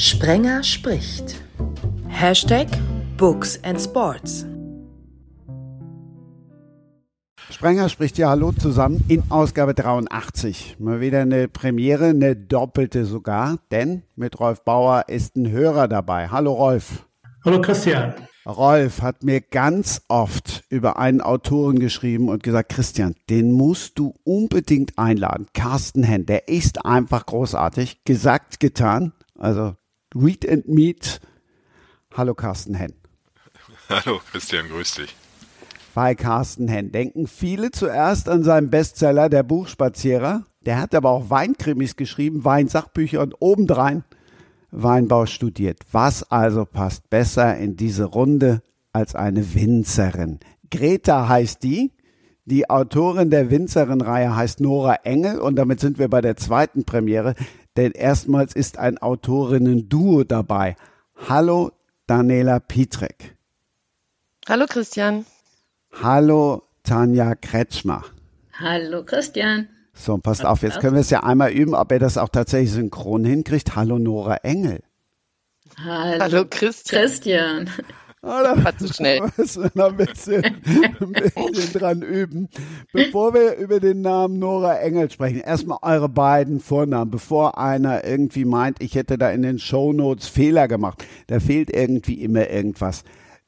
Sprenger spricht. Hashtag Books and Sports. Sprenger spricht ja Hallo zusammen in Ausgabe 83. Mal wieder eine Premiere, eine doppelte sogar, denn mit Rolf Bauer ist ein Hörer dabei. Hallo Rolf. Hallo Christian. Rolf hat mir ganz oft über einen Autoren geschrieben und gesagt, Christian, den musst du unbedingt einladen. Carsten Henn, der ist einfach großartig. Gesagt, getan. Also Read and Meet. Hallo Carsten Henn. Hallo Christian, grüß dich. Bei Carsten Henn denken viele zuerst an seinen Bestseller Der Buchspazierer. Der hat aber auch Weinkrimis geschrieben, Weinsachbücher und obendrein Weinbau studiert. Was also passt besser in diese Runde als eine Winzerin? Greta heißt die. Die Autorin der Winzerin-Reihe heißt Nora Engel und damit sind wir bei der zweiten Premiere, denn erstmals ist ein Autorinnen-Duo dabei. Hallo Daniela Pietrek. Hallo Christian. Hallo Tanja Kretschmer. Hallo Christian. So, passt auf, jetzt können wir es ja einmal üben, ob er das auch tatsächlich synchron hinkriegt. Hallo Nora Engel. Hallo, Hallo Christian. Christian. Da War zu schnell. müssen wir noch ein bisschen, ein bisschen dran üben. Bevor wir über den Namen Nora Engel sprechen, erstmal eure beiden Vornamen, bevor einer irgendwie meint, ich hätte da in den Shownotes Fehler gemacht. Da fehlt irgendwie immer irgendwas.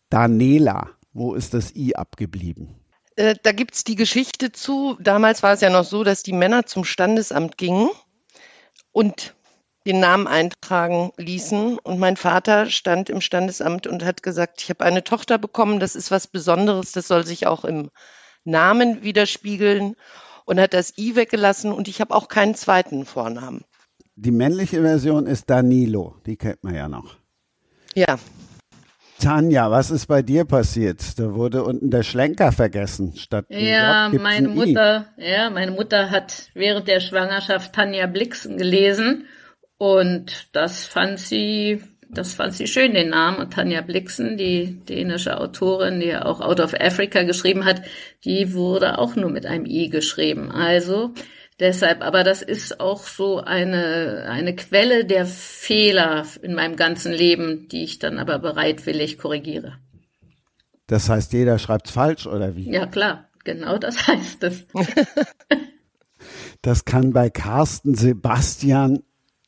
Daniela, wo ist das I abgeblieben? Äh, da gibt's die Geschichte zu. Damals war es ja noch so, dass die Männer zum Standesamt gingen und den Namen eintragen ließen. Und mein Vater stand im Standesamt und hat gesagt, ich habe eine Tochter bekommen, das ist was Besonderes, das soll sich auch im Namen widerspiegeln und hat das I weggelassen und ich habe auch keinen zweiten Vornamen. Die männliche Version ist Danilo, die kennt man ja noch. Ja, Tanja, was ist bei dir passiert? Da wurde unten der Schlenker vergessen. Statt Ja, J meine ein I. Mutter, ja, meine Mutter hat während der Schwangerschaft Tanja Blixen gelesen und das fand sie, das fand sie schön, den Namen. Und Tanja Blixen, die dänische Autorin, die ja auch Out of Africa geschrieben hat, die wurde auch nur mit einem I geschrieben. Also deshalb, aber das ist auch so eine, eine Quelle der Fehler in meinem ganzen Leben, die ich dann aber bereitwillig korrigiere. Das heißt, jeder schreibt falsch oder wie? Ja, klar. Genau das heißt es. Das kann bei Carsten Sebastian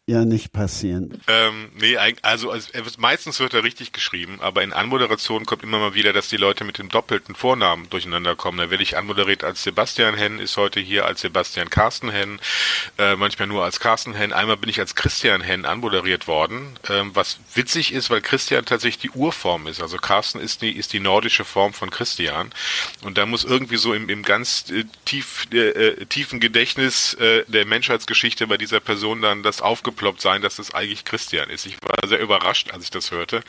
ja nicht passieren. Ähm, nee, also, also meistens wird er richtig geschrieben, aber in Anmoderationen kommt immer mal wieder, dass die Leute mit dem doppelten Vornamen durcheinander kommen. Da werde ich anmoderiert als Sebastian Henn, ist heute hier als Sebastian Carsten Henn, äh, manchmal nur als Carsten Henn. Einmal bin ich als Christian Henn anmoderiert worden, ähm, was witzig ist, weil Christian tatsächlich die Urform ist. Also Carsten ist die, ist die nordische Form von Christian. Und da muss irgendwie so im, im ganz äh, tief, äh, äh, tiefen Gedächtnis äh, der Menschheitsgeschichte bei dieser Person dann das aufgeploppt sein, dass es eigentlich Christian ist. Ich war sehr überrascht, als ich das hörte.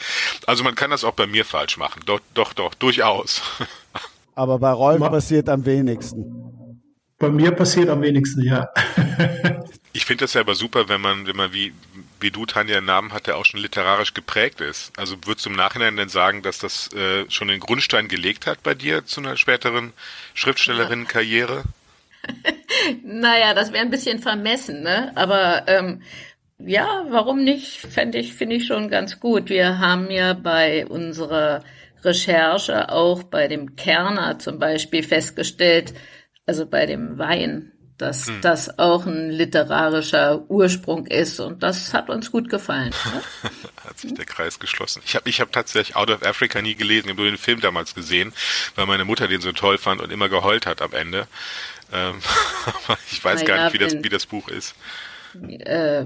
Also man kann das auch bei mir falsch machen. Doch, doch, doch, durchaus. Aber bei Rolf Ma- passiert am wenigsten. Bei mir passiert am wenigsten, ja. Ich finde das ja aber super, wenn man, wenn man wie, wie du, Tanja, einen Namen hat, der auch schon literarisch geprägt ist. Also würdest du im Nachhinein denn sagen, dass das äh, schon den Grundstein gelegt hat bei dir zu einer späteren Schriftstellerinnenkarriere? Naja, das wäre ein bisschen vermessen, ne? Aber ähm, ja, warum nicht? Fände ich, finde ich schon ganz gut. Wir haben ja bei unserer Recherche auch bei dem Kerner zum Beispiel festgestellt, also bei dem Wein, dass das auch ein literarischer Ursprung ist und das hat uns gut gefallen. Ne? hat sich der Kreis geschlossen. Ich habe ich hab tatsächlich Out of Africa nie gelesen, ich habe nur den Film damals gesehen, weil meine Mutter den so toll fand und immer geheult hat am Ende. Ähm, aber ich weiß gar Naja, nicht, wie das, wie das Buch ist. äh,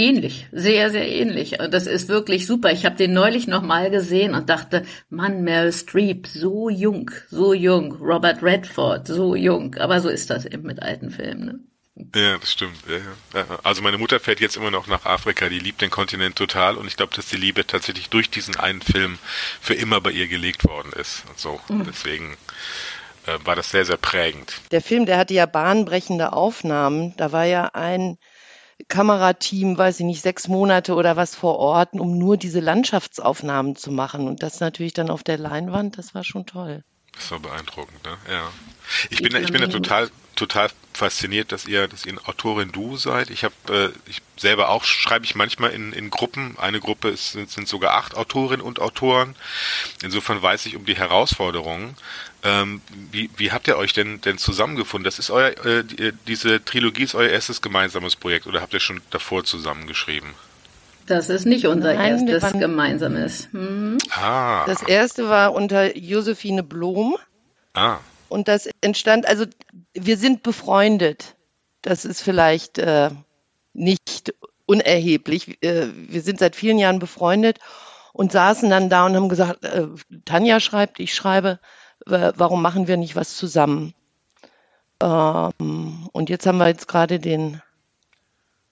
ähnlich, sehr, sehr ähnlich. Und das ist wirklich super. Ich habe den neulich nochmal gesehen und dachte, Mann, Meryl Streep, so jung, so jung. Robert Redford, so jung. Aber so ist das eben mit alten Filmen. Ne? Ja, das stimmt. Ja, ja. Also meine Mutter fährt jetzt immer noch nach Afrika, die liebt den Kontinent total und ich glaube, dass die Liebe tatsächlich durch diesen einen Film für immer bei ihr gelegt worden ist. Und so. Deswegen äh, war das sehr, sehr prägend. der Film, der hatte ja bahnbrechende Aufnahmen. Da war ja ein Kamerateam, weiß ich nicht, sechs Monate oder was vor Ort, um nur diese Landschaftsaufnahmen zu machen. Und das natürlich dann auf der Leinwand, das war schon toll. Das war beeindruckend, ne? Ja. Ich bin, ich bin da total, total fasziniert, dass ihr, dass ihr ein Autorin-Du seid. Ich habe, äh, ich selber auch schreibe ich manchmal in, in Gruppen. Eine Gruppe ist, sind, sind sogar acht Autorinnen und Autoren. Insofern weiß ich um die Herausforderungen. Ähm, wie, wie habt ihr euch denn, denn zusammengefunden? Das ist euer, äh, die, diese Trilogie ist euer erstes gemeinsames Projekt oder habt ihr schon davor zusammengeschrieben? Das ist nicht unser Nein, erstes waren- gemeinsames. Hm. Ah, Das erste war unter Josephine Blom ah, und das entstand, also wir sind befreundet. Das ist vielleicht äh, nicht unerheblich. Äh, wir sind seit vielen Jahren befreundet und saßen dann da und haben gesagt, äh, Tanja schreibt, ich schreibe, äh, warum machen wir nicht was zusammen? Ähm, und jetzt haben wir jetzt gerade den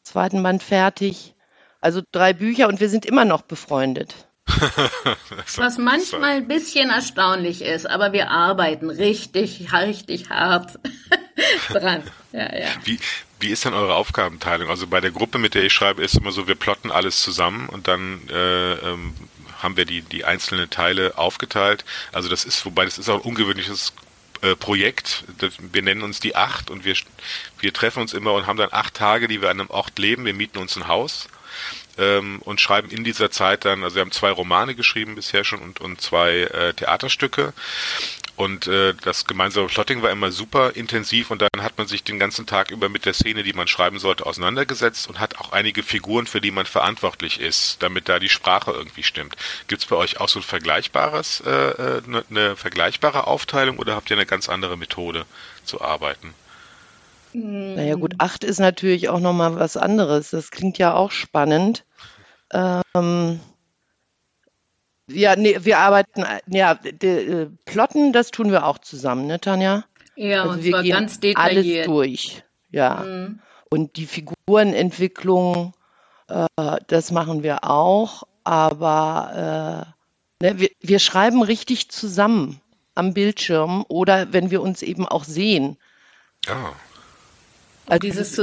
zweiten Band fertig. Also drei Bücher und wir sind immer noch befreundet. Was manchmal ein bisschen erstaunlich ist, aber wir arbeiten richtig, richtig hart dran. Ja, ja. Wie, wie ist denn eure Aufgabenteilung? Also bei der Gruppe, mit der ich schreibe, ist immer so, wir plotten alles zusammen und dann äh, ähm, haben wir die, die einzelnen Teile aufgeteilt. Also das ist, wobei das ist auch ein ungewöhnliches äh, Projekt. Wir nennen uns die Acht und wir, wir treffen uns immer und haben dann acht Tage, die wir an einem Ort leben. Wir mieten uns ein Haus ähm, und schreiben in dieser Zeit dann, also wir haben zwei Romane geschrieben bisher schon und, und zwei äh, Theaterstücke. Und äh, das gemeinsame Plotting war immer super intensiv und dann hat man sich den ganzen Tag über mit der Szene, die man schreiben sollte, auseinandergesetzt und hat auch einige Figuren, für die man verantwortlich ist, damit da die Sprache irgendwie stimmt. Gibt's bei euch auch so ein vergleichbares, äh, äh, eine, eine vergleichbare Aufteilung oder habt ihr eine ganz andere Methode zu arbeiten? Naja gut, acht ist natürlich auch nochmal was anderes. Das klingt ja auch spannend. Ähm, ja, nee, wir arbeiten, ja, de, äh, plotten, das tun wir auch zusammen, ne, Tanja? Ja, Also und wir zwar gehen ganz alles detailliert. durch, ja. Mhm. Und die Figurenentwicklung, äh, das machen wir auch, aber äh, ne, wir, wir schreiben richtig zusammen am Bildschirm oder wenn wir uns eben auch sehen. Ja. Also, dieses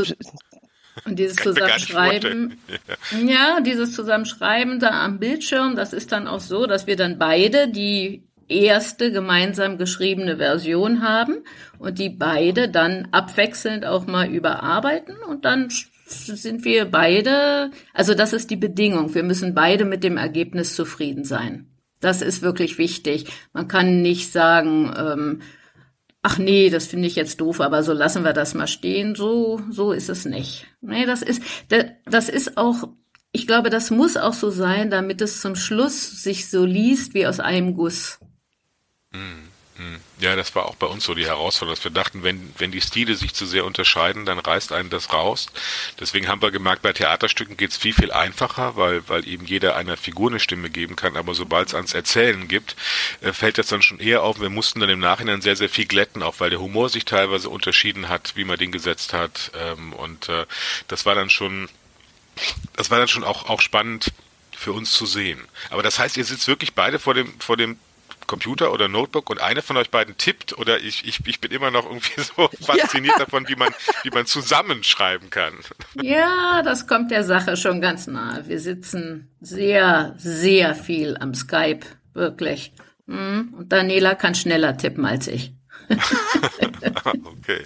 Und dieses Zusammenschreiben, ja, dieses Zusammenschreiben da am Bildschirm, das ist dann auch so, dass wir dann beide die erste gemeinsam geschriebene Version haben und die beide dann abwechselnd auch mal überarbeiten und dann sind wir beide, also das ist die Bedingung, wir müssen beide mit dem Ergebnis zufrieden sein. Das ist wirklich wichtig. Man kann nicht sagen, ähm, ach nee, das finde ich jetzt doof, aber so lassen wir das mal stehen. So, so ist es nicht. Nee, das ist, da- das ist auch, ich glaube, das muss auch so sein, damit es zum Schluss sich so liest wie aus einem Guss. Ja, das war auch bei uns so die Herausforderung, dass wir dachten, wenn, wenn die Stile sich zu sehr unterscheiden, dann reißt einen das raus. Deswegen haben wir gemerkt, bei Theaterstücken geht's viel, viel einfacher, weil, weil eben jeder einer Figur eine Stimme geben kann. Aber sobald es ans Erzählen gibt, äh, fällt das dann schon eher auf. Wir mussten dann im Nachhinein sehr, sehr viel glätten, auch weil der Humor sich teilweise unterschieden hat, wie man den gesetzt hat. Ähm, und äh, das war dann schon, das war dann schon auch, auch spannend für uns zu sehen. Aber das heißt, ihr sitzt wirklich beide vor dem, vor dem Computer oder Notebook und einer von euch beiden tippt oder ich, ich, ich bin immer noch irgendwie so fasziniert davon, wie man, wie man zusammenschreiben kann. Ja, das kommt der Sache schon ganz nahe. Wir sitzen sehr, sehr viel am Skype, wirklich. Hm, Und Daniela kann schneller tippen als ich. okay.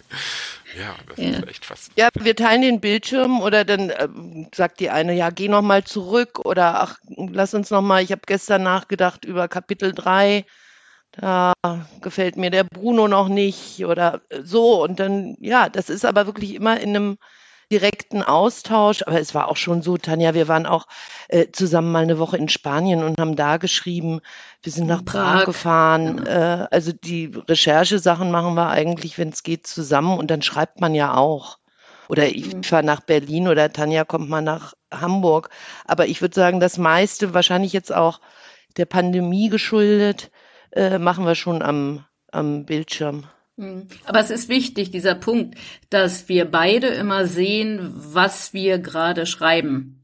Ja, das Ja. ist echt fast. Ja, wir teilen den Bildschirm oder dann ähm, sagt die eine, ja, geh noch mal zurück oder ach, lass uns noch mal, ich habe gestern nachgedacht über Kapitel 3, da gefällt mir der Bruno noch nicht oder äh, so und dann, ja, das ist aber wirklich immer in einem direkten Austausch, aber es war auch schon so, Tanja, wir waren auch äh, zusammen mal eine Woche in Spanien und haben da geschrieben, wir sind nach Prag, Prag, gefahren, äh, also die Recherchesachen machen wir eigentlich, wenn es geht, zusammen und dann schreibt man ja auch. Oder ich fahre nach Berlin oder Tanja kommt mal nach Hamburg. Aber ich würde sagen, das meiste, wahrscheinlich jetzt auch der Pandemie geschuldet, äh, machen wir schon am, am Bildschirm. Hm. Aber es ist wichtig, dieser Punkt, dass wir beide immer sehen, was wir gerade schreiben.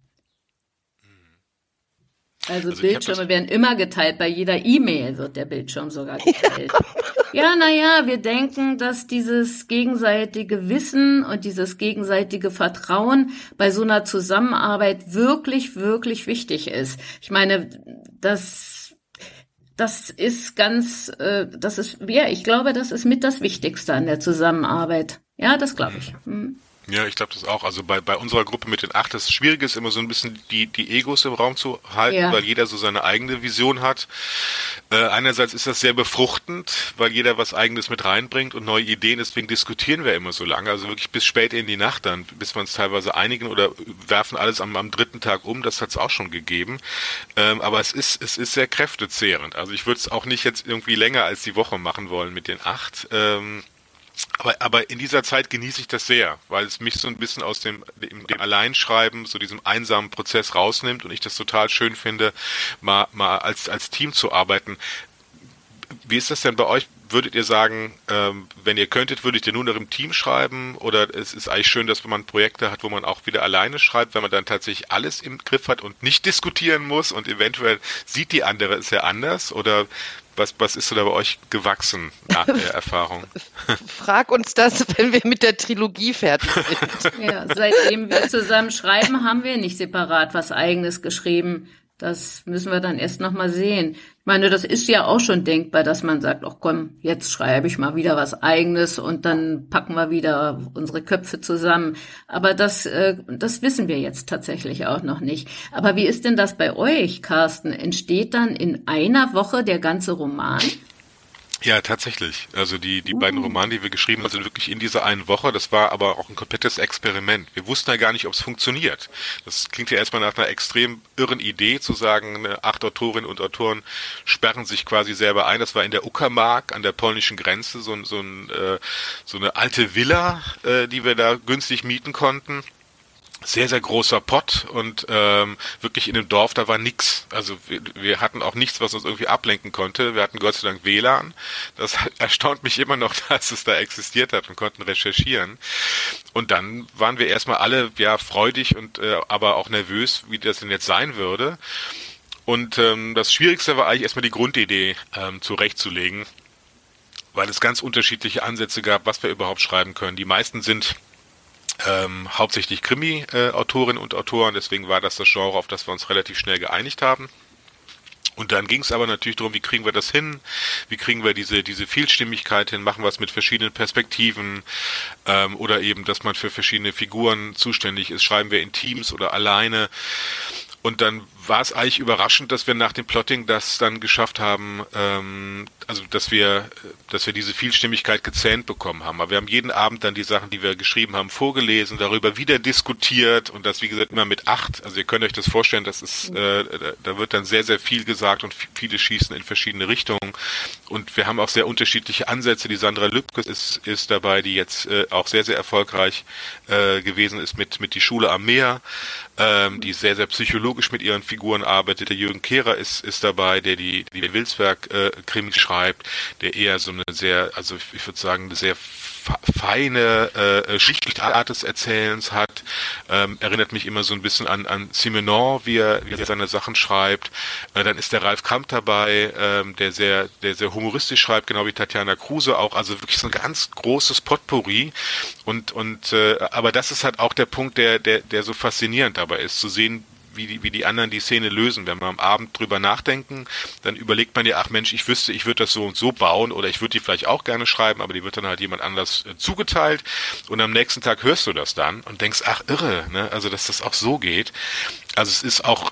Also, Also hab Bildschirme werden immer geteilt. Bei jeder E-Mail wird der Bildschirm sogar geteilt. Ja, naja, wir denken, dass dieses gegenseitige Wissen und dieses gegenseitige Vertrauen bei so einer Zusammenarbeit wirklich, wirklich wichtig ist. Ich meine, das das ist ganz, äh, das ist, ja, ich glaube, das ist mit das Wichtigste an der Zusammenarbeit. Ja, das glaube ich. Hm. Ja, ich glaube das auch. Also bei, bei unserer Gruppe mit den acht, das Schwierige ist immer so ein bisschen die, die Egos im Raum zu halten, ja. weil jeder so seine eigene Vision hat. Äh, einerseits ist das sehr befruchtend, weil jeder was eigenes mit reinbringt und neue Ideen, deswegen diskutieren wir immer so lange, also wirklich bis spät in die Nacht dann, bis wir uns teilweise einigen oder werfen alles am, am dritten Tag um, das hat es auch schon gegeben. Ähm, aber es ist, es ist sehr kräftezehrend. Also ich würde es auch nicht jetzt irgendwie länger als die Woche machen wollen mit den acht. Ähm, aber, aber in dieser Zeit genieße ich das sehr, weil es mich so ein bisschen aus dem, dem, dem Alleinschreiben, so diesem einsamen Prozess rausnimmt und ich das total schön finde, mal, mal als, als Team zu arbeiten. Wie ist das denn bei euch? Würdet ihr sagen, ähm, wenn ihr könntet, würdet ihr nur noch im Team schreiben? Oder es ist eigentlich schön, dass man Projekte hat, wo man auch wieder alleine schreibt, wenn man dann tatsächlich alles im Griff hat und nicht diskutieren muss und eventuell sieht die andere es ja anders? Oder was, was ist so da bei euch gewachsen nach der Erfahrung? Frag uns das, wenn wir mit der Trilogie fertig sind. Ja, seitdem wir zusammen schreiben, haben wir nicht separat was Eigenes geschrieben. Das müssen wir dann erst nochmal sehen. Meine, das ist ja auch schon denkbar, dass man sagt, ach komm, jetzt schreibe ich mal wieder was eigenes und dann packen wir wieder unsere Köpfe zusammen. Aber das, äh, das wissen wir jetzt tatsächlich auch noch nicht. Aber wie ist denn das bei euch, Carsten? Entsteht dann in einer Woche der ganze Roman? Ja, tatsächlich. Also die, die uh. beiden Romane, die wir geschrieben haben, sind wirklich in dieser einen Woche. Das war aber auch ein komplettes Experiment. Wir wussten ja gar nicht, ob es funktioniert. Das klingt ja erstmal nach einer extrem irren Idee, zu sagen, acht Autorinnen und Autoren sperren sich quasi selber ein. Das war in der Uckermark an der polnischen Grenze, so, so, ein, äh, so eine alte Villa, äh, die wir da günstig mieten konnten sehr, sehr großer Pott und ähm, wirklich in dem Dorf, da war nix. Also wir, wir hatten auch nichts, was uns irgendwie ablenken konnte. Wir hatten Gott sei Dank WLAN. Das erstaunt mich immer noch, dass es da existiert hat und konnten recherchieren. Und dann waren wir erstmal alle ja freudig und äh, aber auch nervös, wie das denn jetzt sein würde. Und ähm, das Schwierigste war eigentlich erstmal die Grundidee ähm, zurechtzulegen, weil es ganz unterschiedliche Ansätze gab, was wir überhaupt schreiben können. Die meisten sind ähm, hauptsächlich Krimi-Autorinnen und Autoren, deswegen war das das Genre, auf das wir uns relativ schnell geeinigt haben. Und dann ging es aber natürlich darum, wie kriegen wir das hin, wie kriegen wir diese, diese Vielstimmigkeit hin, machen wir es mit verschiedenen Perspektiven ähm, oder eben, dass man für verschiedene Figuren zuständig ist, schreiben wir in Teams oder alleine. Und dann war es eigentlich überraschend, dass wir nach dem Plotting das dann geschafft haben, ähm, also dass wir, dass wir diese Vielstimmigkeit gezähnt bekommen haben. Aber wir haben jeden Abend dann die Sachen, die wir geschrieben haben, vorgelesen, darüber wieder diskutiert und das wie gesagt immer mit acht. Also ihr könnt euch das vorstellen, das ist, äh, da wird dann sehr sehr viel gesagt und viele schießen in verschiedene Richtungen. Und wir haben auch sehr unterschiedliche Ansätze. Die Sandra Lübke ist ist dabei, die jetzt äh, auch sehr sehr erfolgreich äh, gewesen ist mit mit die Schule am Meer, ähm, die sehr sehr psychologisch mit ihren Figuren arbeitet. Der Jürgen Kehrer ist, ist dabei, der die, die Wilsberg-Krimi äh, schreibt, der eher so eine sehr, also ich würde sagen, eine sehr feine äh, Schichtart des Erzählens hat. Ähm, erinnert mich immer so ein bisschen an, an Simenon, wie er, wie er seine Sachen schreibt. Äh, dann ist der Ralf Kamp dabei, ähm, der sehr, der sehr humoristisch schreibt, genau wie Tatjana Kruse auch. Also wirklich so ein ganz großes Potpourri. Und, und äh, aber das ist halt auch der Punkt, der, der, der so faszinierend dabei ist, zu sehen, wie die, wie die anderen die Szene lösen. Wenn wir am Abend drüber nachdenken, dann überlegt man ja, ach Mensch, ich wüsste, ich würde das so und so bauen oder ich würde die vielleicht auch gerne schreiben, aber die wird dann halt jemand anders äh, zugeteilt und am nächsten Tag hörst du das dann und denkst, ach irre, ne? also dass das auch so geht. Also es ist auch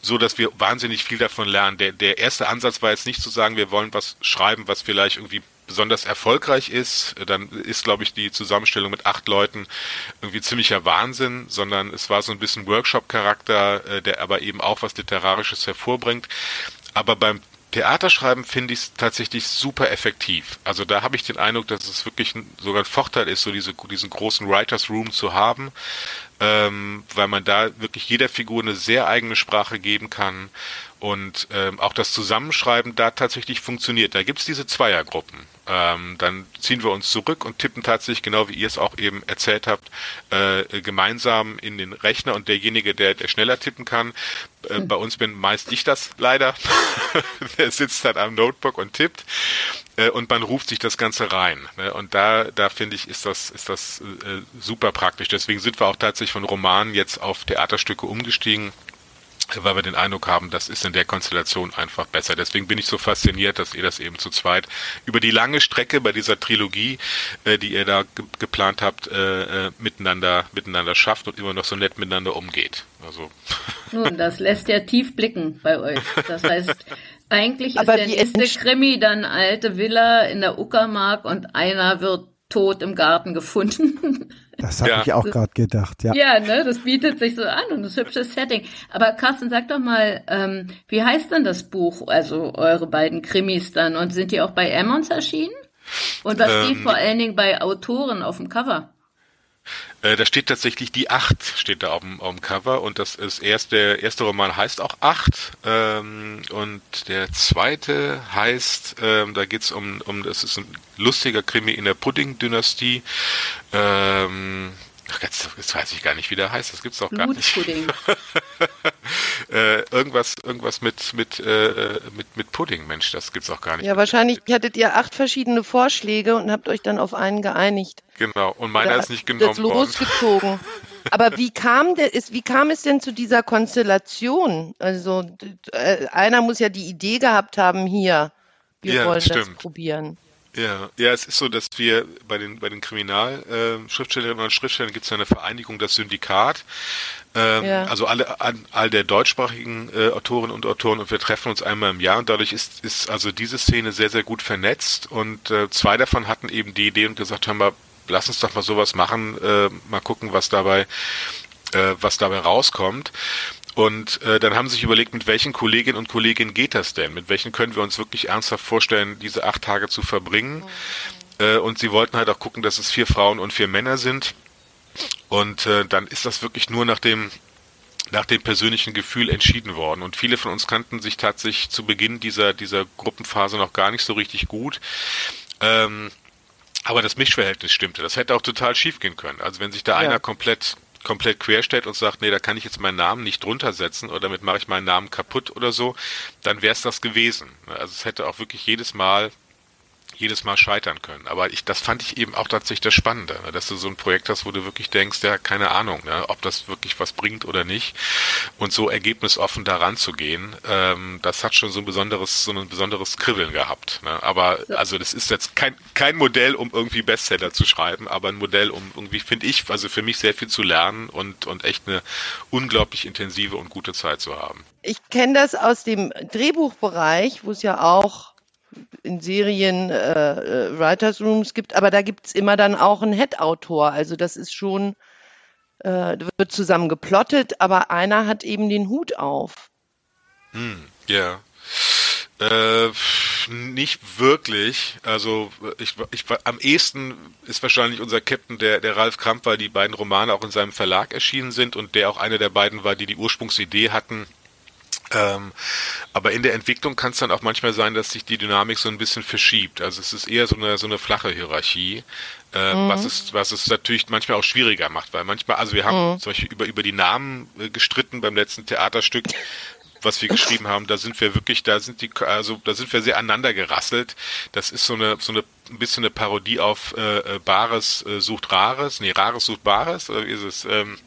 so, dass wir wahnsinnig viel davon lernen. Der, der erste Ansatz war jetzt nicht zu sagen, wir wollen was schreiben, was vielleicht irgendwie besonders erfolgreich ist, dann ist, glaube ich, die Zusammenstellung mit acht Leuten irgendwie ziemlicher Wahnsinn, sondern es war so ein bisschen Workshop-Charakter, äh, der aber eben auch was Literarisches hervorbringt. Aber beim Theaterschreiben finde ich es tatsächlich super effektiv. Also da habe ich den Eindruck, dass es wirklich sogar ein Vorteil ist, so diese, diesen großen Writers Room zu haben, ähm, weil man da wirklich jeder Figur eine sehr eigene Sprache geben kann und ähm, auch das Zusammenschreiben da tatsächlich funktioniert. Da gibt's diese Zweiergruppen. Ähm, dann ziehen wir uns zurück und tippen tatsächlich, genau wie ihr es auch eben erzählt habt, äh, gemeinsam in den Rechner und derjenige, der, der schneller tippen kann, äh, hm. bei uns bin meist ich das leider, der sitzt halt am Notebook und tippt äh, und man ruft sich das Ganze rein. Ne? Und da, da finde ich, ist das, ist das äh, super praktisch. Deswegen sind wir auch tatsächlich von Romanen jetzt auf Theaterstücke umgestiegen weil wir den Eindruck haben, das ist in der Konstellation einfach besser. Deswegen bin ich so fasziniert, dass ihr das eben zu zweit über die lange Strecke bei dieser Trilogie, äh, die ihr da ge geplant habt, äh, äh, miteinander, miteinander schafft und immer noch so nett miteinander umgeht. Also. Nun, das lässt ja tief blicken bei euch. Das heißt, eigentlich Aber ist der wie nächste Krimi dann alte Villa in der Uckermark und einer wird tot im Garten gefunden. Das habe Ja. ich auch gerade gedacht, ja. Ja, ne, das bietet sich so an und das hübsches Setting. Aber Carsten, sag doch mal, ähm, wie heißt denn das Buch, also eure beiden Krimis dann? Und sind die auch bei Emmons erschienen? Und was steht Ähm, vor allen Dingen bei Autoren auf dem Cover? Äh, da steht tatsächlich die Acht steht da auf dem, auf dem Cover und das ist erst der erste Roman heißt auch Acht ähm, und der zweite heißt, ähm, da geht's um um das ist ein lustiger Krimi in der Pudding-Dynastie. Ähm, ach, jetzt, jetzt weiß ich gar nicht, wie der heißt. Das gibt's doch gar nicht. Äh, irgendwas irgendwas mit mit äh, mit mit Pudding, Mensch, das gibt's auch gar nicht. Ja, wahrscheinlich hattet ihr acht verschiedene Vorschläge und habt euch dann auf einen geeinigt. Genau. Und meiner Oder ist nicht genommen das worden. losgezogen. Aber wie kam der, ist, wie kam es denn zu dieser Konstellation? Also äh, einer muss ja die Idee gehabt haben, hier, wir Ja, wollen das stimmt. probieren. Ja, ja, es ist so, dass wir bei den bei den Kriminalschriftstellerinnen und Schriftstellern gibt es eine Vereinigung, das Syndikat. Ähm, Ja. Also alle an, all der deutschsprachigen äh, Autorinnen und Autoren und wir treffen uns einmal im Jahr und dadurch ist ist also diese Szene sehr sehr gut vernetzt und äh, zwei davon hatten eben die Idee und gesagt haben, wir, lass uns doch mal sowas machen, äh, mal gucken, was dabei äh, was dabei rauskommt. Und äh, dann haben sie sich überlegt, mit welchen Kolleginnen und Kollegen geht das denn? Mit welchen können wir uns wirklich ernsthaft vorstellen, diese acht Tage zu verbringen? Äh, und sie wollten halt auch gucken, dass es vier Frauen und vier Männer sind. Und äh, dann ist das wirklich nur nach dem nach dem persönlichen Gefühl entschieden worden. Und viele von uns kannten sich tatsächlich zu Beginn dieser, dieser Gruppenphase noch gar nicht so richtig gut. Ähm, aber das Mischverhältnis stimmte. Das hätte auch total schief gehen können. Also wenn sich da Ja. einer komplett komplett querstellt und sagt, nee, da kann ich jetzt meinen Namen nicht drunter setzen oder damit mache ich meinen Namen kaputt oder so, dann wäre es das gewesen. Also es hätte auch wirklich jedes Mal jedes Mal scheitern können. Aber ich, das fand ich eben auch tatsächlich das Spannende, ne? dass du so ein Projekt hast, wo du wirklich denkst, ja, keine Ahnung, ne? ob das wirklich was bringt oder nicht. Und so ergebnisoffen daran zu gehen, ähm, das hat schon so ein besonderes, so ein besonderes Kribbeln gehabt. Ne? Aber also das ist jetzt kein, kein Modell, um irgendwie Bestseller zu schreiben, aber ein Modell, um irgendwie, finde ich, also für mich sehr viel zu lernen und, und echt eine unglaublich intensive und gute Zeit zu haben. Ich kenne das aus dem Drehbuchbereich, wo es ja auch in Serien äh, äh, Writers Rooms gibt, aber da gibt es immer dann auch einen Head-Autor. Also das ist schon, äh, wird zusammen geplottet, aber einer hat eben den Hut auf. Ja. Äh, nicht wirklich. Also ich, ich am ehesten ist wahrscheinlich unser Captain der der Ralf Kramp, weil die beiden Romane auch in seinem Verlag erschienen sind und der auch einer der beiden war, die die Ursprungsidee hatten. Ähm, aber in der Entwicklung kann es dann auch manchmal sein, dass sich die Dynamik so ein bisschen verschiebt. Also es ist eher so eine so eine flache Hierarchie, äh, was es was es natürlich manchmal auch schwieriger macht, weil manchmal also wir haben zum Beispiel über über die Namen äh, gestritten beim letzten Theaterstück was wir geschrieben haben, da sind wir wirklich, da sind die, also da sind wir sehr aneinander gerasselt. Das ist so eine, so eine, ein bisschen eine Parodie auf äh, äh, Bares äh, sucht Rares, nee, Rares sucht Bares, oder wie ist es? Ähm,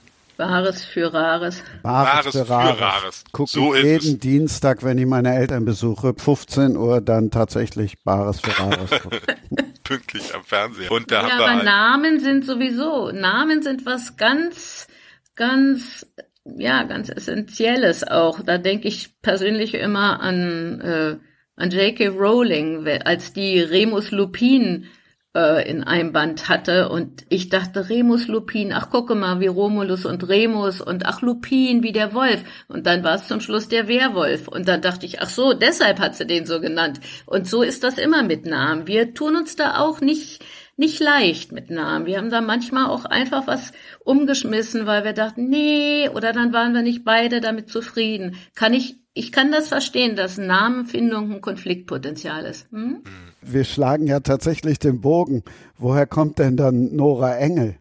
Wahres für Rares. Bares Bares für für Rares. Rares. Guck So jeden Dienstag, wenn ich meine Eltern besuche, 15 Uhr dann tatsächlich Bares für Rares. pünktlich am Fernseher. Und da Ja, haben wir aber halt, Namen sind sowieso, Namen sind was ganz, ganz, ja, ganz Essentielles auch. Da denke ich persönlich immer an, äh, an J.K. Rowling, als die Remus Lupin äh, in einem Band hatte und ich dachte, Remus Lupin, ach gucke mal, wie Romulus und Remus und ach Lupin, wie der Wolf. Und dann war es zum Schluss der Werwolf. Und dann dachte ich, ach so, deshalb hat sie den so genannt. Und so ist das immer mit Namen. Wir tun uns da auch nicht, nicht leicht mit Namen. Wir haben da manchmal auch einfach was umgeschmissen, weil wir dachten, nee, oder dann waren wir nicht beide damit zufrieden. Kann ich, ich kann das verstehen, dass Namenfindung ein Konfliktpotenzial ist. Hm? Wir schlagen ja tatsächlich den Bogen. Woher kommt denn dann Nora Engel?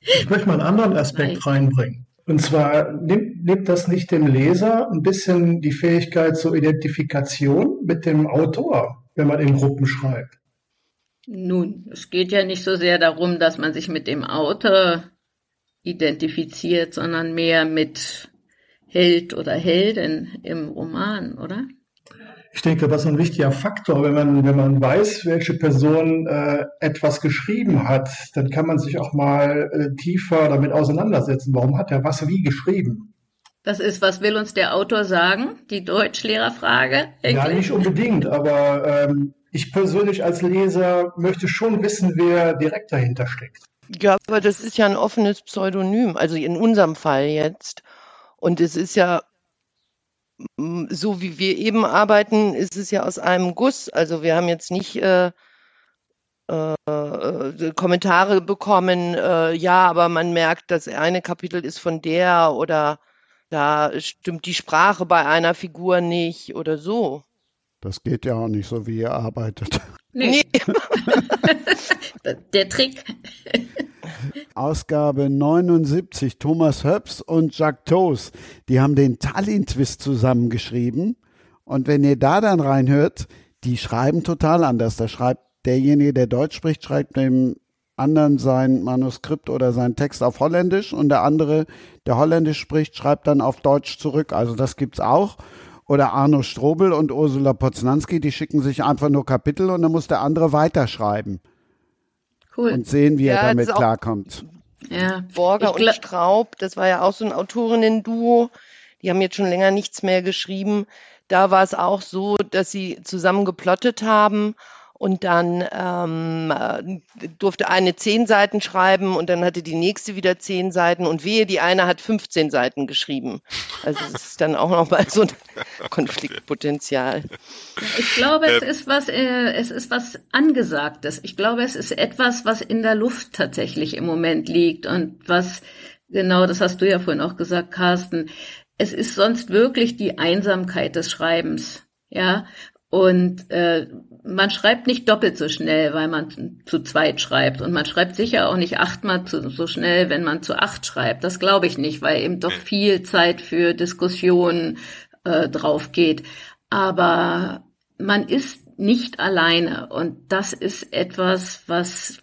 Ich möchte mal einen anderen Aspekt reinbringen. Und zwar nimmt, nimmt das nicht dem Leser ein bisschen die Fähigkeit zur Identifikation mit dem Autor, wenn man in Gruppen schreibt? Nun, es geht ja nicht so sehr darum, dass man sich mit dem Autor identifiziert, sondern mehr mit, Held oder Heldin im Roman, oder? Ich denke, das ist ein wichtiger Faktor. Wenn man, wenn man weiß, welche Person äh, etwas geschrieben hat, dann kann man sich auch mal äh, tiefer damit auseinandersetzen. Warum hat er was wie geschrieben? Das ist, was will uns der Autor sagen? Die Deutschlehrerfrage? Ja, nicht unbedingt, aber ähm, ich persönlich als Leser möchte schon wissen, wer direkt dahinter steckt. Ja, aber das ist ja ein offenes Pseudonym, also in unserem Fall jetzt. Und es ist ja so wie wir eben arbeiten, ist es ja aus einem Guss. Also wir haben jetzt nicht äh, äh, äh, Kommentare bekommen, äh, ja, aber man merkt, das eine Kapitel ist von der oder da stimmt die Sprache bei einer Figur nicht oder so. Das geht ja auch nicht so, wie ihr arbeitet. Nee. der Trick. Ausgabe 79, Thomas Höps und Jacques Toos, die haben den Tallinn-Twist zusammengeschrieben. Und wenn ihr da dann reinhört, die schreiben total anders. Da schreibt derjenige, der Deutsch spricht, schreibt dem anderen sein Manuskript oder seinen Text auf Holländisch und der andere, der Holländisch spricht, schreibt dann auf Deutsch zurück. Also das gibt's auch. Oder Arno Strobel und Ursula Poznanski, die schicken sich einfach nur Kapitel und dann muss der andere weiterschreiben. Cool. Und sehen, wie ja, er damit klarkommt. Ja. Borger und Straub, das war ja auch so ein Autorinnen-Duo. Die haben jetzt schon länger nichts mehr geschrieben. Da war es auch so, dass sie zusammen geplottet haben und dann ähm, äh, durfte eine zehn Seiten schreiben und dann hatte die nächste wieder zehn Seiten und wehe, die eine hat 15 Seiten geschrieben. Also es ist dann auch nochmal so ein Konfliktpotenzial. Ich glaube, es ist was, äh, es ist was Angesagtes. Ich glaube, es ist etwas, was in der Luft tatsächlich im Moment liegt und was, genau, das hast du ja vorhin auch gesagt, Carsten, es ist sonst wirklich die Einsamkeit des Schreibens. Ja, und äh, man schreibt nicht doppelt so schnell, weil man zu zweit schreibt. Und man schreibt sicher auch nicht achtmal zu, so schnell, wenn man zu acht schreibt. Das glaube ich nicht, weil eben doch viel Zeit für Diskussionen äh, drauf geht. Aber man ist nicht alleine. Und das ist etwas, was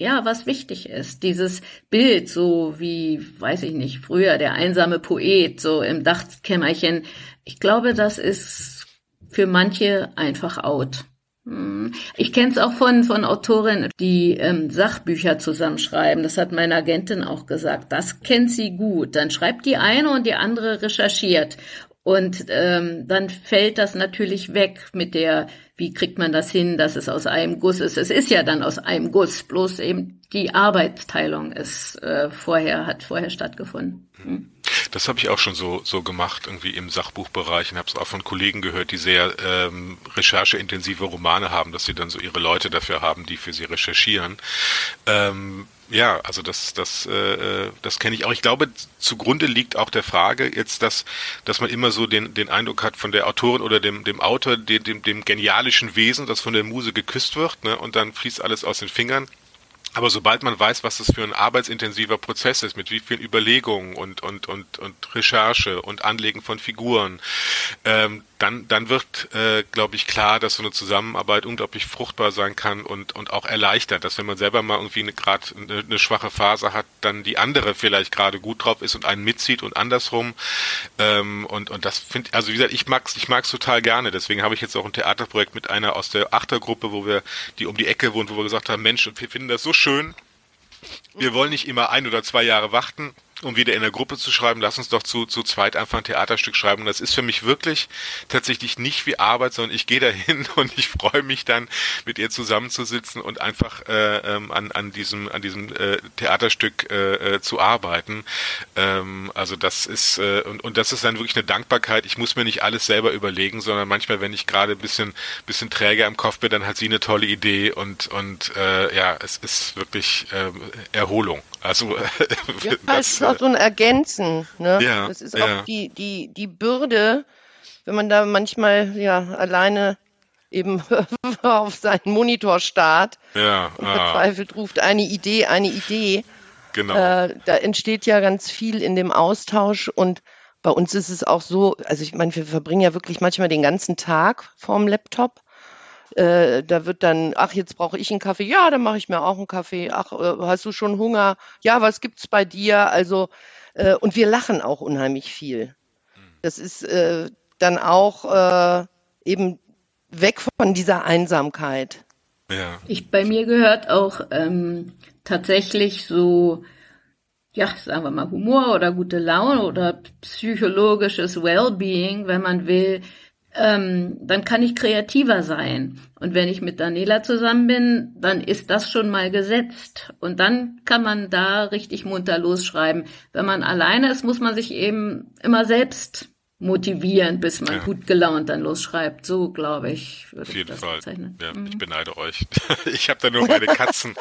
ja, was wichtig ist. Dieses Bild, so wie, weiß ich nicht, früher der einsame Poet, so im Dachkämmerchen. Ich glaube, das ist für manche einfach out. Hm. Ich kenne es auch von, von Autorinnen, die ähm, Sachbücher zusammenschreiben. Das hat meine Agentin auch gesagt. Das kennt sie gut. Dann schreibt die eine und die andere recherchiert. Und ähm, dann fällt das natürlich weg mit der, wie kriegt man das hin, dass es aus einem Guss ist. Es ist ja dann aus einem Guss, bloß eben die Arbeitsteilung ist äh, vorher, hat vorher stattgefunden. Hm. Das habe ich auch schon so, so gemacht, irgendwie im Sachbuchbereich und habe es auch von Kollegen gehört, die sehr ähm, rechercheintensive Romane haben, dass sie dann so ihre Leute dafür haben, die für sie recherchieren. Ähm, ja, also das, das, äh, das kenne ich auch. Ich glaube, zugrunde liegt auch der Frage jetzt, dass, dass man immer so den, den Eindruck hat von der Autorin oder dem, dem Autor, dem, dem, dem genialischen Wesen, das von der Muse geküsst wird, ne, und dann fließt alles aus den Fingern. Aber sobald man weiß, was das für ein arbeitsintensiver Prozess ist, mit wie vielen Überlegungen und, und, und, und Recherche und Anlegen von Figuren, ähm, dann, dann wird, äh, glaube ich, klar, dass so eine Zusammenarbeit unglaublich fruchtbar sein kann und, und auch erleichtert, dass wenn man selber mal irgendwie gerade eine, eine, schwache Phase hat, dann die andere vielleicht gerade gut drauf ist und einen mitzieht und andersrum. Ähm, und, und das finde also wie gesagt, ich mag's, ich mag's total gerne. Deswegen habe ich jetzt auch ein Theaterprojekt mit einer aus der Achtergruppe, wo wir, die um die Ecke wohnt, wo wir gesagt haben, Mensch, wir finden das so schön. Wir wollen nicht immer ein oder zwei Jahre warten um wieder in der Gruppe zu schreiben, lass uns doch zu, zu zweit einfach ein Theaterstück schreiben. Und das ist für mich wirklich tatsächlich nicht wie Arbeit, sondern ich gehe dahin und ich freue mich dann, mit ihr zusammenzusitzen und einfach äh, ähm, an, an diesem, an diesem äh, Theaterstück äh, äh, zu arbeiten. Ähm, also das ist, äh, und, und das ist dann wirklich eine Dankbarkeit. Ich muss mir nicht alles selber überlegen, sondern manchmal, wenn ich gerade ein bisschen, bisschen träger im Kopf bin, dann hat sie eine tolle Idee und, und äh, ja, es ist wirklich äh, Erholung. Also ja, das, es ist auch so ein Ergänzen. Ne? Ja, das ist ja. auch die, die, die Bürde, wenn man da manchmal ja alleine eben auf seinen Monitor starrt ja, und ah. verzweifelt ruft eine Idee, eine Idee. Genau. Äh, da entsteht ja ganz viel in dem Austausch und bei uns ist es auch so, also ich meine, wir verbringen ja wirklich manchmal den ganzen Tag vorm Laptop äh, da wird dann, ach, jetzt brauche ich einen Kaffee. Ja, dann mache ich mir auch einen Kaffee. Ach, äh, hast du schon Hunger? Ja, was gibt's bei dir? Also, äh, und wir lachen auch unheimlich viel. Das ist äh, dann auch äh, eben weg von dieser Einsamkeit. Ja. Ich, bei mir gehört auch ähm, tatsächlich so, ja, sagen wir mal Humor oder gute Laune oder psychologisches Wellbeing, wenn man will, ähm, dann kann ich kreativer sein. Und wenn ich mit Daniela zusammen bin, dann ist das schon mal gesetzt. Und dann kann man da richtig munter losschreiben. Wenn man alleine ist, muss man sich eben immer selbst motivieren, bis man ja. gut gelaunt dann losschreibt. So, glaube ich, würde Auf jeden ich das Fall. bezeichnen. Ja, mhm. Ich beneide euch. Ich habe da nur meine Katzen.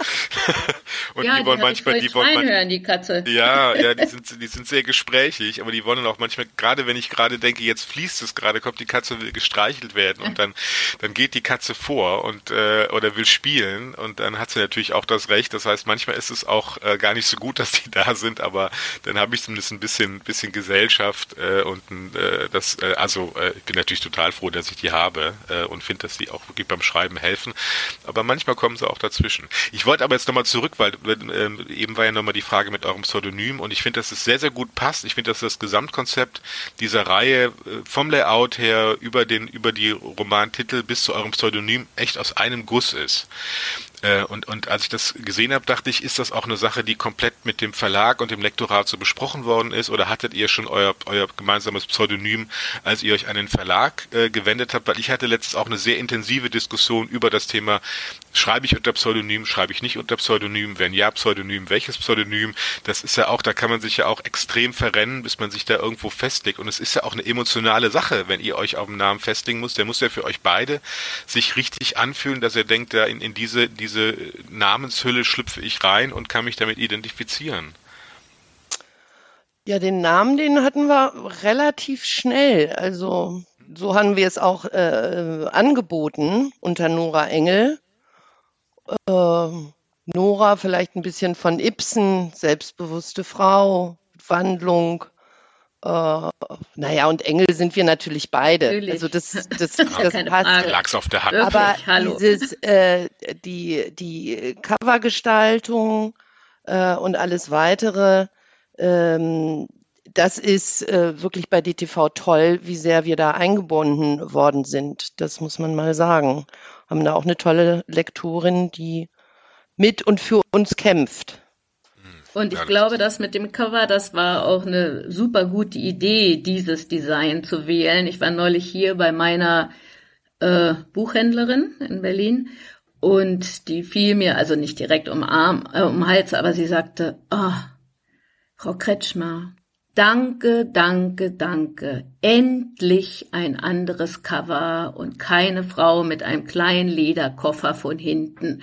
und ja, die wollen die manchmal, die wollen man, die Katze. Ja, ja, die sind, die sind sehr gesprächig, aber die wollen auch manchmal, gerade wenn ich gerade denke, jetzt fließt es gerade, kommt die Katze, will gestreichelt werden und dann, dann geht die Katze vor und, äh, oder will spielen und dann hat sie natürlich auch das Recht. Das heißt, manchmal ist es auch äh, gar nicht so gut, dass die da sind, aber dann habe ich zumindest ein bisschen, bisschen Gesellschaft äh, und ein, äh, äh, das, äh, also äh, ich bin natürlich total froh, dass ich die habe äh, und finde, dass die auch wirklich beim Schreiben helfen. Aber manchmal kommen sie auch dazwischen. Ich wollte aber jetzt nochmal zurück, weil äh, eben war ja nochmal die Frage mit eurem Pseudonym und ich finde, dass es sehr, sehr gut passt. Ich finde, dass das Gesamtkonzept dieser Reihe äh, vom Layout her über den, über die Romantitel bis zu eurem Pseudonym echt aus einem Guss ist. Äh, und, und als ich das gesehen habe, dachte ich, ist das auch eine Sache, die komplett mit dem Verlag und dem Lektorat so besprochen worden ist? Oder hattet ihr schon euer, euer gemeinsames Pseudonym, als ihr euch an den Verlag äh, gewendet habt? Weil ich hatte letztens auch eine sehr intensive Diskussion über das Thema, schreibe ich unter Pseudonym, schreibe ich nicht unter Pseudonym? Wenn ja, Pseudonym, welches Pseudonym? Das ist ja auch, da kann man sich ja auch extrem verrennen, bis man sich da irgendwo festlegt. Und es ist ja auch eine emotionale Sache, wenn ihr euch auf den Namen festlegen muss. Der muss ja für euch beide sich richtig anfühlen, dass er denkt, da in, in diese, diese diese Namenshülle schlüpfe ich rein und kann mich damit identifizieren? Ja, den Namen, den hatten wir relativ schnell. Also so haben wir es auch äh, angeboten unter Nora Engel. Äh, Nora vielleicht ein bisschen von Ibsen, selbstbewusste Frau, Wandlung. Äh, naja, und Engel sind wir natürlich beide. Natürlich. Also das, das, das passt. Lag's auf der Hand. Aber Hallo. dieses, äh, die, die Covergestaltung äh, und alles weitere, ähm, das ist äh, wirklich bei DTV toll, wie sehr wir da eingebunden worden sind. Das muss man mal sagen. Haben da auch eine tolle Lektorin, die mit und für uns kämpft. Und ich glaube, das mit dem Cover, das war auch eine super gute Idee, dieses Design zu wählen. Ich war neulich hier bei meiner äh, Buchhändlerin in Berlin und die fiel mir also nicht direkt um Arm, äh, um Hals, aber sie sagte, oh, Frau Kretschmer, Danke, danke, danke. Endlich ein anderes Cover und keine Frau mit einem kleinen Lederkoffer von hinten.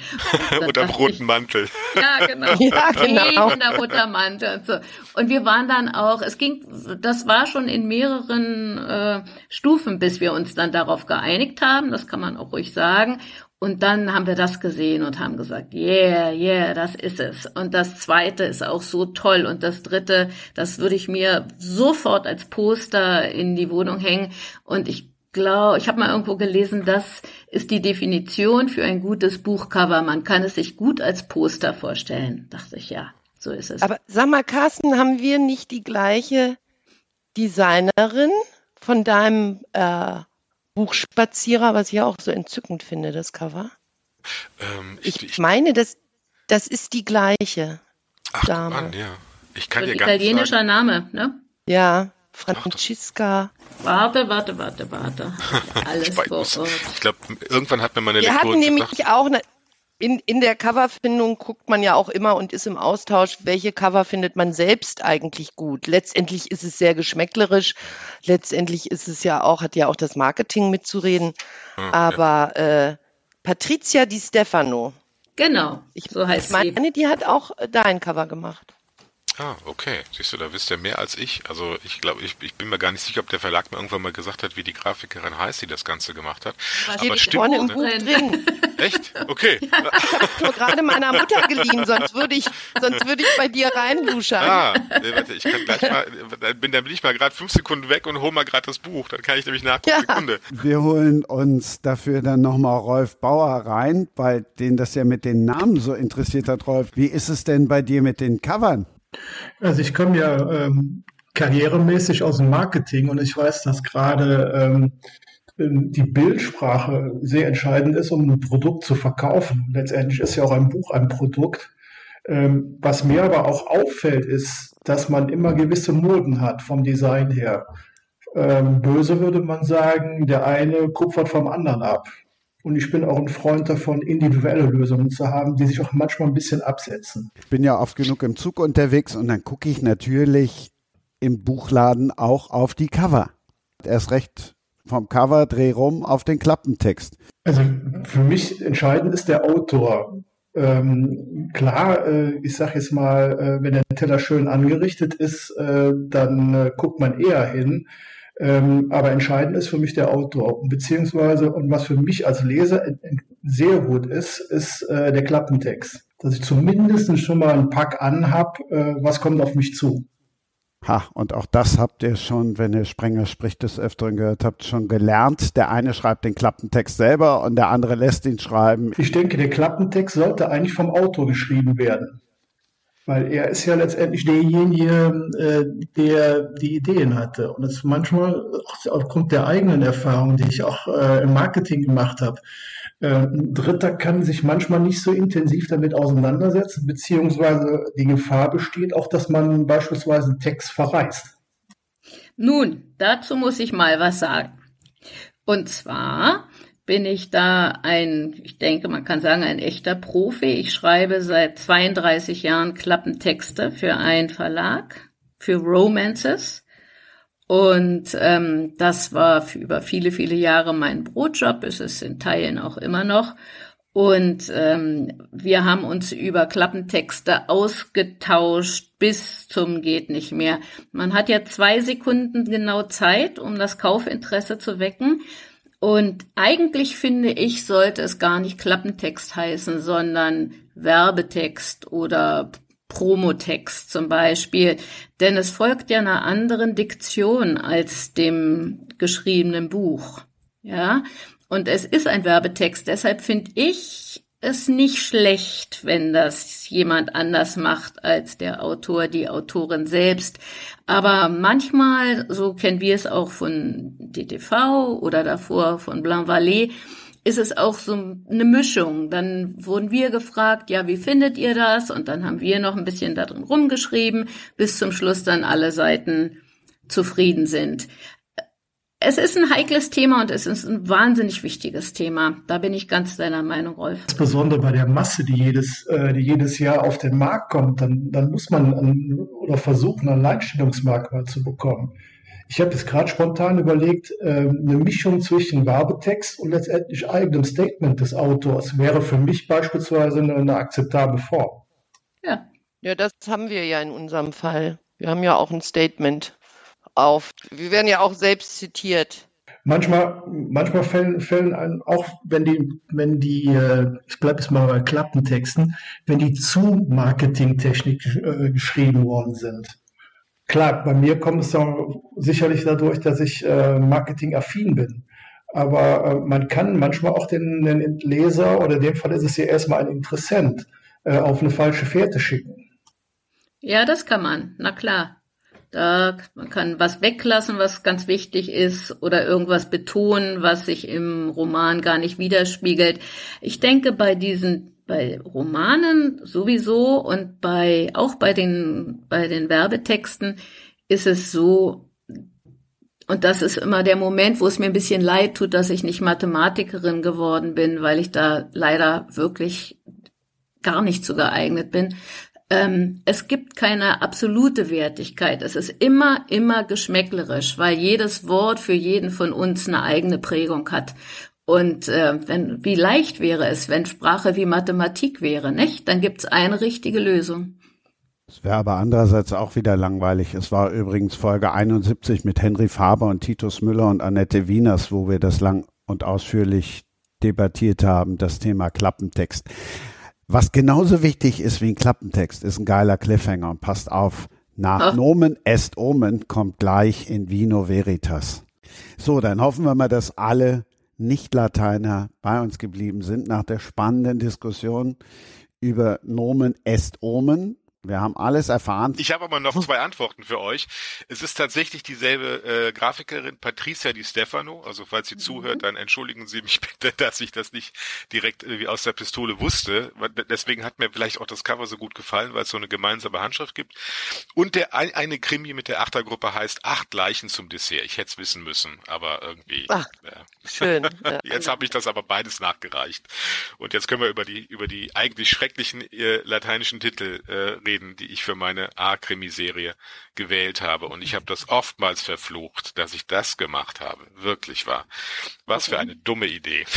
Oder am roten Mantel. Ja, genau. Ja, genau. Und der roter Mantel und so. Und wir waren dann auch, es ging, das war schon in mehreren äh, Stufen, bis wir uns dann darauf geeinigt haben. Das kann man auch ruhig sagen. Und dann haben wir das gesehen und haben gesagt, yeah, yeah, das ist es. Und das zweite ist auch so toll. Und das dritte, das würde ich mir sofort als Poster in die Wohnung hängen. Und ich glaube, ich habe mal irgendwo gelesen, das ist die Definition für ein gutes Buchcover. Man kann es sich gut als Poster vorstellen. Dachte ich, ja, so ist es. Aber sag mal, Carsten, haben wir nicht die gleiche Designerin von deinem äh, Buchspazierer, was ich auch so entzückend finde, das Cover. Ähm, ich, ich, meine, das, das ist die gleiche Ach, Dame. Mann, ja. Ich kann so dir italienischer sagen. Name, ne? Ja, Franziska. Warte, warte, warte, warte. Alles ich, vor ich glaube, irgendwann hat mir meine Wir Lektorin hatten nämlich gesagt, auch eine, in, in der Coverfindung guckt man ja auch immer und ist im Austausch, welche Cover findet man selbst eigentlich gut. Letztendlich ist es sehr geschmäcklerisch. Letztendlich ist es ja auch, hat ja auch das Marketing mitzureden. Ja, Aber ja. Äh, Patricia Di Stefano. Genau, ich, so heißt ich meine, sie. die hat auch dein Cover gemacht. Ah, okay. Siehst du, da wisst ihr mehr als ich. Also ich glaube, ich, ich bin mir gar nicht sicher, ob der Verlag mir irgendwann mal gesagt hat, wie die Grafikerin heißt, die das Ganze gemacht hat. Was Aber stimmt vorne im Buch drin. Echt? Okay. Ja, ich habe gerade meiner Mutter geliehen, sonst würde ich, sonst würde ich bei dir reinluschern. Ah, nee, warte, ich kann gleich mal, dann bin, dann bin ich mal gerade fünf Sekunden weg und hol mal gerade das Buch. Dann kann ich nämlich nachgucken. Ja. Sekunde. Wir holen uns dafür dann nochmal Rolf Bauer rein, weil den das ja mit den Namen so interessiert hat, Rolf. Wie ist es denn bei dir mit den Covern? Also ich komme ja ähm, karrieremäßig aus dem Marketing und ich weiß, dass gerade ähm, die Bildsprache sehr entscheidend ist, um ein Produkt zu verkaufen. Letztendlich ist ja auch ein Buch ein Produkt. Ähm, was mir aber auch auffällt, ist, dass man immer gewisse Moden hat vom Design her. Ähm, böse würde man sagen, der eine kupfert vom anderen ab. Und ich bin auch ein Freund davon, individuelle Lösungen zu haben, die sich auch manchmal ein bisschen absetzen. Ich bin ja oft genug im Zug unterwegs und dann gucke ich natürlich im Buchladen auch auf die Cover. Erst recht vom Cover dreh rum auf den Klappentext. Also für mich entscheidend ist der Autor. Ähm, klar, äh, ich sage jetzt mal, äh, wenn der Teller schön angerichtet ist, äh, dann äh, guckt man eher hin. Ähm, aber entscheidend ist für mich der Autor. Beziehungsweise, und was für mich als Leser sehr gut ist, ist äh, der Klappentext. Dass ich zumindest schon mal einen Pack anhab, äh, was kommt auf mich zu. Ha, und auch das habt ihr schon, wenn ihr Sprenger spricht, des Öfteren gehört habt, schon gelernt. Der eine schreibt den Klappentext selber und der andere lässt ihn schreiben. Ich denke, der Klappentext sollte eigentlich vom Autor geschrieben werden. Weil er ist ja letztendlich derjenige, äh, der die Ideen hatte. Und das manchmal aufgrund der eigenen Erfahrungen, die ich auch äh, im Marketing gemacht habe. Äh, ein Dritter kann sich manchmal nicht so intensiv damit auseinandersetzen, beziehungsweise die Gefahr besteht auch, dass man beispielsweise Text verreißt. Nun, dazu muss ich mal was sagen. Und zwar bin ich da ein, ich denke, man kann sagen, ein echter Profi. Ich schreibe seit 32 Jahren Klappentexte für einen Verlag, für Romances. Und ähm, das war über viele, viele Jahre mein Brotjob, ist es in Teilen auch immer noch. Und ähm, wir haben uns über Klappentexte ausgetauscht bis zum geht nicht mehr. Man hat ja zwei Sekunden genau Zeit, um das Kaufinteresse zu wecken. Und eigentlich finde ich, sollte es gar nicht Klappentext heißen, sondern Werbetext oder Promotext zum Beispiel. Denn es folgt ja einer anderen Diktion als dem geschriebenen Buch. Ja. Und es ist ein Werbetext. Deshalb finde ich es nicht schlecht, wenn das jemand anders macht als der Autor, die Autorin selbst. Aber manchmal, so kennen wir es auch von DTV oder davor von Blanc Vallée, ist es auch so eine Mischung. Dann wurden wir gefragt, ja, wie findet ihr das? Und dann haben wir noch ein bisschen darin rumgeschrieben, bis zum Schluss dann alle Seiten zufrieden sind. Es ist ein heikles Thema und es ist ein wahnsinnig wichtiges Thema. Da bin ich ganz deiner Meinung, Rolf. Insbesondere bei der Masse, die jedes, äh, die jedes Jahr auf den Markt kommt, dann, dann muss man an, oder versuchen, ein Leitstellungsmerkmal zu bekommen. Ich habe jetzt gerade spontan überlegt, äh, eine Mischung zwischen Werbetext und letztendlich eigenem Statement des Autors wäre für mich beispielsweise eine, eine akzeptable Form. Ja. Ja, das haben wir ja in unserem Fall. Wir haben ja auch ein Statement auf. Wir werden ja auch selbst zitiert. Manchmal, manchmal fällen, fällen einem auch, wenn die, wenn die, äh, ich bleibe jetzt mal bei Klappentexten, wenn die zu Marketingtechnik äh, geschrieben worden sind. Klar, bei mir kommt es dann sicherlich dadurch, dass ich äh, marketingaffin bin. Aber äh, man kann manchmal auch den, den Leser, oder in dem Fall ist es ja erstmal ein Interessent, äh, auf eine falsche Fährte schicken. Ja, das kann man, na klar. Da, man kann was weglassen, was ganz wichtig ist, oder irgendwas betonen, was sich im Roman gar nicht widerspiegelt. Ich denke, bei diesen, bei Romanen sowieso und bei, auch bei den, bei den Werbetexten ist es so, und das ist immer der Moment, wo es mir ein bisschen leid tut, dass ich nicht Mathematikerin geworden bin, weil ich da leider wirklich gar nicht so geeignet bin ähm, es gibt keine absolute Wertigkeit. Es ist immer, immer geschmäcklerisch, weil jedes Wort für jeden von uns eine eigene Prägung hat. Und äh, wenn, wie leicht wäre es, wenn Sprache wie Mathematik wäre, nicht? Dann gibt's eine richtige Lösung. Es wäre aber andererseits auch wieder langweilig. Es war übrigens Folge 71 mit Henry Faber und Titus Müller und Annette Wieners, wo wir das lang und ausführlich debattiert haben, das Thema Klappentext. Was genauso wichtig ist wie ein Klappentext, ist ein geiler Cliffhanger und passt auf. Nach Ach. Nomen est Omen kommt gleich in Vino Veritas. So, dann hoffen wir mal, dass alle Nicht-Lateiner bei uns geblieben sind nach der spannenden Diskussion über Nomen est Omen. Wir haben alles erfahren. Ich habe aber noch zwei Antworten für euch. Es ist tatsächlich dieselbe äh, Grafikerin Patricia Di Stefano. Also falls sie mhm. zuhört, dann entschuldigen Sie mich bitte, dass ich das nicht direkt irgendwie aus der Pistole wusste. Deswegen hat mir vielleicht auch das Cover so gut gefallen, weil es so eine gemeinsame Handschrift gibt. Und der eine Krimi mit der Achtergruppe heißt Acht Leichen zum Dessert. Ich hätte es wissen müssen, aber irgendwie. Ach, ja. Schön. jetzt habe ich das aber beides nachgereicht. Und jetzt können wir über die über die eigentlich schrecklichen äh, lateinischen Titel äh, reden die ich für meine A-Krimiserie gewählt habe. Und ich habe das oftmals verflucht, dass ich das gemacht habe. Wirklich wahr. Was für eine dumme Idee.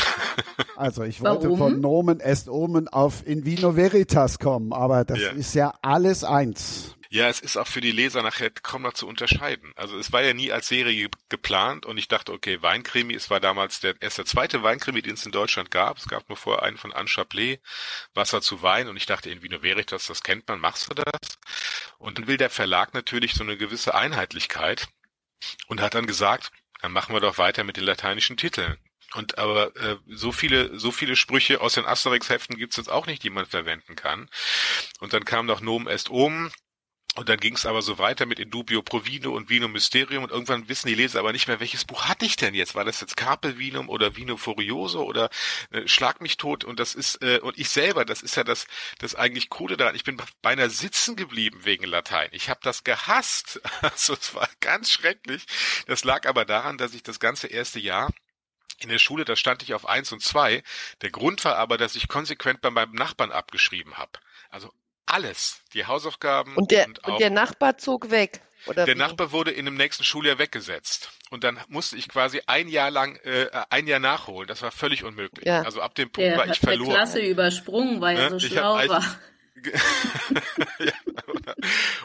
Also ich wollte Warum? von Nomen est Omen auf In Vino Veritas kommen, aber das ja. ist ja alles eins. Ja, es ist auch für die Leser nachher kaum noch zu unterscheiden. Also es war ja nie als Serie geplant und ich dachte, okay, Weinkrimi, es war damals der, erst der zweite Weinkrimi, den es in Deutschland gab. Es gab nur vorher einen von Anne Chapelet, Wasser zu Wein und ich dachte, in Vino Veritas, das kennt man, machst du das? Und dann will der Verlag natürlich so eine gewisse Einheitlichkeit und hat dann gesagt, dann machen wir doch weiter mit den lateinischen Titeln. Und aber äh, so viele so viele Sprüche aus den Asterix-Heften gibt's jetzt auch nicht, die man verwenden kann. Und dann kam noch Nom est Om, und dann ging es aber so weiter mit Indubio Provino und Vino Mysterium und irgendwann wissen die Leser aber nicht mehr, welches Buch hatte ich denn jetzt? War das jetzt Carpe Vinum oder Vino Furioso oder äh, Schlag mich tot? Und das ist, äh, und ich selber, das ist ja das, das eigentlich Coole daran. Ich bin beinahe sitzen geblieben wegen Latein. Ich habe das gehasst. Also es war ganz schrecklich. Das lag aber daran, dass ich das ganze erste Jahr in der Schule, da stand ich auf eins und zwei. Der Grund war aber, dass ich konsequent bei meinem Nachbarn abgeschrieben habe. Also alles, die Hausaufgaben. Und der, und, und der Nachbar zog weg. Oder der wie? Nachbar wurde in dem nächsten Schuljahr weggesetzt. Und dann musste ich quasi ein Jahr lang, äh, ein Jahr nachholen. Das war völlig unmöglich. Ja. Also ab dem Punkt der war ich verloren. Der Klasse übersprungen, weil er so schlau war. ja,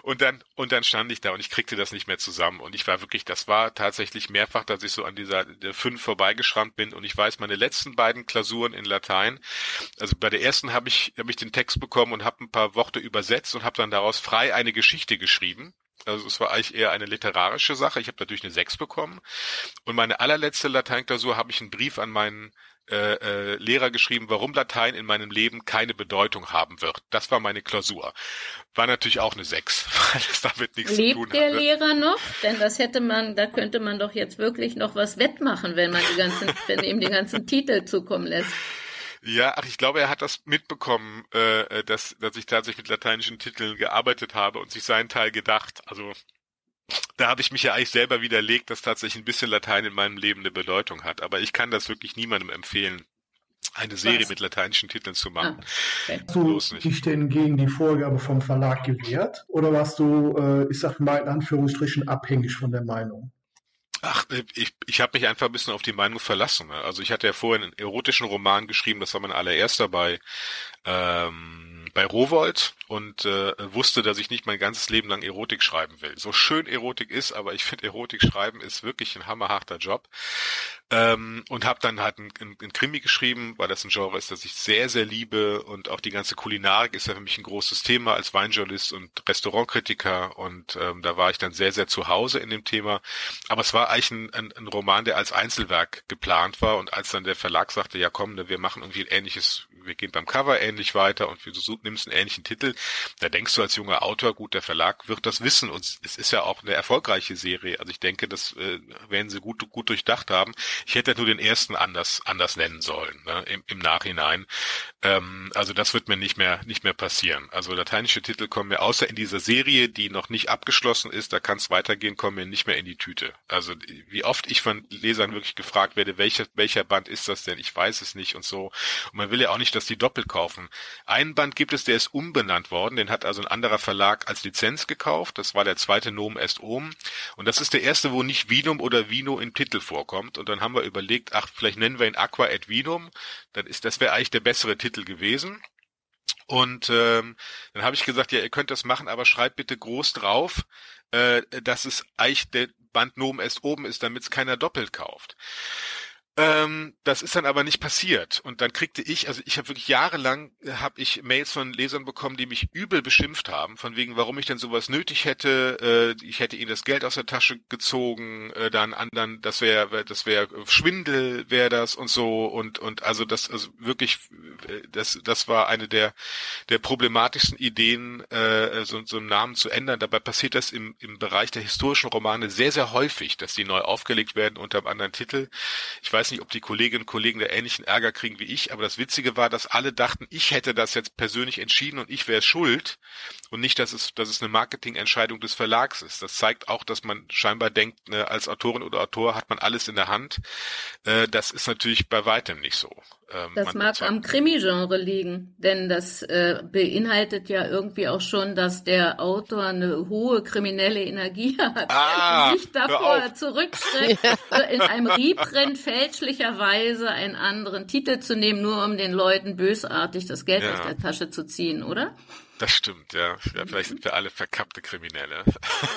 und dann und dann stand ich da und ich kriegte das nicht mehr zusammen und ich war wirklich, das war tatsächlich mehrfach, dass ich so an dieser der fünf vorbeigeschrammt bin und ich weiß, meine letzten beiden Klausuren in Latein, also bei der ersten habe ich habe ich den Text bekommen und habe ein paar Worte übersetzt und habe dann daraus frei eine Geschichte geschrieben. Also es war eigentlich eher eine literarische Sache. Ich habe natürlich eine sechs bekommen. Und meine allerletzte Lateinklausur habe ich einen Brief an meinen äh, äh, Lehrer geschrieben, warum Latein in meinem Leben keine Bedeutung haben wird. Das war meine Klausur. War natürlich auch eine Sechs, weil es damit nichts Lebt zu tun hat. Lebt der Lehrer noch? Denn das hätte man, da könnte man doch jetzt wirklich noch was wettmachen, wenn man die ganzen, wenn ihm die ganzen Titel zukommen lässt. Ja, ach, ich glaube, er hat das mitbekommen, äh, dass, dass ich tatsächlich mit lateinischen Titeln gearbeitet habe und sich seinen Teil gedacht. Also da habe ich mich ja eigentlich selber widerlegt, dass tatsächlich ein bisschen Latein in meinem Leben eine Bedeutung hat. Aber ich kann das wirklich niemandem empfehlen, eine Serie Was? mit lateinischen Titeln zu machen. Ah, okay. Hast du dich denn gegen die Vorgabe vom Verlag gewehrt? Oder warst du, äh, ich sag mal in Anführungsstrichen, abhängig von der Meinung? Ach, äh, ich, ich habe mich einfach ein bisschen auf die Meinung verlassen. Ne? Also ich hatte ja vorhin einen erotischen Roman geschrieben, das war mein allererster bei ähm, bei Rowold und äh, wusste, dass ich nicht mein ganzes Leben lang Erotik schreiben will. So schön Erotik ist, aber ich finde Erotik schreiben ist wirklich ein hammerharter Job. Ähm, und habe dann halt ein, ein, ein, Krimi geschrieben, weil das ein Genre ist, das ich sehr, sehr liebe und auch die ganze Kulinarik ist ja für mich ein großes Thema als Weinjournalist und Restaurantkritiker und ähm, da war ich dann sehr, sehr zu Hause in dem Thema. Aber es war eigentlich ein, ein, ein Roman, der als Einzelwerk geplant war und als dann der Verlag sagte, ja komm, wir machen irgendwie ein ähnliches, wir gehen beim Cover ähnlich weiter und wir nimmst einen ähnlichen Titel, da denkst du als junger Autor, gut, der Verlag wird das wissen und es ist ja auch eine erfolgreiche Serie. Also ich denke, das äh, werden sie gut, gut durchdacht haben. Ich hätte nur den ersten anders, anders nennen sollen, ne, im, im Nachhinein. Ähm, also das wird mir nicht mehr, nicht mehr passieren. Also lateinische Titel kommen mir außer in dieser Serie, die noch nicht abgeschlossen ist, da kann es weitergehen, kommen mir nicht mehr in die Tüte. Also wie oft ich von Lesern wirklich gefragt werde, welcher, welcher Band ist das denn? Ich weiß es nicht und so. Und man will ja auch nicht, dass die doppelt kaufen. Einen Band gibt es, der ist umbenannt worden, den hat also ein anderer Verlag als Lizenz gekauft. Das war der zweite Nomen est Om. Und das ist der erste, wo nicht Vinum oder Vino im Titel vorkommt. Und dann haben wir überlegt, ach, vielleicht nennen wir ihn Aqua et Vinum. Dann ist, das wäre eigentlich der bessere Titel gewesen. Und ähm, dann habe ich gesagt, ja, ihr könnt das machen, aber schreibt bitte groß drauf, äh, dass es eigentlich der Band Nomen est oben ist, damit es keiner doppelt kauft. Ähm, das ist dann aber nicht passiert. Und dann kriegte ich, also ich habe wirklich jahrelang, äh, habe ich Mails von Lesern bekommen, die mich übel beschimpft haben, von wegen, warum ich denn sowas nötig hätte. Äh, ich hätte ihnen das Geld aus der Tasche gezogen, äh, dann anderen, das wäre, das wäre Schwindel, wäre das und so und und also das, also wirklich, äh, das das war eine der der problematischsten Ideen, äh, so, so einen Namen zu ändern. Dabei passiert das im im Bereich der historischen Romane sehr sehr häufig, dass die neu aufgelegt werden unter einem anderen Titel. Ich weiß weiß nicht, ob die Kolleginnen und Kollegen da ähnlichen Ärger kriegen wie ich, aber das Witzige war, dass alle dachten, ich hätte das jetzt persönlich entschieden und ich wäre schuld und nicht, dass es, dass es eine Marketingentscheidung des Verlags ist. Das zeigt auch, dass man scheinbar denkt, ne, als Autorin oder Autor hat man alles in der Hand. Äh, das ist natürlich bei weitem nicht so. Ähm, das mag am Krimi-Genre liegen, denn das äh, beinhaltet ja irgendwie auch schon, dass der Autor eine hohe kriminelle Energie hat ah, und sich davor zurückschreckt, in einem Reprint fälschlicherweise einen anderen Titel zu nehmen, nur um den Leuten bösartig das Geld ja. aus der Tasche zu ziehen, oder? Das stimmt, ja. ja vielleicht sind wir alle verkappte Kriminelle.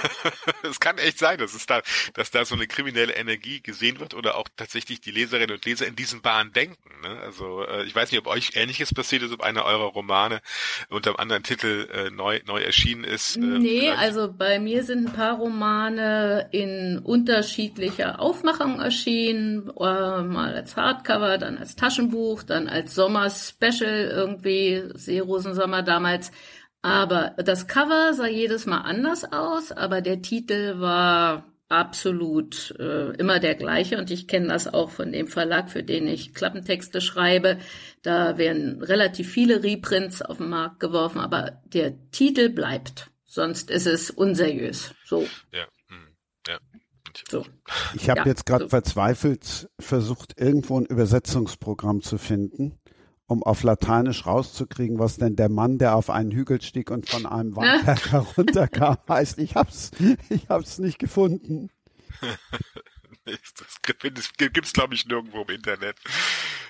es kann echt sein, dass es da, dass da so eine kriminelle Energie gesehen wird oder auch tatsächlich die Leserinnen und Leser in diesen Bahnen denken. Ne? Also äh, ich weiß nicht, ob euch Ähnliches passiert ist, ob einer eurer Romane unter einem anderen Titel äh, neu neu erschienen ist. Äh, nee, vielleicht. also bei mir sind ein paar Romane in unterschiedlicher Aufmachung erschienen, äh, mal als Hardcover, dann als Taschenbuch, dann als Sommer-Special irgendwie, Seerosensommer damals. Aber das Cover sah jedes Mal anders aus, aber der Titel war absolut äh, immer der gleiche und ich kenne das auch von dem Verlag, für den ich Klappentexte schreibe. Da werden relativ viele Reprints auf den Markt geworfen, aber der Titel bleibt. Sonst ist es unseriös. So. Ja. Hm, ja. So. Ich habe ja, jetzt gerade so. verzweifelt versucht, irgendwo ein Übersetzungsprogramm zu finden um auf Lateinisch rauszukriegen, was denn der Mann, der auf einen Hügel stieg und von einem Weinberg herunterkam, heißt. Ich hab's, ich hab's nicht gefunden. das gibt's, glaube ich, nirgendwo im Internet.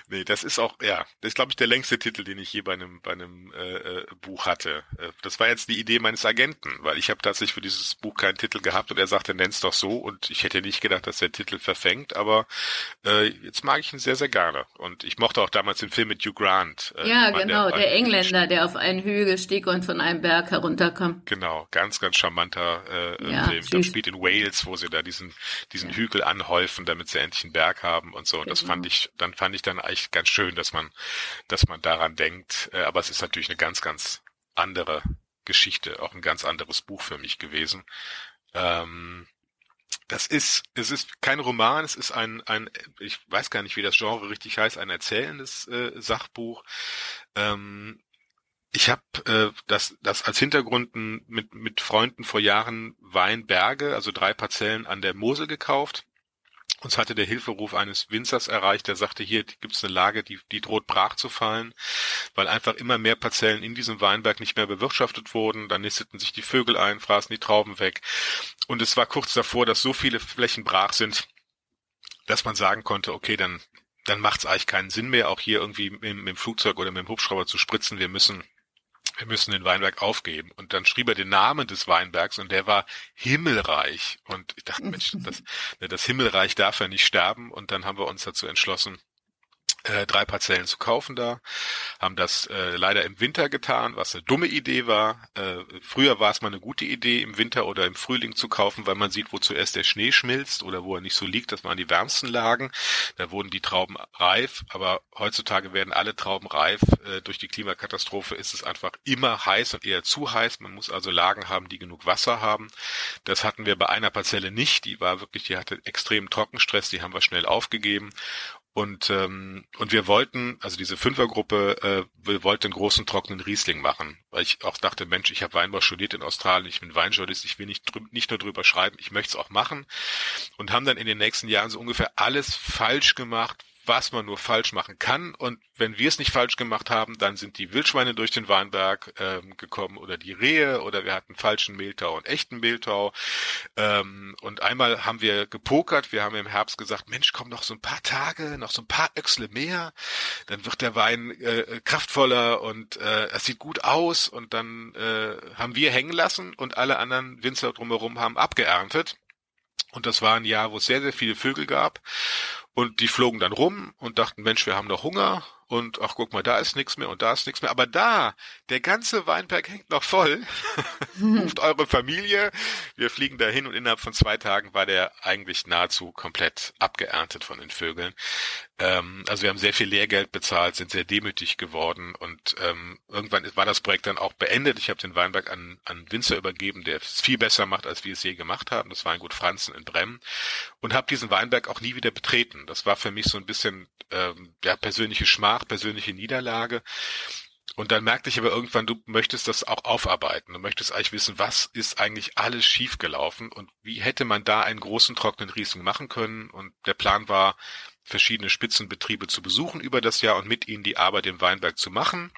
Nee, das ist auch, ja, das ist, glaube ich, der längste Titel, den ich je bei einem, bei einem äh, äh, Buch hatte. Äh, das war jetzt die Idee meines Agenten, weil ich habe tatsächlich für dieses Buch keinen Titel gehabt und er sagte, nenn's doch so und ich hätte nicht gedacht, dass der Titel verfängt, aber äh, jetzt mag ich ihn sehr, sehr gerne. Und ich mochte auch damals den Film mit Hugh Grant. Äh, ja, genau, der, der Engländer, der auf einen Hügel stieg und von einem Berg herunterkam. Genau, ganz, ganz charmanter äh, ja, Film. Das spielt in Wales, wo sie da diesen, diesen ja. Hügel anhäufen, damit sie endlich einen Berg haben und so. Und genau. das fand ich, dann fand ich dann eigentlich eigentlich ganz schön, dass man, dass man daran denkt. Äh, aber es ist natürlich eine ganz, ganz andere Geschichte, auch ein ganz anderes Buch für mich gewesen. Ähm, das ist, es ist kein Roman, es ist ein, ein, ich weiß gar nicht, wie das Genre richtig heißt, ein erzählendes äh, Sachbuch. Ähm, ich habe äh, das, das als Hintergrund mit, mit Freunden vor Jahren Weinberge, also drei Parzellen an der Mosel gekauft uns hatte der Hilferuf eines Winzers erreicht, der sagte, hier gibt es eine Lage, die, die droht brach zu fallen, weil einfach immer mehr Parzellen in diesem Weinberg nicht mehr bewirtschaftet wurden. Dann nisteten sich die Vögel ein, fraßen die Trauben weg. Und es war kurz davor, dass so viele Flächen brach sind, dass man sagen konnte, okay, dann, dann macht es eigentlich keinen Sinn mehr, auch hier irgendwie mit, mit dem Flugzeug oder mit dem Hubschrauber zu spritzen. Wir müssen wir müssen den Weinberg aufgeben. Und dann schrieb er den Namen des Weinbergs und der war Himmelreich. Und ich dachte, Mensch, das, das Himmelreich darf ja nicht sterben. Und dann haben wir uns dazu entschlossen, äh, drei Parzellen zu kaufen da, haben das äh, leider im Winter getan, was eine dumme Idee war. Äh, früher war es mal eine gute Idee, im Winter oder im Frühling zu kaufen, weil man sieht, wo zuerst der Schnee schmilzt oder wo er nicht so liegt, dass man an die wärmsten Lagen. Da wurden die Trauben reif, aber heutzutage werden alle Trauben reif. Äh, durch die Klimakatastrophe ist es einfach immer heiß und eher zu heiß. Man muss also Lagen haben, die genug Wasser haben. Das hatten wir bei einer Parzelle nicht. Die war wirklich, die hatte extremen Trockenstress, die haben wir schnell aufgegeben. Und, ähm, und wir wollten, also diese Fünfergruppe, äh, wir wollten einen großen trockenen Riesling machen, weil ich auch dachte, Mensch, ich habe Weinbau studiert in Australien, ich bin Weinjournalist, ich will nicht, nicht nur drüber schreiben, ich möchte es auch machen. Und haben dann in den nächsten Jahren so ungefähr alles falsch gemacht, was man nur falsch machen kann. Und wenn wir es nicht falsch gemacht haben, dann sind die Wildschweine durch den Weinberg ähm, gekommen oder die Rehe oder wir hatten falschen Mehltau und echten Mehltau. Ähm, und einmal haben wir gepokert. Wir haben im Herbst gesagt, Mensch, komm noch so ein paar Tage, noch so ein paar Öchsle mehr. Dann wird der Wein äh, kraftvoller und äh, es sieht gut aus. Und dann äh, haben wir hängen lassen und alle anderen Winzer drumherum haben abgeerntet. Und das war ein Jahr, wo es sehr, sehr viele Vögel gab. Und die flogen dann rum und dachten, Mensch, wir haben noch Hunger und ach guck mal, da ist nichts mehr und da ist nichts mehr. Aber da, der ganze Weinberg hängt noch voll. Ruft eure Familie. Wir fliegen dahin und innerhalb von zwei Tagen war der eigentlich nahezu komplett abgeerntet von den Vögeln. Ähm, also wir haben sehr viel Lehrgeld bezahlt, sind sehr demütig geworden und ähm, irgendwann war das Projekt dann auch beendet. Ich habe den Weinberg an, an Winzer übergeben, der es viel besser macht, als wir es je gemacht haben. Das war ein Gut Franzen in Bremmen und habe diesen Weinberg auch nie wieder betreten. Das war für mich so ein bisschen ähm, ja, persönliche Schmach, persönliche Niederlage. Und dann merkte ich aber irgendwann, du möchtest das auch aufarbeiten. Du möchtest eigentlich wissen, was ist eigentlich alles schiefgelaufen und wie hätte man da einen großen trockenen Riesling machen können. Und der Plan war, verschiedene Spitzenbetriebe zu besuchen über das Jahr und mit ihnen die Arbeit im Weinberg zu machen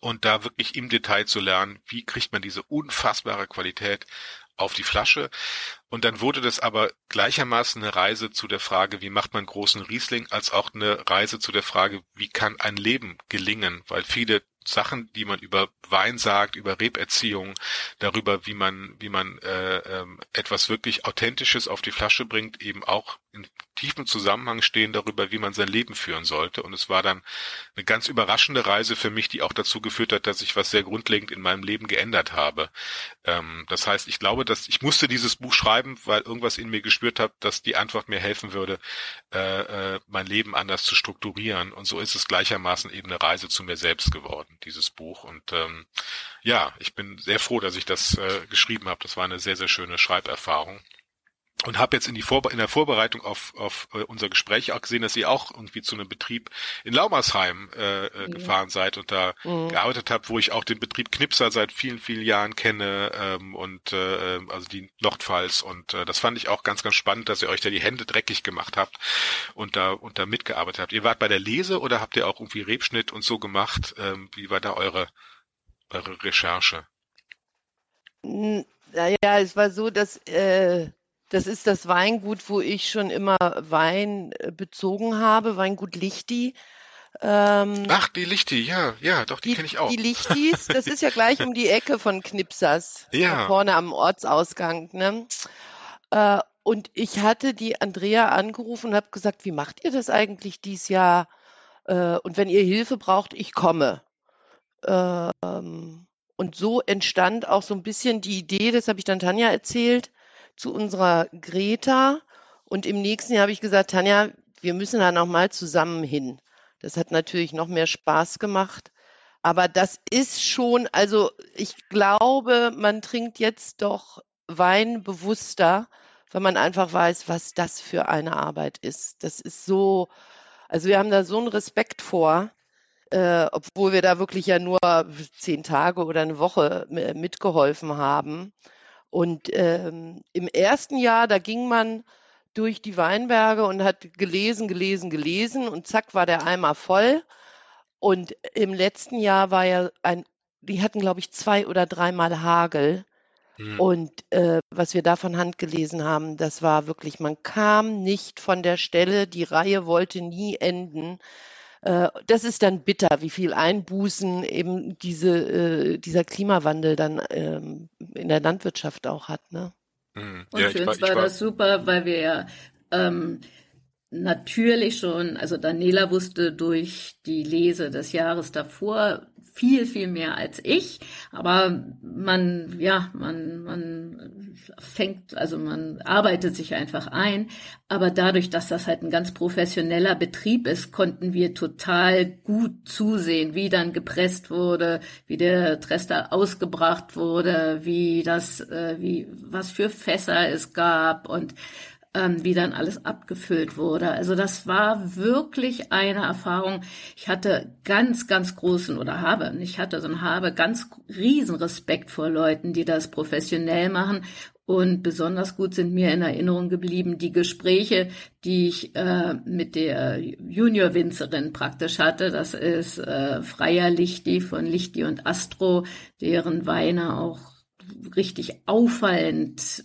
und da wirklich im Detail zu lernen, wie kriegt man diese unfassbare Qualität auf die Flasche. Und dann wurde das aber gleichermaßen eine Reise zu der Frage, wie macht man großen Riesling, als auch eine Reise zu der Frage, wie kann ein Leben gelingen, weil viele Sachen, die man über Wein sagt, über Reberziehung, darüber, wie man, wie man äh, ähm, etwas wirklich Authentisches auf die Flasche bringt, eben auch in tiefem Zusammenhang stehen darüber, wie man sein Leben führen sollte. Und es war dann eine ganz überraschende Reise für mich, die auch dazu geführt hat, dass ich was sehr grundlegend in meinem Leben geändert habe. Ähm, das heißt, ich glaube, dass ich musste dieses Buch schreiben, weil irgendwas in mir gespürt hat, dass die Antwort mir helfen würde, äh, äh, mein Leben anders zu strukturieren. Und so ist es gleichermaßen eben eine Reise zu mir selbst geworden, dieses Buch. Und ähm, ja, ich bin sehr froh, dass ich das äh, geschrieben habe. Das war eine sehr, sehr schöne Schreiberfahrung und habe jetzt in, die Vorbe in der Vorbereitung auf, auf äh, unser Gespräch auch gesehen, dass ihr auch irgendwie zu einem Betrieb in Laumersheim äh, äh, ja. gefahren seid und da mhm. gearbeitet habt, wo ich auch den Betrieb Knipser seit vielen, vielen Jahren kenne ähm, und äh, ähm, also die Nordpfalz und äh, das fand ich auch ganz, ganz spannend, dass ihr euch da die Hände dreckig gemacht habt und da und da mitgearbeitet habt. Ihr wart bei der Lese oder habt ihr auch irgendwie Rebschnitt und so gemacht? Ähm, wie war da eure, eure Recherche? Naja, es war so, dass äh, das ist das Weingut, wo ich schon immer Wein äh, bezogen habe, Weingut Lichti. Ähm, Ach, die Lichti, ja, ja, doch, die, die kenne ich auch. Die Lichtis, das ist ja gleich um die Ecke von Knipsers, ja. vorne am Ortsausgang. Ne? Äh, und ich hatte die Andrea angerufen und habe gesagt, wie macht ihr das eigentlich dieses Jahr? Äh, und wenn ihr Hilfe braucht, ich komme. Ähm, und so entstand auch so ein bisschen die Idee, das habe ich dann Tanja erzählt, zu unserer Greta und im nächsten Jahr habe ich gesagt, Tanja, wir müssen da nochmal zusammen hin. Das hat natürlich noch mehr Spaß gemacht. Aber das ist schon, also ich glaube, man trinkt jetzt doch Wein bewusster, weil man einfach weiß, was das für eine Arbeit ist. Das ist so, also wir haben da so einen Respekt vor, äh, obwohl wir da wirklich ja nur zehn Tage oder eine Woche mitgeholfen haben. Und ähm, im ersten Jahr, da ging man durch die Weinberge und hat gelesen, gelesen, gelesen und zack war der Eimer voll. Und im letzten Jahr war ja ein, die hatten glaube ich zwei oder dreimal Hagel. Mhm. Und äh, was wir da von Hand gelesen haben, das war wirklich, man kam nicht von der Stelle, die Reihe wollte nie enden. Äh, das ist dann bitter, wie viel Einbußen eben diese, äh, dieser Klimawandel dann ähm, in der Landwirtschaft auch hat. Ne? Mhm. Und ja, für uns war, war das super, weil wir ja ähm, natürlich schon, also Daniela wusste durch die Lese des Jahres davor viel, viel mehr als ich. Aber man, ja, man, man fängt, also man arbeitet sich einfach ein. Aber dadurch, dass das halt ein ganz professioneller Betrieb ist, konnten wir total gut zusehen, wie dann gepresst wurde, wie der Trester ausgebracht wurde, wie das, äh, wie, was für Fässer es gab und ähm, wie dann alles abgefüllt wurde. Also das war wirklich eine Erfahrung. Ich hatte ganz, ganz großen oder habe, ich hatte, sondern habe ganz riesen Respekt vor Leuten, die das professionell machen. Und besonders gut sind mir in Erinnerung geblieben die Gespräche, die ich äh, mit der Junior-Winzerin praktisch hatte. Das ist äh, Freier Lichti von Lichti und Astro, deren Weine auch richtig auffallend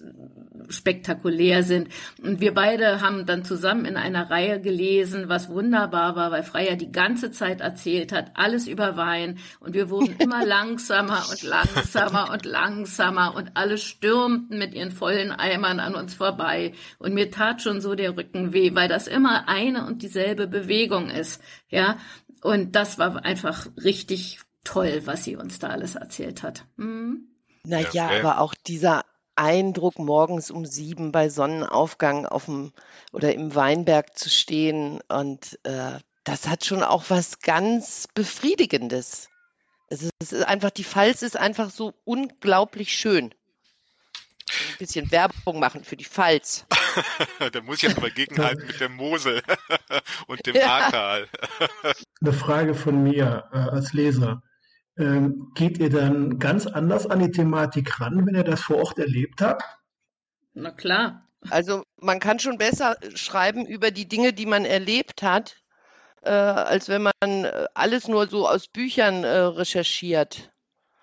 spektakulär sind. Und wir beide haben dann zusammen in einer Reihe gelesen, was wunderbar war, weil Freier die ganze Zeit erzählt hat, alles über Wein. Und wir wurden immer langsamer und langsamer und langsamer und alle stürmten mit ihren vollen Eimern an uns vorbei. Und mir tat schon so der Rücken weh, weil das immer eine und dieselbe Bewegung ist. Ja. Und das war einfach richtig toll, was sie uns da alles erzählt hat. Mhm. Naja, ja, okay. aber auch dieser Eindruck, morgens um sieben bei Sonnenaufgang auf dem oder im Weinberg zu stehen. Und äh, das hat schon auch was ganz Befriedigendes. Es ist einfach, die Pfalz ist einfach so unglaublich schön. Ein bisschen Werbung machen für die Pfalz. da muss ich jetzt mal gegenhalten mit der Mosel und dem ja. Ahrtal. Eine Frage von mir äh, als Leser. Ähm, geht ihr dann ganz anders an die Thematik ran, wenn ihr das vor Ort erlebt habt? Na klar. Also man kann schon besser schreiben über die Dinge, die man erlebt hat, äh, als wenn man äh, alles nur so aus Büchern äh, recherchiert.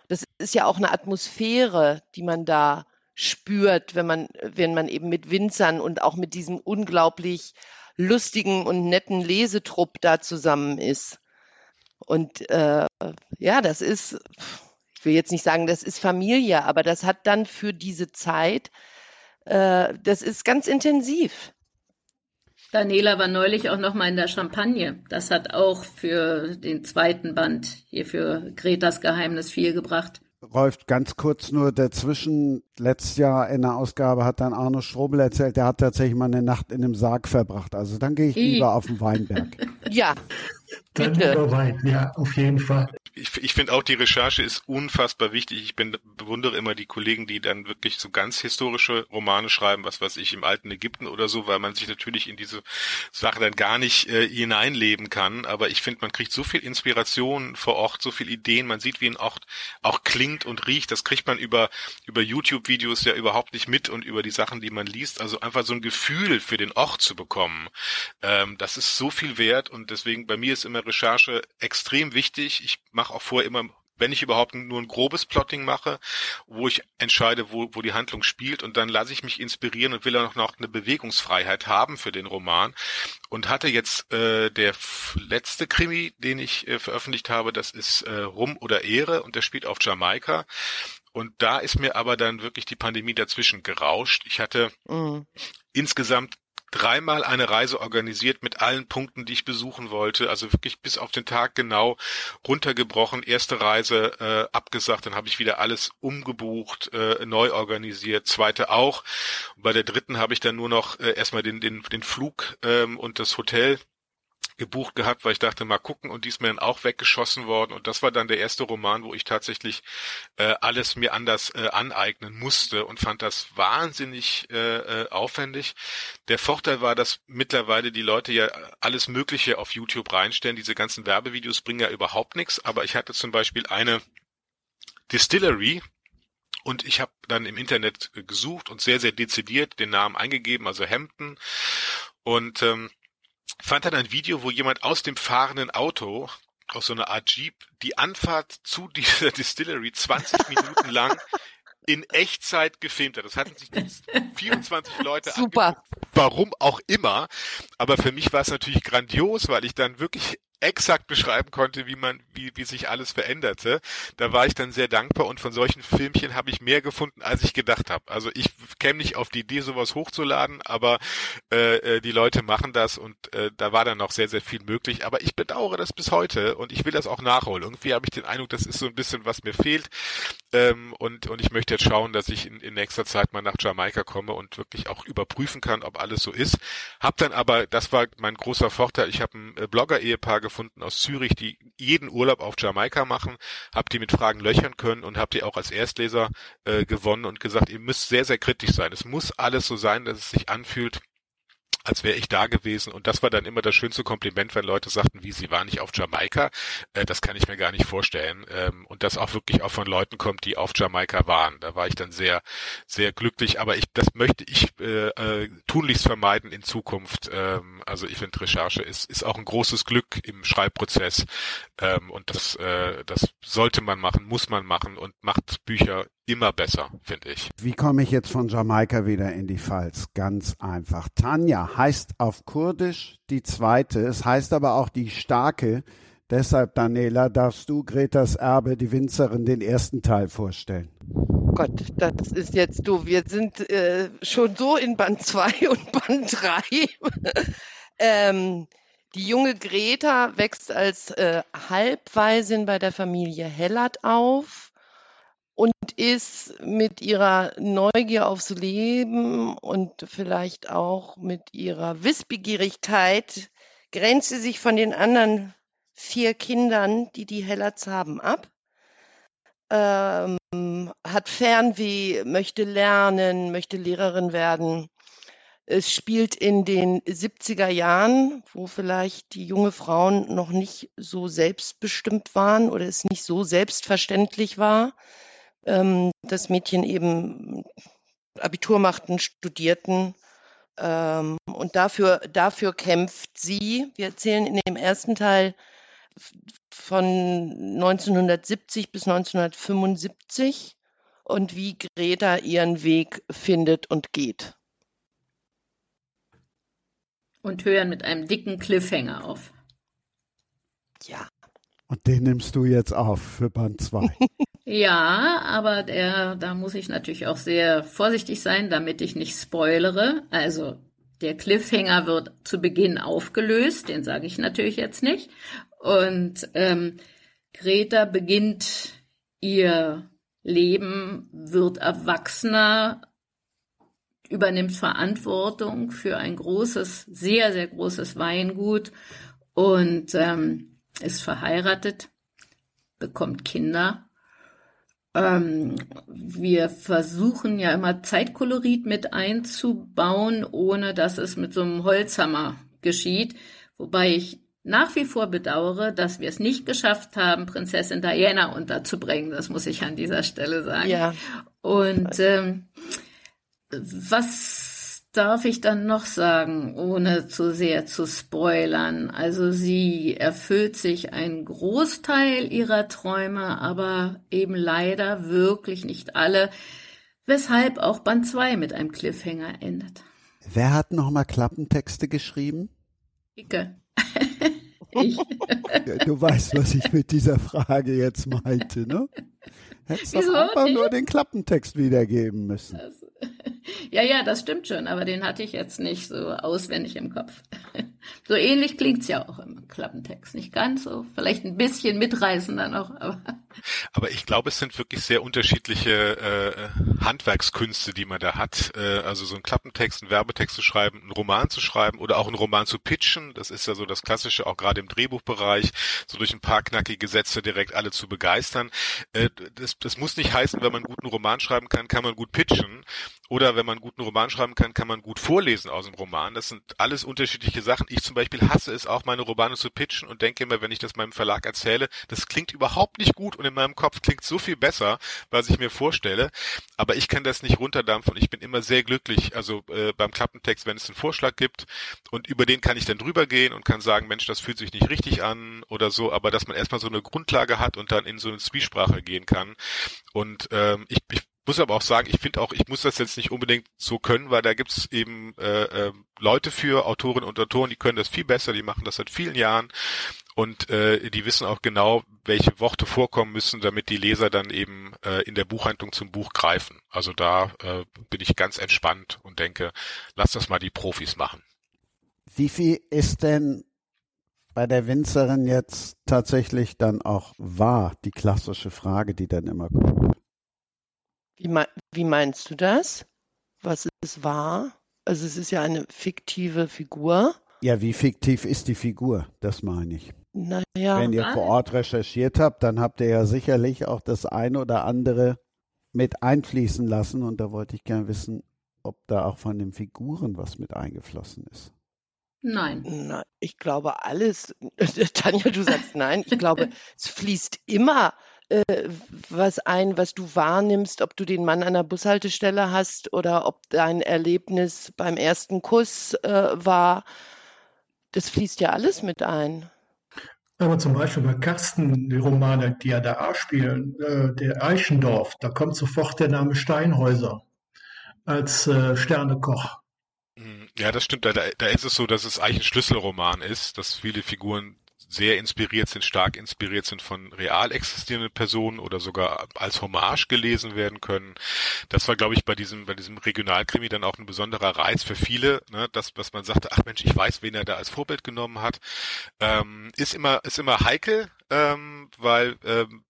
Das ist ja auch eine Atmosphäre, die man da spürt, wenn man, wenn man eben mit Winzern und auch mit diesem unglaublich lustigen und netten Lesetrupp da zusammen ist. Und äh, ja, das ist, ich will jetzt nicht sagen, das ist Familie, aber das hat dann für diese Zeit, äh, das ist ganz intensiv. Daniela war neulich auch noch mal in der Champagne. Das hat auch für den zweiten Band hier für Gretas Geheimnis viel gebracht. Rolf, ganz kurz nur dazwischen. Letztes Jahr in der Ausgabe hat dann Arno Strobel erzählt, der hat tatsächlich mal eine Nacht in einem Sarg verbracht. Also dann gehe ich lieber auf den Weinberg. ja, dann Bitte. Weit, ja, auf jeden Fall. Ich, ich finde auch, die Recherche ist unfassbar wichtig. Ich bin, bewundere immer die Kollegen, die dann wirklich so ganz historische Romane schreiben, was weiß ich, im alten Ägypten oder so, weil man sich natürlich in diese Sache dann gar nicht äh, hineinleben kann. Aber ich finde, man kriegt so viel Inspiration vor Ort, so viel Ideen. Man sieht, wie ein Ort auch klingt und riecht. Das kriegt man über, über YouTube-Videos ja überhaupt nicht mit und über die Sachen, die man liest. Also einfach so ein Gefühl für den Ort zu bekommen. Ähm, das ist so viel wert und deswegen bei mir ist immer Recherche extrem wichtig. Ich mache auch vorher immer wenn ich überhaupt nur ein grobes Plotting mache, wo ich entscheide, wo, wo die Handlung spielt und dann lasse ich mich inspirieren und will auch noch eine Bewegungsfreiheit haben für den Roman und hatte jetzt äh, der letzte Krimi, den ich äh, veröffentlicht habe, das ist äh, Rum oder Ehre und der spielt auf Jamaika und da ist mir aber dann wirklich die Pandemie dazwischen gerauscht. Ich hatte mhm. insgesamt dreimal eine Reise organisiert mit allen Punkten, die ich besuchen wollte. Also wirklich bis auf den Tag genau runtergebrochen. Erste Reise äh, abgesagt, dann habe ich wieder alles umgebucht, äh, neu organisiert. Zweite auch. Und bei der dritten habe ich dann nur noch äh, erstmal den, den, den Flug ähm, und das Hotel gebucht gehabt, weil ich dachte, mal gucken und die ist mir dann auch weggeschossen worden und das war dann der erste Roman, wo ich tatsächlich äh, alles mir anders äh, aneignen musste und fand das wahnsinnig äh, äh, aufwendig. Der Vorteil war, dass mittlerweile die Leute ja alles Mögliche auf YouTube reinstellen. Diese ganzen Werbevideos bringen ja überhaupt nichts, aber ich hatte zum Beispiel eine Distillery, und ich habe dann im Internet gesucht und sehr, sehr dezidiert den Namen eingegeben, also Hampton. Und ähm, fand dann ein Video, wo jemand aus dem fahrenden Auto aus so einer Art Jeep die Anfahrt zu dieser Distillery 20 Minuten lang in Echtzeit gefilmt hat. Das hatten sich 24 Leute Super. Angeguckt. Warum auch immer. Aber für mich war es natürlich grandios, weil ich dann wirklich exakt beschreiben konnte, wie man, wie, wie sich alles veränderte. Da war ich dann sehr dankbar und von solchen Filmchen habe ich mehr gefunden, als ich gedacht habe. Also ich käme nicht auf die Idee, sowas hochzuladen, aber äh, äh, die Leute machen das und äh, da war dann noch sehr, sehr viel möglich. Aber ich bedauere das bis heute und ich will das auch nachholen. Irgendwie habe ich den Eindruck, das ist so ein bisschen, was mir fehlt. Ähm, und, und ich möchte jetzt schauen, dass ich in, in nächster Zeit mal nach Jamaika komme und wirklich auch überprüfen kann, ob alles so ist. Hab dann aber, das war mein großer Vorteil, ich habe ein äh, Blogger-Ehepaar gefunden aus Zürich, die jeden Urlaub auf Jamaika machen, hab die mit Fragen löchern können und hab die auch als Erstleser äh, gewonnen und gesagt, ihr müsst sehr, sehr kritisch sein. Es muss alles so sein, dass es sich anfühlt, als wäre ich da gewesen. Und das war dann immer das schönste Kompliment, wenn Leute sagten, wie sie waren nicht auf Jamaika. Äh, das kann ich mir gar nicht vorstellen. Ähm, und das auch wirklich auch von Leuten kommt, die auf Jamaika waren. Da war ich dann sehr, sehr glücklich. Aber ich, das möchte ich äh, äh, tunlichst vermeiden in Zukunft. Ähm, also ich finde, Recherche ist, ist auch ein großes Glück im Schreibprozess. Ähm, und das, äh, das sollte man machen, muss man machen und macht Bücher immer besser, finde ich. Wie komme ich jetzt von Jamaika wieder in die Pfalz? Ganz einfach. Tanja heißt auf Kurdisch die zweite, es heißt aber auch die starke. Deshalb, Daniela, darfst du Gretas Erbe, die Winzerin, den ersten Teil vorstellen. Gott, das ist jetzt du. Wir sind äh, schon so in Band 2 und Band 3. ähm, die junge Greta wächst als äh, Halbwaisin bei der Familie Hellert auf und ist mit ihrer Neugier aufs Leben und vielleicht auch mit ihrer Wissbegierigkeit grenzt sie sich von den anderen vier Kindern, die die Hellerts haben, ab. Ähm, hat Fernweh, möchte lernen, möchte Lehrerin werden. Es spielt in den 70er Jahren, wo vielleicht die junge Frauen noch nicht so selbstbestimmt waren oder es nicht so selbstverständlich war, ähm, dass Mädchen eben Abitur machten, studierten. Ähm, und dafür, dafür kämpft sie. Wir erzählen in dem ersten Teil von 1970 bis 1975 und wie Greta ihren Weg findet und geht. Und hören mit einem dicken Cliffhanger auf. Ja. Und den nimmst du jetzt auf für Band 2. ja, aber der, da muss ich natürlich auch sehr vorsichtig sein, damit ich nicht spoilere. Also der Cliffhanger wird zu Beginn aufgelöst, den sage ich natürlich jetzt nicht. Und ähm, Greta beginnt ihr Leben, wird erwachsener, übernimmt Verantwortung für ein großes, sehr, sehr großes Weingut und ähm, ist verheiratet, bekommt Kinder. Ähm, wir versuchen ja immer Zeitkolorit mit einzubauen, ohne dass es mit so einem Holzhammer geschieht. Wobei ich nach wie vor bedauere, dass wir es nicht geschafft haben, Prinzessin Diana unterzubringen. Das muss ich an dieser Stelle sagen. Ja. Und ähm, was darf ich dann noch sagen, ohne zu sehr zu spoilern? Also sie erfüllt sich einen Großteil ihrer Träume, aber eben leider wirklich nicht alle, weshalb auch Band 2 mit einem Cliffhanger endet. Wer hat nochmal Klappentexte geschrieben? Icke. ich. Du weißt, was ich mit dieser Frage jetzt meinte, ne? Hättest doch einfach nur den Klappentext wiedergeben müssen. Das, ja, ja, das stimmt schon, aber den hatte ich jetzt nicht so auswendig im Kopf. So ähnlich klingt's ja auch im Klappentext. Nicht ganz so, vielleicht ein bisschen mitreißender noch, aber. Aber ich glaube, es sind wirklich sehr unterschiedliche äh, Handwerkskünste, die man da hat. Äh, also so einen Klappentext, einen Werbetext zu schreiben, einen Roman zu schreiben oder auch einen Roman zu pitchen. Das ist ja so das Klassische, auch gerade im Drehbuchbereich, so durch ein paar knackige Sätze direkt alle zu begeistern. Äh, das, das muss nicht heißen, wenn man einen guten Roman schreiben kann, kann man gut pitchen. Oder wenn man einen guten Roman schreiben kann, kann man gut vorlesen aus dem Roman. Das sind alles unterschiedliche Sachen. Ich zum Beispiel hasse es auch, meine Romane zu pitchen und denke immer, wenn ich das meinem Verlag erzähle, das klingt überhaupt nicht gut und in meinem Kopf klingt so viel besser, was ich mir vorstelle. Aber ich kann das nicht runterdampfen ich bin immer sehr glücklich, also äh, beim Klappentext, wenn es einen Vorschlag gibt und über den kann ich dann drüber gehen und kann sagen, Mensch, das fühlt sich nicht richtig an oder so, aber dass man erstmal so eine Grundlage hat und dann in so eine Zwiesprache gehen kann. Und ähm, ich, ich muss aber auch sagen, ich finde auch, ich muss das jetzt nicht unbedingt so können, weil da gibt's eben äh, äh, Leute für, Autorinnen und Autoren, die können das viel besser, die machen das seit vielen Jahren und äh, die wissen auch genau, welche Worte vorkommen müssen, damit die Leser dann eben äh, in der Buchhandlung zum Buch greifen. Also da äh, bin ich ganz entspannt und denke, lass das mal die Profis machen. Wie viel ist denn bei der Winzerin jetzt tatsächlich dann auch wahr, die klassische Frage, die dann immer kommt? Wie, mein, wie meinst du das? Was ist wahr? Also es ist ja eine fiktive Figur. Ja, wie fiktiv ist die Figur? Das meine ich. Naja. Wenn ihr vor Ort recherchiert habt, dann habt ihr ja sicherlich auch das eine oder andere mit einfließen lassen. Und da wollte ich gerne wissen, ob da auch von den Figuren was mit eingeflossen ist. Nein. Na, ich glaube alles. Tanja, du sagst nein. Ich glaube, es fließt immer äh, was ein, was du wahrnimmst, ob du den Mann an der Bushaltestelle hast oder ob dein Erlebnis beim ersten Kuss äh, war. Das fließt ja alles mit ein. Aber zum Beispiel bei Carsten, die Romane, die ja da spielen, äh, der Eichendorf, da kommt sofort der Name Steinhäuser als äh, Sternekoch. Hm, ja, das stimmt. Da, da ist es so, dass es eigentlich ein Schlüsselroman ist, dass viele Figuren sehr inspiriert sind, stark inspiriert sind von real existierenden Personen oder sogar als Hommage gelesen werden können. Das war, glaube ich, bei diesem, bei diesem Regionalkrimi dann auch ein besonderer Reiz für viele, ne, dass, dass man sagte, ach Mensch, ich weiß, wen er da als Vorbild genommen hat. Ähm, ist immer, ist immer heikel, ähm, weil ähm,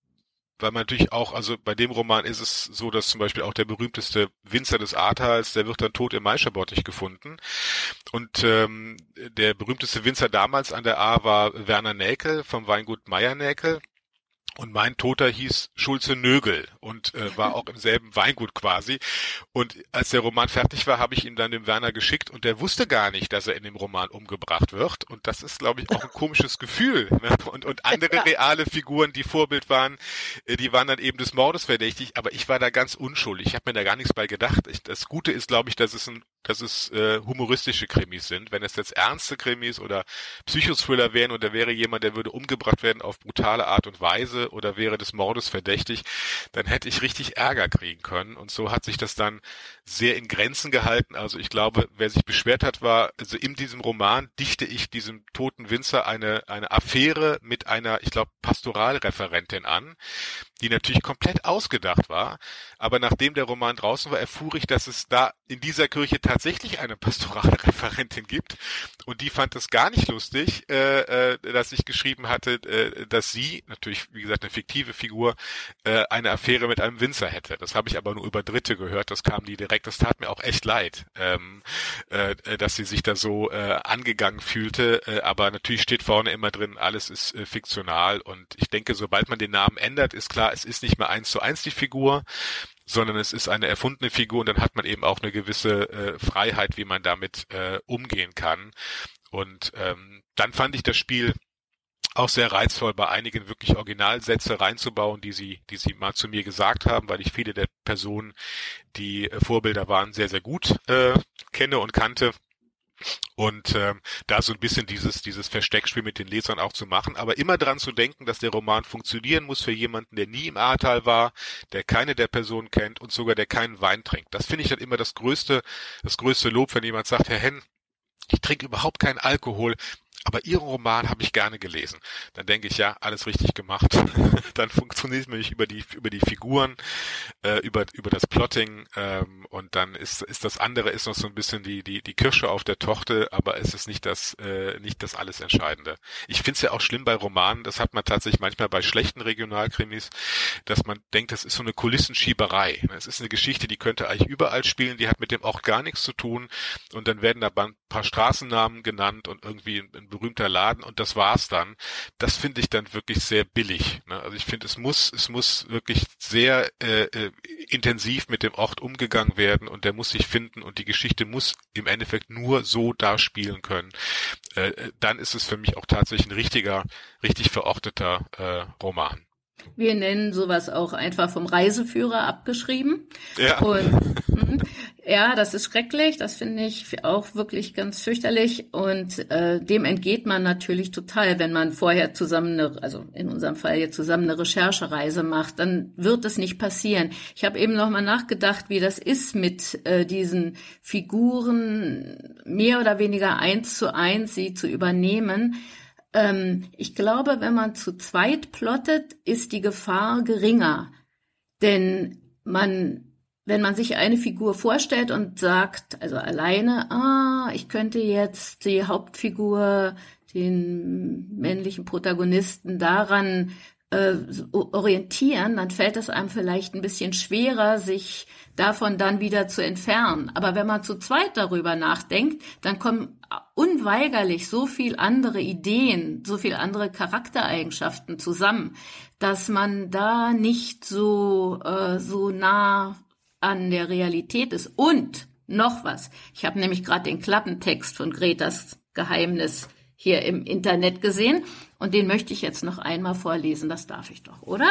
weil man natürlich auch, also bei dem Roman ist es so, dass zum Beispiel auch der berühmteste Winzer des Ahrtals, der wird dann tot im Maischerbottig gefunden. Und ähm, der berühmteste Winzer damals an der A war Werner Näkel vom Weingut Meier Näkel. Und mein Toter hieß Schulze Nögel und äh, war auch im selben Weingut quasi. Und als der Roman fertig war, habe ich ihn dann dem Werner geschickt und der wusste gar nicht, dass er in dem Roman umgebracht wird. Und das ist, glaube ich, auch ein komisches Gefühl. Ne? Und, und andere reale Figuren, die Vorbild waren, äh, die waren dann eben des Mordes verdächtig. Aber ich war da ganz unschuldig. Ich habe mir da gar nichts bei gedacht. Ich, das Gute ist, glaube ich, dass es ein dass es äh, humoristische Krimis sind. Wenn es jetzt ernste Krimis oder Psychothriller wären und da wäre jemand, der würde umgebracht werden auf brutale Art und Weise oder wäre des Mordes verdächtig, dann hätte ich richtig Ärger kriegen können. Und so hat sich das dann sehr in Grenzen gehalten. Also ich glaube, wer sich beschwert hat, war, also in diesem Roman dichte ich diesem toten Winzer eine, eine Affäre mit einer, ich glaube, Pastoralreferentin an, die natürlich komplett ausgedacht war. Aber nachdem der Roman draußen war, erfuhr ich, dass es da in dieser Kirche tatsächlich eine Pastoralreferentin gibt. Und die fand es gar nicht lustig, äh, äh, dass ich geschrieben hatte, äh, dass sie, natürlich wie gesagt eine fiktive Figur, äh, eine Affäre mit einem Winzer hätte. Das habe ich aber nur über Dritte gehört. Das kam die direkt. Das tat mir auch echt leid, ähm, äh, dass sie sich da so äh, angegangen fühlte. Äh, aber natürlich steht vorne immer drin, alles ist äh, fiktional. Und ich denke, sobald man den Namen ändert, ist klar, es ist nicht mehr eins zu eins die Figur, sondern es ist eine erfundene Figur und dann hat man eben auch eine gewisse äh, Freiheit, wie man damit äh, umgehen kann. Und ähm, dann fand ich das Spiel auch sehr reizvoll, bei einigen wirklich Originalsätze reinzubauen, die sie, die sie mal zu mir gesagt haben, weil ich viele der Personen, die äh, Vorbilder waren, sehr, sehr gut äh, kenne und kannte. Und ähm, da so ein bisschen dieses, dieses Versteckspiel mit den Lesern auch zu machen, aber immer dran zu denken, dass der Roman funktionieren muss für jemanden, der nie im Ahrtal war, der keine der Personen kennt und sogar der keinen Wein trinkt. Das finde ich dann immer das größte, das größte Lob, wenn jemand sagt, Herr Henn, ich trinke überhaupt keinen Alkohol, aber Ihren Roman habe ich gerne gelesen. Dann denke ich, ja, alles richtig gemacht. dann funktioniert es nämlich über die über die Figuren, äh, über über das Plotting ähm, und dann ist ist das andere ist noch so ein bisschen die die die Kirsche auf der Torte, aber es ist nicht das äh, nicht das alles Entscheidende. Ich finde es ja auch schlimm bei Romanen. Das hat man tatsächlich manchmal bei schlechten Regionalkrimis, dass man denkt, das ist so eine Kulissenschieberei. Es ist eine Geschichte, die könnte eigentlich überall spielen, die hat mit dem auch gar nichts zu tun und dann werden da ein paar Straßennamen genannt und irgendwie ein berühmter Laden und das war's dann. Das finde ich dann wirklich sehr billig. Ne? Also ich finde, es muss, es muss wirklich sehr äh, äh, intensiv mit dem Ort umgegangen werden und der muss sich finden und die Geschichte muss im Endeffekt nur so da spielen können. Äh, äh dann ist es für mich auch tatsächlich ein richtiger, richtig verorteter äh, Roman. Wir nennen sowas auch einfach vom Reiseführer abgeschrieben. Ja. Und, hm, ja, das ist schrecklich. Das finde ich auch wirklich ganz fürchterlich. Und äh, dem entgeht man natürlich total, wenn man vorher zusammen eine, also in unserem Fall jetzt zusammen eine Recherchereise macht. Dann wird es nicht passieren. Ich habe eben noch mal nachgedacht, wie das ist mit äh, diesen Figuren mehr oder weniger eins zu eins sie zu übernehmen ähm, ich glaube, wenn man zu zweit plottet, ist die Gefahr geringer. Denn man, wenn man sich eine Figur vorstellt und sagt, also alleine, ah, ich könnte jetzt die Hauptfigur, den männlichen Protagonisten daran äh, orientieren, dann fällt es einem vielleicht ein bisschen schwerer, sich davon dann wieder zu entfernen. Aber wenn man zu zweit darüber nachdenkt, dann kommen unweigerlich so viel andere Ideen, so viel andere Charaktereigenschaften zusammen, dass man da nicht so äh, so nah an der Realität ist. Und noch was. Ich habe nämlich gerade den Klappentext von Gretas Geheimnis hier im Internet gesehen und den möchte ich jetzt noch einmal vorlesen. Das darf ich doch, oder?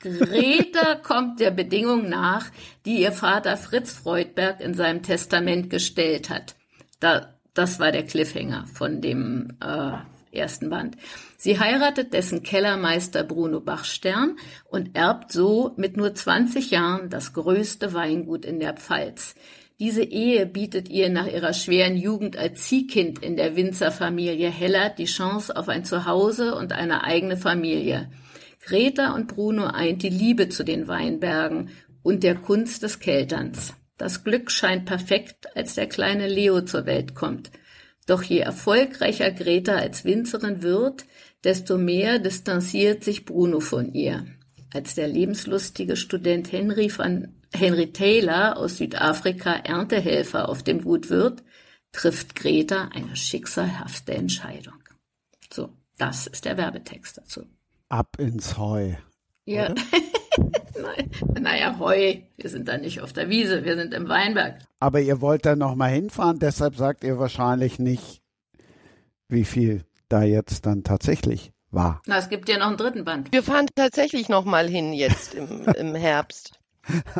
Greta kommt der Bedingung nach, die ihr Vater Fritz Freudberg in seinem Testament gestellt hat. Da, das war der Cliffhanger von dem äh, ersten Band. Sie heiratet dessen Kellermeister Bruno Bachstern und erbt so mit nur 20 Jahren das größte Weingut in der Pfalz. Diese Ehe bietet ihr nach ihrer schweren Jugend als Ziehkind in der Winzerfamilie Heller die Chance auf ein Zuhause und eine eigene Familie. Greta und Bruno eint die Liebe zu den Weinbergen und der Kunst des Kelterns. Das Glück scheint perfekt, als der kleine Leo zur Welt kommt. Doch je erfolgreicher Greta als Winzerin wird, desto mehr distanziert sich Bruno von ihr. Als der lebenslustige Student Henry van Henry Taylor aus Südafrika Erntehelfer auf dem Gut wird, trifft Greta eine schicksalhafte Entscheidung. So, das ist der Werbetext dazu. Ab ins Heu. Ja. naja, Heu. Wir sind da nicht auf der Wiese, wir sind im Weinberg. Aber ihr wollt da nochmal hinfahren, deshalb sagt ihr wahrscheinlich nicht, wie viel da jetzt dann tatsächlich war. Na, es gibt ja noch einen dritten Band. Wir fahren tatsächlich nochmal hin jetzt im, im Herbst.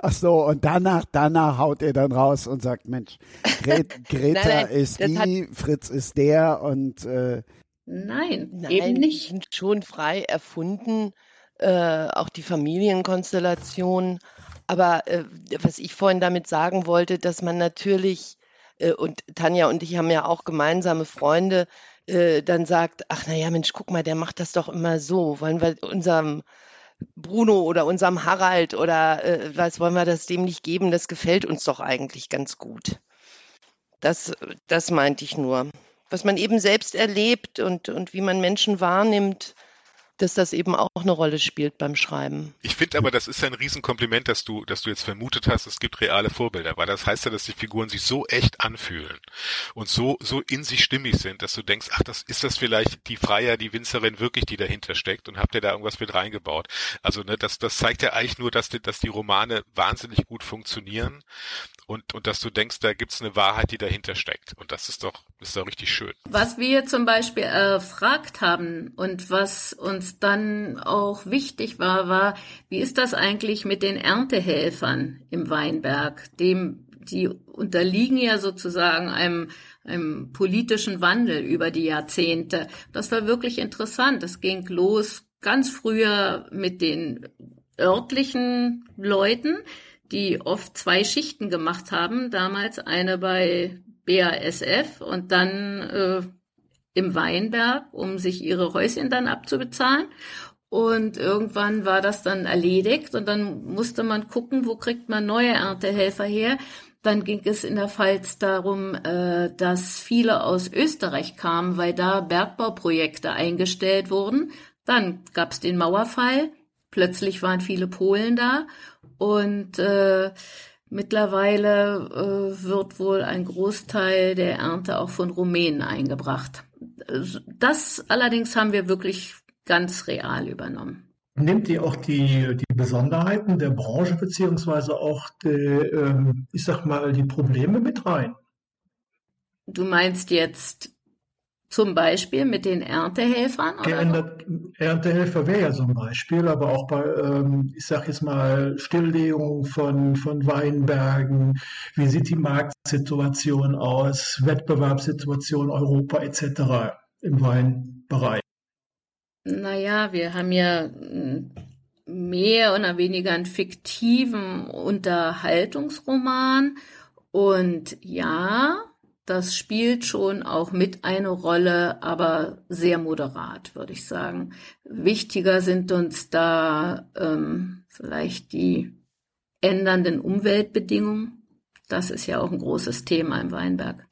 Ach so, und danach, danach haut ihr dann raus und sagt, Mensch, Gret, Greta nein, nein, ist die, Fritz ist der und äh, Nein, nein, eben nicht. Sind schon frei erfunden äh, auch die Familienkonstellation. Aber äh, was ich vorhin damit sagen wollte, dass man natürlich, äh, und Tanja und ich haben ja auch gemeinsame Freunde, äh, dann sagt, ach naja, Mensch, guck mal, der macht das doch immer so. Wollen wir unserem Bruno oder unserem Harald oder äh, was wollen wir das dem nicht geben? Das gefällt uns doch eigentlich ganz gut. Das, das meinte ich nur. Was man eben selbst erlebt und, und wie man Menschen wahrnimmt, dass das eben auch eine Rolle spielt beim Schreiben. Ich finde aber, das ist ein Riesenkompliment, dass du, dass du jetzt vermutet hast, es gibt reale Vorbilder, weil das heißt ja, dass die Figuren sich so echt anfühlen und so, so in sich stimmig sind, dass du denkst, ach, das ist das vielleicht die Freier, die Winzerin wirklich, die dahinter steckt und habt ihr da irgendwas mit reingebaut. Also, ne, das, das zeigt ja eigentlich nur, dass die, dass die Romane wahnsinnig gut funktionieren und, und dass du denkst, da gibt's eine Wahrheit, die dahinter steckt. Und das ist doch, ist doch richtig schön. Was wir zum Beispiel erfragt haben und was uns dann auch wichtig war, war, wie ist das eigentlich mit den Erntehelfern im Weinberg? Dem, die unterliegen ja sozusagen einem, einem politischen Wandel über die Jahrzehnte. Das war wirklich interessant. Das ging los ganz früher mit den örtlichen Leuten, die oft zwei Schichten gemacht haben. Damals eine bei BASF und dann äh, im Weinberg, um sich ihre Häuschen dann abzubezahlen. Und irgendwann war das dann erledigt und dann musste man gucken, wo kriegt man neue Erntehelfer her. Dann ging es in der Pfalz darum, äh, dass viele aus Österreich kamen, weil da Bergbauprojekte eingestellt wurden. Dann gab es den Mauerfall. Plötzlich waren viele Polen da und äh, mittlerweile äh, wird wohl ein Großteil der Ernte auch von Rumänen eingebracht. Das allerdings haben wir wirklich ganz real übernommen. Nimmt ihr auch die, die Besonderheiten der Branche beziehungsweise auch die, ähm, ich sag mal, die Probleme mit rein? Du meinst jetzt zum Beispiel mit den Erntehelfern? Geändert, Erntehelfer wäre ja so ein Beispiel, aber auch bei, ähm, ich sage jetzt mal, Stilllegung von, von Weinbergen. Wie sieht die Marktsituation aus? Wettbewerbssituation Europa etc. im Weinbereich? Naja, wir haben ja hm, mehr oder weniger einen fiktiven Unterhaltungsroman. Und ja, das spielt schon auch mit eine Rolle, aber sehr moderat, würde ich sagen. Wichtiger sind uns da ähm, vielleicht die ändernden Umweltbedingungen. Das ist ja auch ein großes Thema im Weinberg.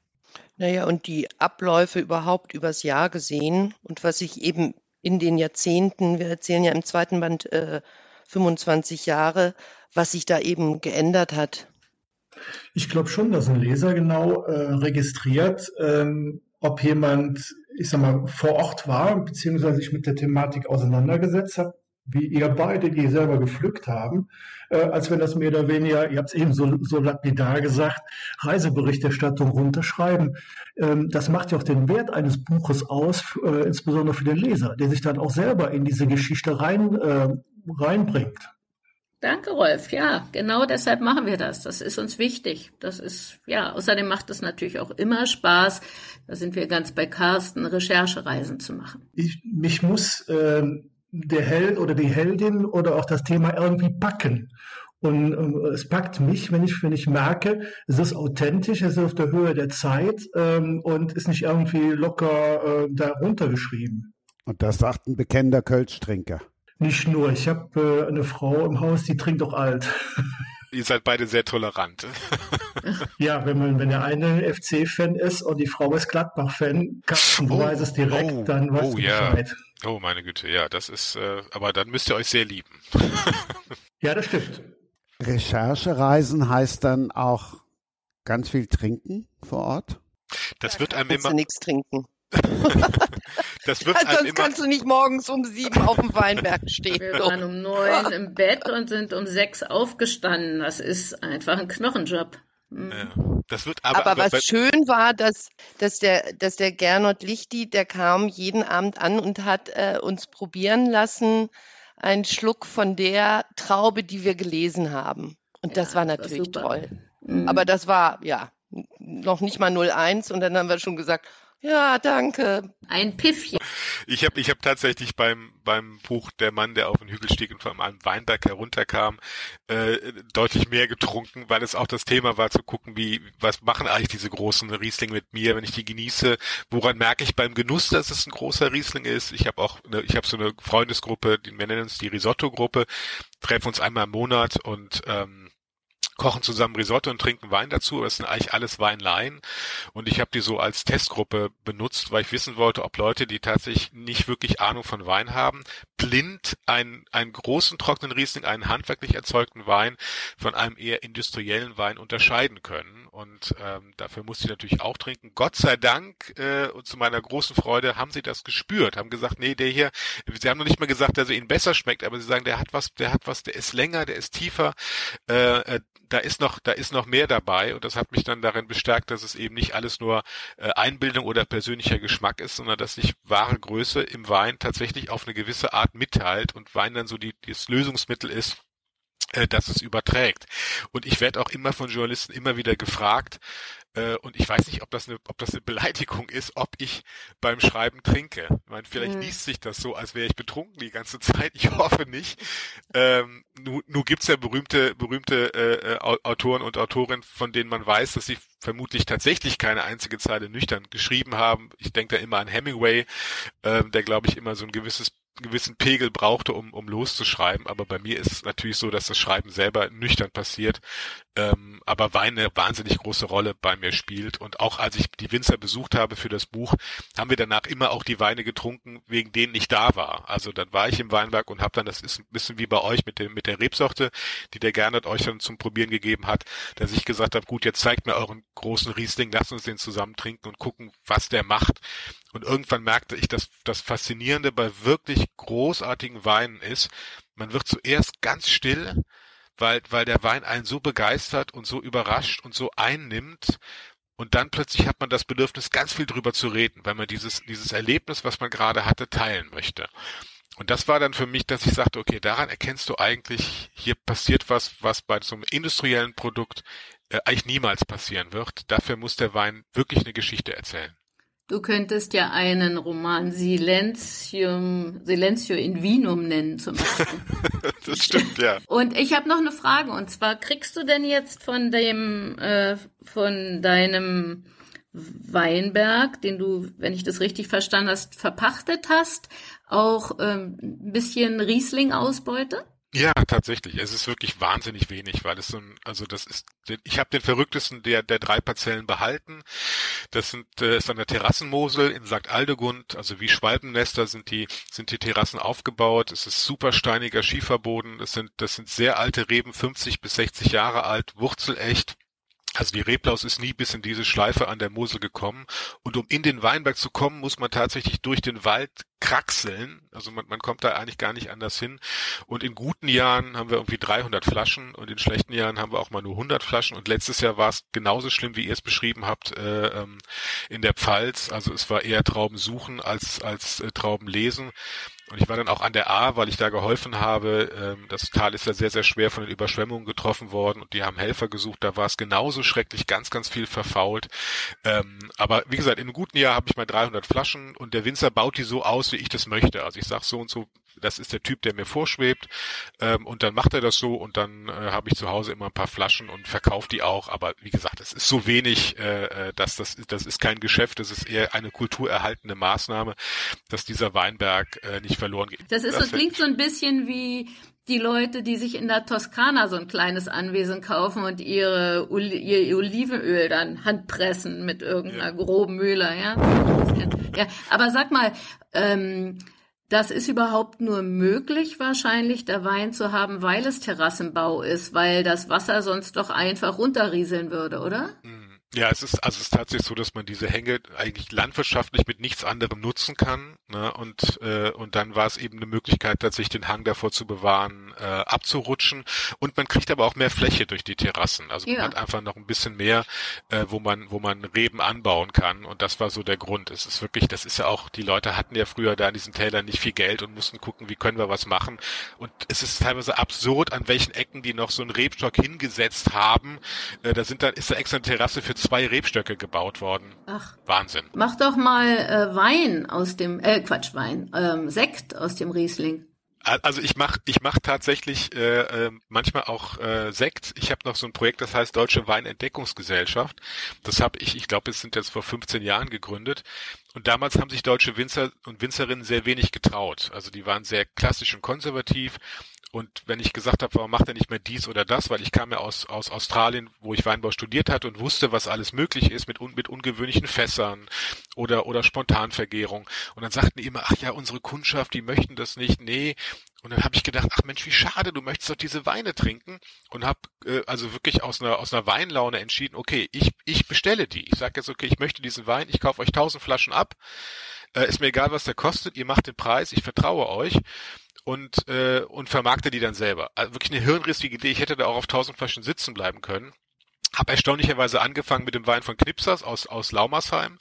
Naja, und die Abläufe überhaupt übers Jahr gesehen und was sich eben in den Jahrzehnten, wir erzählen ja im zweiten Band äh, 25 Jahre, was sich da eben geändert hat. Ich glaube schon, dass ein Leser genau äh, registriert, ähm, ob jemand, ich sag mal, vor Ort war, beziehungsweise sich mit der Thematik auseinandergesetzt hat, wie ihr beide, die selber gepflückt haben, äh, als wenn das mehr oder weniger, ihr habt es eben so, so lapidar gesagt, Reiseberichterstattung runterschreiben. Ähm, das macht ja auch den Wert eines Buches aus, äh, insbesondere für den Leser, der sich dann auch selber in diese Geschichte rein, äh, reinbringt. Danke, Rolf. Ja, genau deshalb machen wir das. Das ist uns wichtig. Das ist, ja, außerdem macht es natürlich auch immer Spaß. Da sind wir ganz bei Carsten, Recherchereisen zu machen. Ich, mich muss äh, der Held oder die Heldin oder auch das Thema irgendwie packen. Und äh, es packt mich, wenn ich, wenn ich merke, es ist authentisch, es ist auf der Höhe der Zeit ähm, und ist nicht irgendwie locker äh, da runtergeschrieben. Und das sagt ein bekennender Kölsch-Trinker. Nicht nur, ich habe äh, eine Frau im Haus, die trinkt auch alt. Ihr seid beide sehr tolerant. ja, wenn man, wenn der eine FC-Fan ist und die Frau ist Gladbach-Fan, Carsten oh, weiß es direkt, oh, dann weiß oh, du ja. Bescheid. Oh, meine Güte, ja, das ist, äh, aber dann müsst ihr euch sehr lieben. ja, das stimmt. Recherchereisen heißt dann auch ganz viel trinken vor Ort? Das da wird einem immer. nichts trinken. Das wird also sonst kannst du nicht morgens um sieben auf dem Weinberg stehen. Wir waren um neun im Bett und sind um sechs aufgestanden. Das ist einfach ein Knochenjob. Mhm. Ja, das wird aber, aber, aber was schön war, dass, dass der, dass der Gernot Lichti, der kam jeden Abend an und hat äh, uns probieren lassen, einen Schluck von der Traube, die wir gelesen haben. Und ja, das war natürlich das war toll. Mhm. Aber das war, ja, noch nicht mal 01 und dann haben wir schon gesagt, ja, danke. Ein Piffchen. Ich habe ich hab tatsächlich beim, beim Buch Der Mann, der auf den Hügel stieg und von einem Weinberg herunterkam, äh, deutlich mehr getrunken, weil es auch das Thema war zu gucken, wie, was machen eigentlich diese großen Riesling mit mir, wenn ich die genieße, woran merke ich beim Genuss, dass es ein großer Riesling ist. Ich habe auch, eine, ich habe so eine Freundesgruppe, die wir nennen uns die Risotto-Gruppe, treffen uns einmal im Monat und ähm, kochen zusammen Risotto und trinken Wein dazu. Das sind eigentlich alles Weinleien. Und ich habe die so als Testgruppe benutzt, weil ich wissen wollte, ob Leute, die tatsächlich nicht wirklich Ahnung von Wein haben, blind einen, einen großen trockenen Riesling, einen handwerklich erzeugten Wein von einem eher industriellen Wein unterscheiden können. Und ähm, dafür musste ich natürlich auch trinken. Gott sei Dank äh, und zu meiner großen Freude haben sie das gespürt, haben gesagt, nee, der hier, sie haben noch nicht mal gesagt, dass er ihnen besser schmeckt, aber sie sagen, der hat was, der hat was, der ist länger, der ist tiefer. Äh, äh da ist noch, da ist noch mehr dabei und das hat mich dann darin bestärkt, dass es eben nicht alles nur äh, Einbildung oder persönlicher Geschmack ist, sondern dass sich wahre Größe im Wein tatsächlich auf eine gewisse Art mitteilt und Wein dann so die, das Lösungsmittel ist, äh, dass es überträgt. Und ich werde auch immer von Journalisten immer wieder gefragt, äh, und ich weiß nicht, ob das, eine, ob das eine Beleidigung ist, ob ich beim Schreiben trinke. Ich meine, vielleicht mhm. liest sich das so, als wäre ich betrunken die ganze Zeit. Ich hoffe nicht. Ähm, nur, nur gibt's ja berühmte, berühmte äh Autoren und Autorinnen, von denen man weiß, dass sie vermutlich tatsächlich keine einzige Zeile nüchtern geschrieben haben. Ich denke da immer an Hemingway, äh, der glaube ich immer so ein gewisses gewissen Pegel brauchte, um, um loszuschreiben. Aber bei mir ist es natürlich so, dass das Schreiben selber nüchtern passiert, ähm, aber Wein eine wahnsinnig große Rolle bei mir spielt. Und auch als ich die Winzer besucht habe für das Buch, haben wir danach immer auch die Weine getrunken, wegen denen ich da war. Also dann war ich im Weinberg und habe dann, das ist ein bisschen wie bei euch mit, dem, mit der Rebsorte, die der Gernot euch dann zum Probieren gegeben hat, dass ich gesagt habe, gut, jetzt zeigt mir euren großen Riesling, lasst uns den zusammen trinken und gucken, was der macht. Und irgendwann merkte ich, dass das Faszinierende bei wirklich großartigen Weinen ist, man wird zuerst ganz still, weil, weil der Wein einen so begeistert und so überrascht und so einnimmt. Und dann plötzlich hat man das Bedürfnis, ganz viel drüber zu reden, weil man dieses, dieses Erlebnis, was man gerade hatte, teilen möchte. Und das war dann für mich, dass ich sagte, okay, daran erkennst du eigentlich, hier passiert was, was bei so einem industriellen Produkt äh, eigentlich niemals passieren wird. Dafür muss der Wein wirklich eine Geschichte erzählen. Du könntest ja einen Roman Silentium, Silentio in Vinum nennen zum Beispiel. das stimmt, ja. Und ich habe noch eine Frage, und zwar kriegst du denn jetzt von dem, äh, von deinem Weinberg, den du, wenn ich das richtig verstanden hast, verpachtet hast, auch ähm, ein bisschen Riesling-Ausbeute? Ja, tatsächlich. Es ist wirklich wahnsinnig wenig, weil es so ein, also das ist, ich habe den verrücktesten der der drei Parzellen behalten. Das sind äh, ist an der Terrassenmosel in St. Aldegund, also wie Schwalbennester sind die sind die Terrassen aufgebaut. Es ist super steiniger Schieferboden. Es sind das sind sehr alte Reben, 50 bis 60 Jahre alt, wurzelecht. Also die Reblaus ist nie bis in diese Schleife an der Mosel gekommen. Und um in den Weinberg zu kommen, muss man tatsächlich durch den Wald kraxeln. Also man, man kommt da eigentlich gar nicht anders hin. Und in guten Jahren haben wir irgendwie 300 Flaschen und in schlechten Jahren haben wir auch mal nur 100 Flaschen. Und letztes Jahr war es genauso schlimm, wie ihr es beschrieben habt, äh, ähm, in der Pfalz. Also es war eher Trauben suchen als, als äh, Trauben lesen. Und ich war dann auch an der A, weil ich da geholfen habe. Ähm, das Tal ist ja sehr, sehr schwer von den Überschwemmungen getroffen worden und die haben Helfer gesucht. Da war es genauso schrecklich, ganz, ganz viel verfault. Ähm, aber wie gesagt, in einem guten Jahr habe ich mal 300 Flaschen und der Winzer baut die so aus, wie ich das möchte. Also ich sage so und so das ist der Typ, der mir vorschwebt. Ähm, und dann macht er das so und dann äh, habe ich zu Hause immer ein paar Flaschen und verkaufe die auch. Aber wie gesagt, es ist so wenig, äh, äh, dass das, das ist kein Geschäft, das ist eher eine kulturerhaltende Maßnahme, dass dieser Weinberg äh, nicht verloren geht. Das ist, das klingt so ein bisschen wie die Leute, die sich in der Toskana so ein kleines Anwesen kaufen und ihre ihr Olivenöl dann handpressen mit irgendeiner ja. groben Mühle, ja. ja. Aber sag mal, ähm, das ist überhaupt nur möglich, wahrscheinlich, der Wein zu haben, weil es Terrassenbau ist, weil das Wasser sonst doch einfach runterrieseln würde, oder? Mhm. Ja, es ist, also es ist tatsächlich so, dass man diese Hänge eigentlich landwirtschaftlich mit nichts anderem nutzen kann. Ne? Und, äh, und dann war es eben eine Möglichkeit, tatsächlich den Hang davor zu bewahren, äh, abzurutschen. Und man kriegt aber auch mehr Fläche durch die Terrassen. Also man ja. hat einfach noch ein bisschen mehr, äh, wo man, wo man Reben anbauen kann. Und das war so der Grund. Es ist wirklich, das ist ja auch, die Leute hatten ja früher da in diesen Tälern nicht viel Geld und mussten gucken, wie können wir was machen. Und es ist teilweise absurd, an welchen Ecken die noch so einen Rebstock hingesetzt haben. Äh, da sind dann, ist da extra eine Terrasse für zwei Rebstöcke gebaut worden. Ach. Wahnsinn. Mach doch mal äh, Wein aus dem, äh, Quatsch, Wein, ähm, Sekt aus dem Riesling. Also ich mache ich mach tatsächlich äh, äh, manchmal auch äh, Sekt. Ich habe noch so ein Projekt, das heißt Deutsche Weinentdeckungsgesellschaft. Das habe ich, ich glaube, es sind jetzt vor 15 Jahren gegründet. Und damals haben sich deutsche Winzer und Winzerinnen sehr wenig getraut. Also die waren sehr klassisch und konservativ und wenn ich gesagt habe, warum macht er nicht mehr dies oder das, weil ich kam ja aus, aus Australien, wo ich Weinbau studiert hatte und wusste, was alles möglich ist mit, mit ungewöhnlichen Fässern oder, oder Spontanvergärung. Und dann sagten die immer, ach ja, unsere Kundschaft, die möchten das nicht. Nee. Und dann habe ich gedacht, ach Mensch, wie schade, du möchtest doch diese Weine trinken. Und habe äh, also wirklich aus einer, aus einer Weinlaune entschieden, okay, ich, ich bestelle die. Ich sage jetzt, okay, ich möchte diesen Wein, ich kaufe euch tausend Flaschen ab. Äh, ist mir egal, was der kostet, ihr macht den Preis, ich vertraue euch und, äh, und vermarkte die dann selber. Also wirklich eine hirnrissige Idee. Ich hätte da auch auf tausend Flaschen sitzen bleiben können. Hab erstaunlicherweise angefangen mit dem Wein von Knipsers aus, aus Laumersheim. Mhm.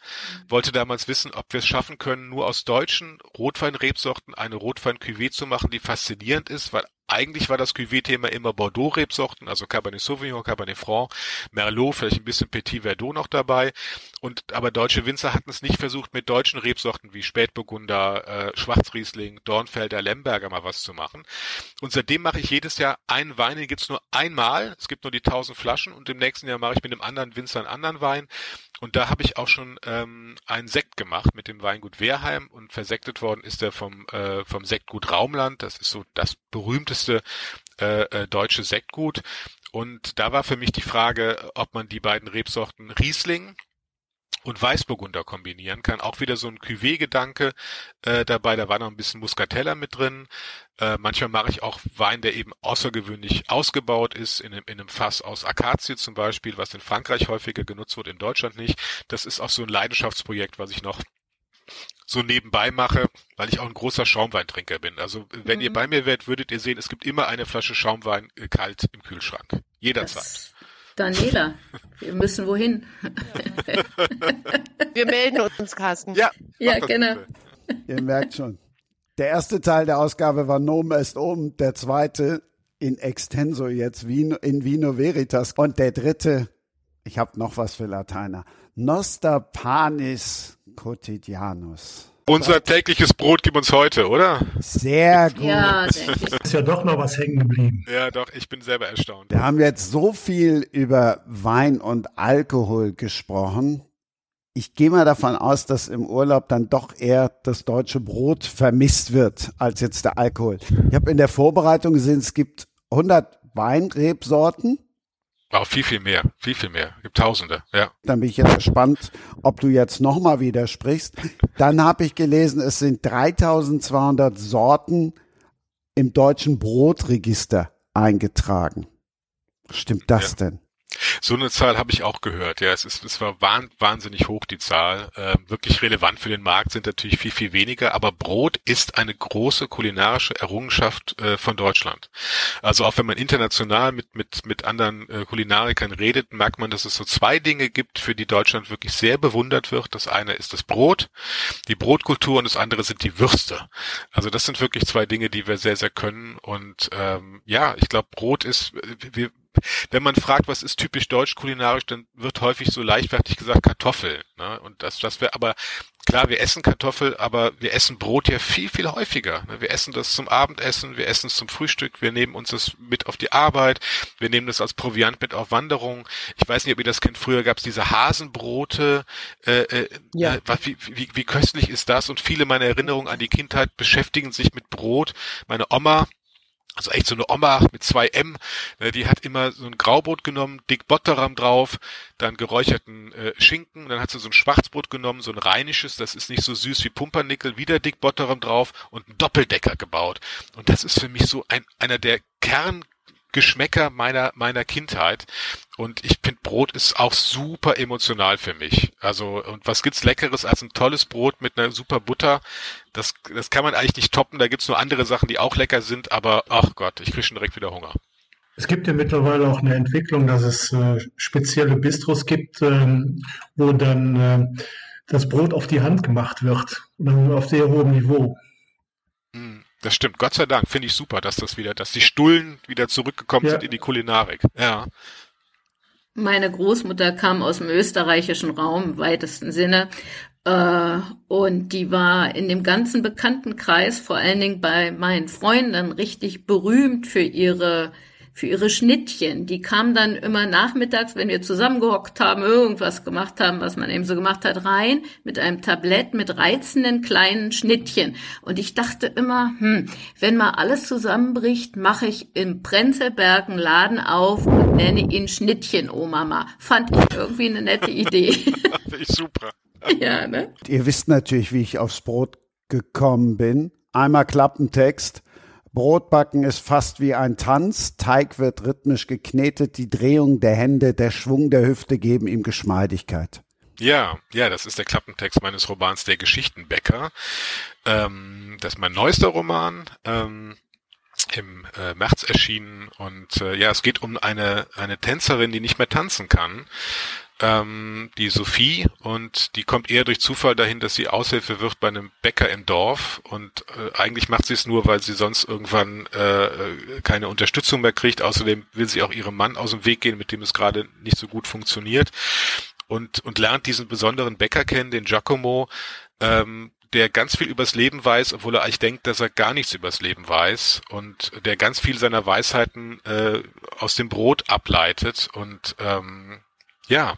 Wollte damals wissen, ob wir es schaffen können, nur aus deutschen Rotweinrebsorten eine Rotwein-Cuvée zu machen, die faszinierend ist, weil eigentlich war das Cuvée-Thema immer Bordeaux-Rebsorten, also Cabernet Sauvignon, Cabernet Franc, Merlot, vielleicht ein bisschen Petit Verdot noch dabei. Und aber deutsche Winzer hatten es nicht versucht, mit deutschen Rebsorten wie Spätburgunder, äh, Schwarzriesling, Dornfelder, Lemberger mal was zu machen. Und seitdem mache ich jedes Jahr einen Wein, den gibt's nur einmal. Es gibt nur die tausend Flaschen und im nächsten Jahr mache ich mit einem anderen Winzer einen anderen Wein. Und da habe ich auch schon ähm, einen Sekt gemacht mit dem Weingut Wehrheim und versektet worden ist er vom, äh, vom Sektgut Raumland. Das ist so das berühmteste äh, äh, deutsche Sektgut. Und da war für mich die Frage, ob man die beiden Rebsorten Riesling und Weißburgunder kombinieren kann. Auch wieder so ein Cuvée-Gedanke äh, dabei. Da war noch ein bisschen Muscatella mit drin. Äh, manchmal mache ich auch Wein, der eben außergewöhnlich ausgebaut ist, in in einem Fass aus Akazie zum Beispiel, was in Frankreich häufiger genutzt wird, in Deutschland nicht. Das ist auch so ein Leidenschaftsprojekt, was ich noch so nebenbei mache, weil ich auch ein großer Schaumweintrinker bin. Also wenn mhm. ihr bei mir wärt, würdet ihr sehen, es gibt immer eine Flasche Schaumwein äh, kalt im Kühlschrank. Jederzeit. Das Daniela, wir müssen wohin? wir melden uns, Carsten. Ja, ja genau. Ihr merkt schon. Der erste Teil der Ausgabe war Nomen est um, der zweite in extenso jetzt Vino, in Vino Veritas und der dritte, ich habe noch was für Lateiner, Noster Panis Quotidianus. Unser tägliches Brot gibt uns heute, oder? Sehr gut. Ja, ist ja doch noch was hängen geblieben. Ja, doch, ich bin selber erstaunt. Wir haben jetzt so viel über Wein und Alkohol gesprochen. Ich gehe mal davon aus, dass im Urlaub dann doch eher das deutsche Brot vermisst wird als jetzt der Alkohol. Ich habe in der Vorbereitung gesehen, es gibt 100 Weinrebsorten auch viel, viel mehr, viel, viel mehr. Es gibt Tausende, ja. Dann bin ich jetzt gespannt, ob du jetzt nochmal widersprichst. Dann habe ich gelesen, es sind 3200 Sorten im deutschen Brotregister eingetragen. Stimmt das ja. denn? So eine Zahl habe ich auch gehört. Ja, es ist, es war wahnsinnig hoch die Zahl. Äh, wirklich relevant für den Markt sind natürlich viel viel weniger. Aber Brot ist eine große kulinarische Errungenschaft äh, von Deutschland. Also auch wenn man international mit mit mit anderen äh, Kulinarikern redet, merkt man, dass es so zwei Dinge gibt, für die Deutschland wirklich sehr bewundert wird. Das eine ist das Brot, die Brotkultur, und das andere sind die Würste. Also das sind wirklich zwei Dinge, die wir sehr sehr können. Und ähm, ja, ich glaube, Brot ist wir wenn man fragt, was ist typisch deutsch kulinarisch, dann wird häufig so leichtfertig gesagt Kartoffel. Ne? Und das, das wäre aber klar, wir essen Kartoffel, aber wir essen Brot ja viel, viel häufiger. Ne? Wir essen das zum Abendessen, wir essen es zum Frühstück, wir nehmen uns das mit auf die Arbeit, wir nehmen das als Proviant mit auf Wanderung. Ich weiß nicht, ob ihr das kennt, früher gab es diese Hasenbrote. Äh, äh, ja. Äh, wie, wie, wie köstlich ist das? Und viele meiner Erinnerungen an die Kindheit beschäftigen sich mit Brot. Meine Oma, also echt so eine Oma mit zwei M, ne, die hat immer so ein Graubrot genommen, dick Botteram drauf, dann geräucherten äh, Schinken, dann hat sie so ein Schwarzbrot genommen, so ein rheinisches, das ist nicht so süß wie Pumpernickel, wieder dick Botteram drauf und einen Doppeldecker gebaut. Und das ist für mich so ein, einer der Kern Geschmäcker meiner, meiner Kindheit. Und ich finde, Brot ist auch super emotional für mich. Also, und was gibt's Leckeres als ein tolles Brot mit einer super Butter? Das, das kann man eigentlich nicht toppen. Da gibt's nur andere Sachen, die auch lecker sind, aber ach Gott, ich kriege schon direkt wieder Hunger. Es gibt ja mittlerweile auch eine Entwicklung, dass es äh, spezielle Bistros gibt, ähm, wo dann äh, das Brot auf die Hand gemacht wird, auf sehr hohem Niveau. Das stimmt, Gott sei Dank, finde ich super, dass das wieder, dass die Stullen wieder zurückgekommen ja. sind in die Kulinarik. Ja. Meine Großmutter kam aus dem österreichischen Raum im weitesten Sinne. Äh, und die war in dem ganzen Bekanntenkreis, vor allen Dingen bei meinen Freunden, richtig berühmt für ihre für ihre Schnittchen. Die kamen dann immer nachmittags, wenn wir zusammengehockt haben, irgendwas gemacht haben, was man eben so gemacht hat, rein mit einem Tablett mit reizenden kleinen Schnittchen. Und ich dachte immer, hm, wenn mal alles zusammenbricht, mache ich im Prenzlberg einen Laden auf und nenne ihn Schnittchen Oma. Fand ich irgendwie eine nette Idee. Ich super. ja, ne? Ihr wisst natürlich, wie ich aufs Brot gekommen bin. Einmal Klappentext. Brotbacken ist fast wie ein Tanz, Teig wird rhythmisch geknetet, die Drehung der Hände, der Schwung der Hüfte geben ihm Geschmeidigkeit. Ja, ja, das ist der Klappentext meines Romans Der Geschichtenbäcker. Ähm, das ist mein neuester Roman. Ähm, im äh, März erschienen und äh, ja, es geht um eine eine Tänzerin, die nicht mehr tanzen kann ähm, die Sophie und die kommt eher durch Zufall dahin, dass sie Aushilfe wird bei einem Bäcker im Dorf. Und äh, eigentlich macht sie es nur, weil sie sonst irgendwann äh, keine Unterstützung mehr kriegt. Außerdem will sie auch ihrem Mann aus dem Weg gehen, mit dem es gerade nicht so gut funktioniert. Und und lernt diesen besonderen Bäcker kennen, den Giacomo, ähm, der ganz viel übers Leben weiß, obwohl er eigentlich denkt, dass er gar nichts übers Leben weiß. Und der ganz viel seiner Weisheiten äh, aus dem Brot ableitet. Und ähm, ja,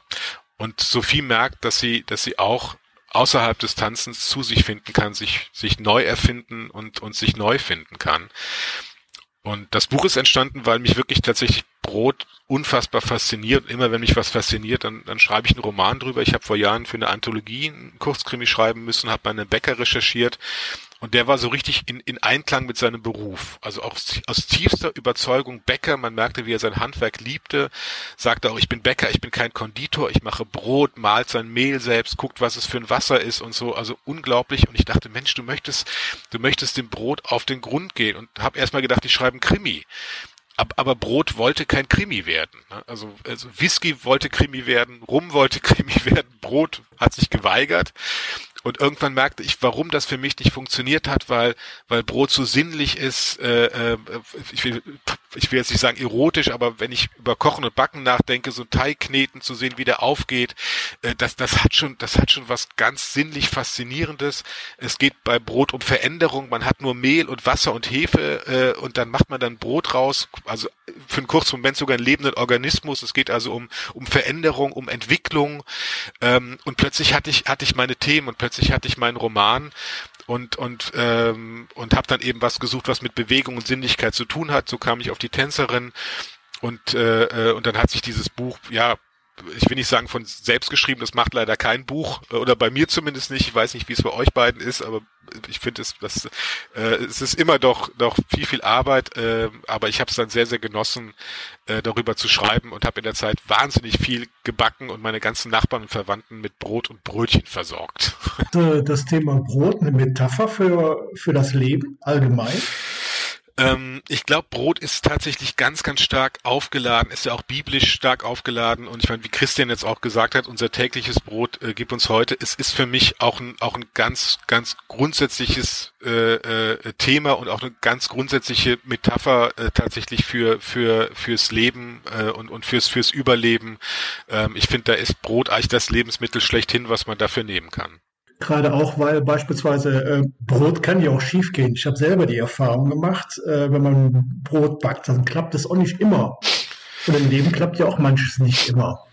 und Sophie merkt, dass sie, dass sie auch außerhalb des Tanzens zu sich finden kann, sich, sich neu erfinden und, und sich neu finden kann. Und das Buch ist entstanden, weil mich wirklich tatsächlich Brot unfassbar fasziniert. Immer wenn mich was fasziniert, dann, dann schreibe ich einen Roman drüber. Ich habe vor Jahren für eine Anthologie einen Kurzkrimi schreiben müssen, habe bei einem Bäcker recherchiert und der war so richtig in, in Einklang mit seinem Beruf. Also auch aus tiefster Überzeugung Bäcker. Man merkte, wie er sein Handwerk liebte. Sagte auch, ich bin Bäcker, ich bin kein Konditor. Ich mache Brot, malt sein Mehl selbst, guckt, was es für ein Wasser ist und so. Also unglaublich. Und ich dachte, Mensch, du möchtest, du möchtest dem Brot auf den Grund gehen. Und habe erstmal gedacht, ich schreibe einen Krimi aber Brot wollte kein Krimi werden. Ne? Also, also Whisky wollte Krimi werden, Rum wollte Krimi werden, Brot hat sich geweigert. Und irgendwann merkte ich, warum das für mich nicht funktioniert hat, weil, weil Brot so sinnlich ist, äh, äh, ich, will, ich will jetzt nicht sagen erotisch, aber wenn ich über Kochen und Backen nachdenke, so Teig kneten zu sehen, wie der aufgeht, äh, das, das hat schon, das hat schon was ganz sinnlich Faszinierendes. Es geht bei Brot um Veränderung, man hat nur Mehl und Wasser und Hefe äh, und dann macht man dann Brot raus, also für einen kurzen Moment sogar einen lebenden Organismus. Es geht also um, um Veränderung, um Entwicklung ähm, und plötzlich hatte ich, hatte ich meine Themen und plötzlich hatte ich meinen Roman und und ähm, und habe dann eben was gesucht, was mit Bewegung und Sinnlichkeit zu tun hat. So kam ich auf die Tänzerin und äh, äh und dann hat sich dieses Buch ja ich will nicht sagen von selbst geschrieben, das macht leider kein Buch, äh, oder bei mir zumindest nicht, ich weiß nicht, wie es bei euch beiden ist, aber ich finde es, das, äh, es ist immer doch, doch viel, viel Arbeit, äh, aber ich habe es dann sehr, sehr genossen, äh, darüber zu schreiben und habe in der Zeit wahnsinnig viel gebacken und meine ganzen Nachbarn und Verwandten mit Brot und Brötchen versorgt. Das Thema Brot eine Metapher für, für das Leben allgemein? Ähm, ich glaube, Brot ist tatsächlich ganz, ganz stark aufgeladen, ist ja auch biblisch stark aufgeladen. Und ich meine, wie Christian jetzt auch gesagt hat, unser tägliches Brot äh, gibt uns heute. Es ist für mich auch ein, auch ein ganz, ganz grundsätzliches äh, äh, Thema und auch eine ganz grundsätzliche Metapher äh, tatsächlich für, für, fürs Leben äh, und, und fürs, fürs Überleben. Ähm, ich finde, da ist Brot eigentlich das Lebensmittel schlechthin, was man dafür nehmen kann. Gerade auch, weil beispielsweise äh, Brot kann ja auch schief gehen. Ich habe selber die Erfahrung gemacht, äh, wenn man Brot backt, dann klappt es auch nicht immer. Und im Leben klappt ja auch manches nicht immer.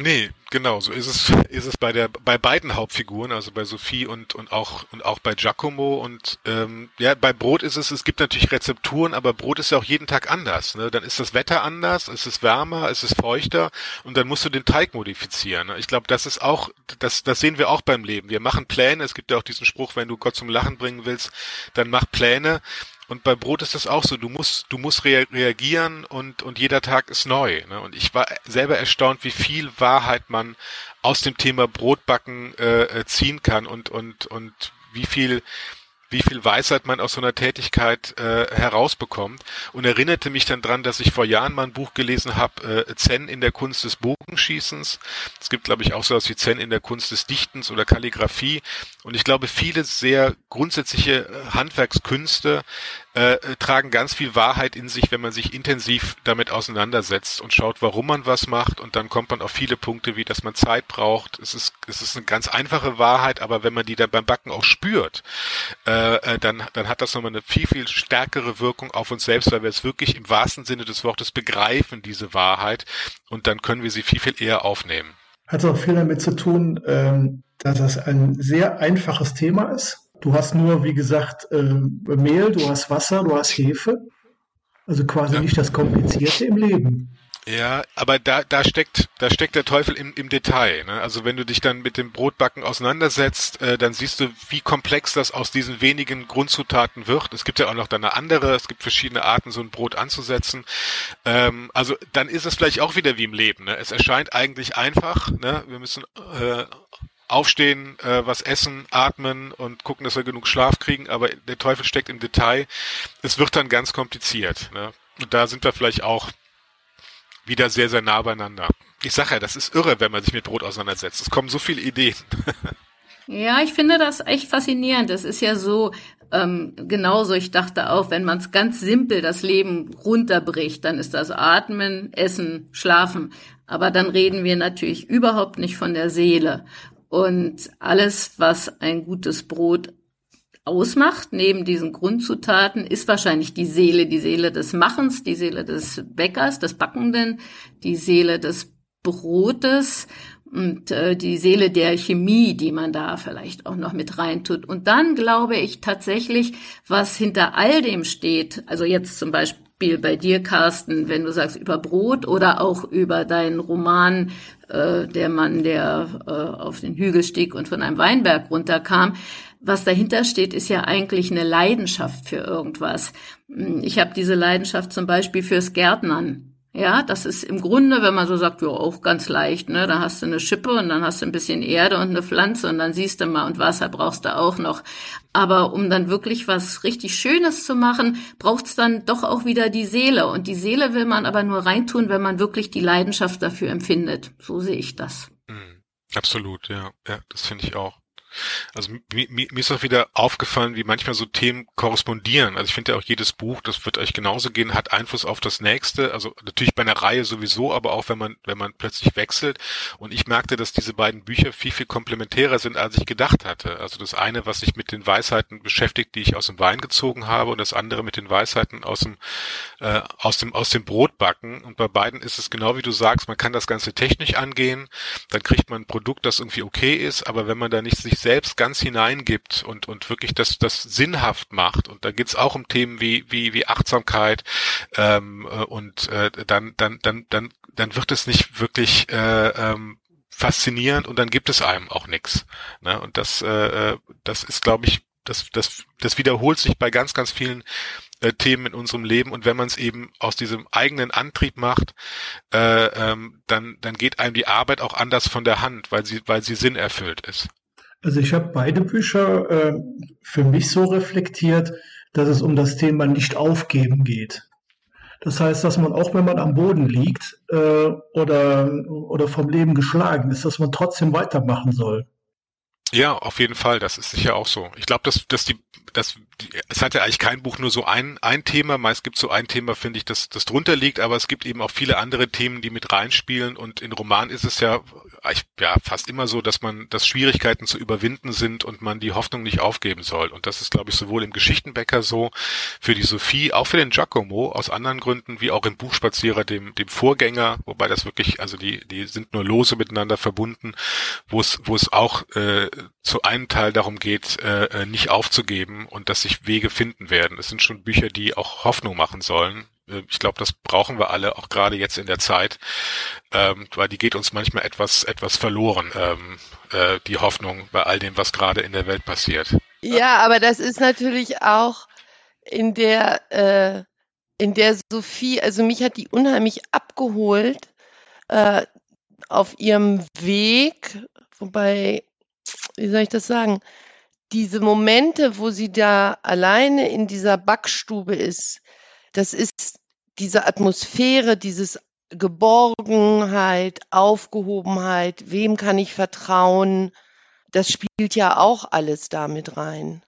Nee, genau, so ist es, ist es bei der, bei beiden Hauptfiguren, also bei Sophie und, und auch, und auch bei Giacomo und, ähm, ja, bei Brot ist es, es gibt natürlich Rezepturen, aber Brot ist ja auch jeden Tag anders, ne? Dann ist das Wetter anders, es ist wärmer, es ist feuchter und dann musst du den Teig modifizieren. Ne? Ich glaube, das ist auch, das, das sehen wir auch beim Leben. Wir machen Pläne, es gibt ja auch diesen Spruch, wenn du Gott zum Lachen bringen willst, dann mach Pläne und bei Brot ist das auch so. Du musst, du musst rea reagieren und, und jeder Tag ist neu. Ne? Und ich war selber erstaunt, wie viel Wahrheit man aus dem Thema Brotbacken äh, äh ziehen kann und, und, und wie viel, wie viel Weisheit man aus so einer Tätigkeit äh, herausbekommt und erinnerte mich dann dran, dass ich vor Jahren mal ein Buch gelesen habe, äh, Zen in der Kunst des Bogenschießens. Es gibt, glaube ich, auch sowas wie Zen in der Kunst des Dichtens oder Kalligraphie. Und ich glaube, viele sehr grundsätzliche äh, Handwerkskünste äh, tragen ganz viel Wahrheit in sich, wenn man sich intensiv damit auseinandersetzt und schaut, warum man was macht. Und dann kommt man auf viele Punkte, wie dass man Zeit braucht. Es ist, es ist eine ganz einfache Wahrheit, aber wenn man die dann beim Backen auch spürt, äh, äh, dann, dann hat das nochmal eine viel, viel stärkere Wirkung auf uns selbst, weil wir es wirklich im wahrsten Sinne des Wortes begreifen, diese Wahrheit. Und dann können wir sie viel, viel eher aufnehmen. Hat auch viel damit zu tun, ähm, dass das ein sehr einfaches Thema ist Du hast nur, wie gesagt, äh, Mehl, du hast Wasser, du hast Hefe. Also quasi ja. nicht das Komplizierte im Leben. Ja, aber da, da steckt, da steckt der Teufel im, im Detail. Ne? Also wenn du dich dann mit dem Brotbacken auseinandersetzt, äh, dann siehst du, wie komplex das aus diesen wenigen Grundzutaten wird. Es gibt ja auch noch dann eine andere, es gibt verschiedene Arten, so ein Brot anzusetzen. Ähm, also dann ist es vielleicht auch wieder wie im Leben. Ne? Es erscheint eigentlich einfach. Ne? Wir müssen äh, aufstehen, äh, was essen, atmen und gucken, dass wir genug Schlaf kriegen, aber der Teufel steckt im Detail. Es wird dann ganz kompliziert. Ne? Und da sind wir vielleicht auch wieder sehr, sehr nah beieinander. Ich sage ja, das ist irre, wenn man sich mit Brot auseinandersetzt. Es kommen so viele Ideen. Ja, ich finde das echt faszinierend. Das ist ja so, ähm, genauso, ich dachte auch, wenn man es ganz simpel das Leben runterbricht, dann ist das Atmen, Essen, Schlafen. Aber dann reden wir natürlich überhaupt nicht von der Seele. Und alles, was ein gutes Brot ausmacht, neben diesen Grundzutaten, ist wahrscheinlich die Seele, die Seele des Machens, die Seele des Bäckers, des Backenden, die Seele des Brotes und äh, die Seele der Chemie, die man da vielleicht auch noch mit reintut. Und dann glaube ich tatsächlich, was hinter all dem steht, also jetzt zum Beispiel bei dir, Carsten, wenn du sagst über Brot oder auch über deinen Roman äh, Der Mann, der äh, auf den Hügel stieg und von einem Weinberg runterkam. Was dahinter steht, ist ja eigentlich eine Leidenschaft für irgendwas. Ich habe diese Leidenschaft zum Beispiel fürs Gärtnern. Ja, das ist im Grunde, wenn man so sagt, ja, auch ganz leicht, ne? Da hast du eine Schippe und dann hast du ein bisschen Erde und eine Pflanze und dann siehst du mal und Wasser brauchst du auch noch. Aber um dann wirklich was richtig Schönes zu machen, braucht's dann doch auch wieder die Seele. Und die Seele will man aber nur reintun, wenn man wirklich die Leidenschaft dafür empfindet. So sehe ich das. Mhm. Absolut, ja. Ja, das finde ich auch. Also mir, mir ist auch wieder aufgefallen, wie manchmal so Themen korrespondieren. Also ich finde ja auch jedes Buch, das wird euch genauso gehen, hat Einfluss auf das nächste. Also natürlich bei einer Reihe sowieso, aber auch wenn man, wenn man plötzlich wechselt. Und ich merkte, dass diese beiden Bücher viel, viel komplementärer sind, als ich gedacht hatte. Also das eine, was sich mit den Weisheiten beschäftigt, die ich aus dem Wein gezogen habe, und das andere mit den Weisheiten aus dem, äh, aus dem, aus dem Brotbacken. Und bei beiden ist es genau wie du sagst, man kann das Ganze technisch angehen, dann kriegt man ein Produkt, das irgendwie okay ist, aber wenn man da nicht sich selbst ganz hineingibt und, und wirklich das, das sinnhaft macht. Und da geht's auch um Themen wie, wie, wie Achtsamkeit ähm, äh, und äh, dann, dann, dann, dann, dann wird es nicht wirklich äh, ähm, faszinierend und dann gibt es einem auch nichts. Ne? Und das, äh, äh das ist, glaube ich, das, das, das wiederholt sich bei ganz, ganz vielen äh, Themen in unserem Leben und wenn man es eben aus diesem eigenen Antrieb macht, äh, ähm, dann, dann geht einem die Arbeit auch anders von der Hand, weil sie, weil sie Sinn erfüllt ist. Also ich habe beide Bücher äh, für mich so reflektiert, dass es um das Thema nicht aufgeben geht. Das heißt, dass man auch wenn man am Boden liegt äh, oder, oder vom Leben geschlagen ist, dass man trotzdem weitermachen soll. Ja, auf jeden Fall. Das ist sicher auch so. Ich glaube, dass, dass die, dass es hat ja eigentlich kein Buch nur so ein, ein Thema. Meist gibt es so ein Thema, finde ich, das, das drunter liegt, aber es gibt eben auch viele andere Themen, die mit reinspielen. Und in Roman ist es ja, ja fast immer so, dass man, dass Schwierigkeiten zu überwinden sind und man die Hoffnung nicht aufgeben soll. Und das ist, glaube ich, sowohl im Geschichtenbäcker so, für die Sophie, auch für den Giacomo aus anderen Gründen, wie auch im Buchspazierer, dem, dem Vorgänger, wobei das wirklich, also die, die sind nur lose miteinander verbunden, wo es, wo es auch äh, zu einem Teil darum geht, äh, äh, nicht aufzugeben und dass sich Wege finden werden. Es sind schon Bücher, die auch Hoffnung machen sollen. Äh, ich glaube, das brauchen wir alle, auch gerade jetzt in der Zeit, ähm, weil die geht uns manchmal etwas, etwas verloren, ähm, äh, die Hoffnung bei all dem, was gerade in der Welt passiert. Ja, aber das ist natürlich auch in der, äh, in der Sophie, also mich hat die unheimlich abgeholt äh, auf ihrem Weg, wobei wie soll ich das sagen? Diese Momente, wo sie da alleine in dieser Backstube ist, das ist diese Atmosphäre, dieses Geborgenheit, Aufgehobenheit, wem kann ich vertrauen? Das spielt ja auch alles damit rein.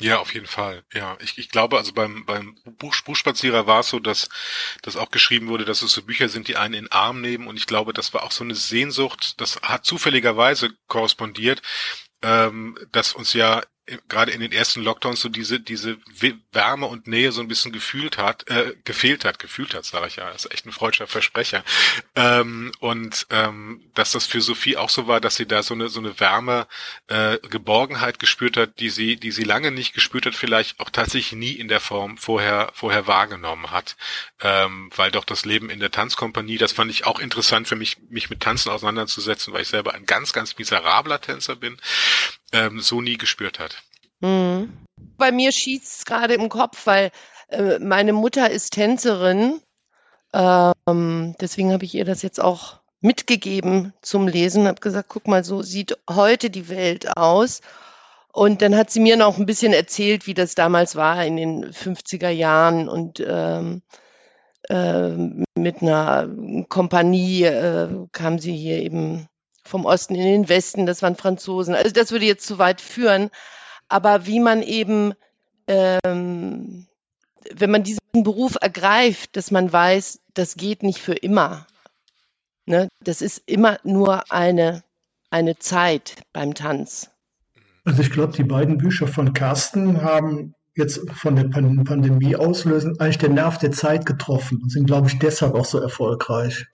Ja, auf jeden Fall. Ja, ich, ich glaube, also beim, beim Buch, Buchspazierer war es so, dass, dass auch geschrieben wurde, dass es so Bücher sind, die einen in den Arm nehmen. Und ich glaube, das war auch so eine Sehnsucht, das hat zufälligerweise korrespondiert, ähm, dass uns ja gerade in den ersten Lockdowns so diese diese Wärme und Nähe so ein bisschen gefühlt hat, äh, gefehlt hat, gefühlt hat, sage ich ja, das ist echt ein freudscher Versprecher. Ähm, und ähm, dass das für Sophie auch so war, dass sie da so eine so eine Wärme, äh, Geborgenheit gespürt hat, die sie die sie lange nicht gespürt hat, vielleicht auch tatsächlich nie in der Form vorher vorher wahrgenommen hat, ähm, weil doch das Leben in der Tanzkompanie, das fand ich auch interessant für mich, mich mit Tanzen auseinanderzusetzen, weil ich selber ein ganz ganz miserabler Tänzer bin ähm, so nie gespürt hat. Mhm. Bei mir schießt es gerade im Kopf, weil äh, meine Mutter ist Tänzerin. Ähm, deswegen habe ich ihr das jetzt auch mitgegeben zum Lesen. Habe gesagt, guck mal, so sieht heute die Welt aus. Und dann hat sie mir noch ein bisschen erzählt, wie das damals war in den 50er Jahren und ähm, äh, mit einer Kompanie äh, kam sie hier eben vom Osten in den Westen, das waren Franzosen. Also das würde jetzt zu weit führen. Aber wie man eben, ähm, wenn man diesen Beruf ergreift, dass man weiß, das geht nicht für immer. Ne? Das ist immer nur eine, eine Zeit beim Tanz. Also ich glaube, die beiden Bücher von Carsten haben jetzt von der Pandemie auslösen eigentlich den Nerv der Zeit getroffen und sind, glaube ich, deshalb auch so erfolgreich.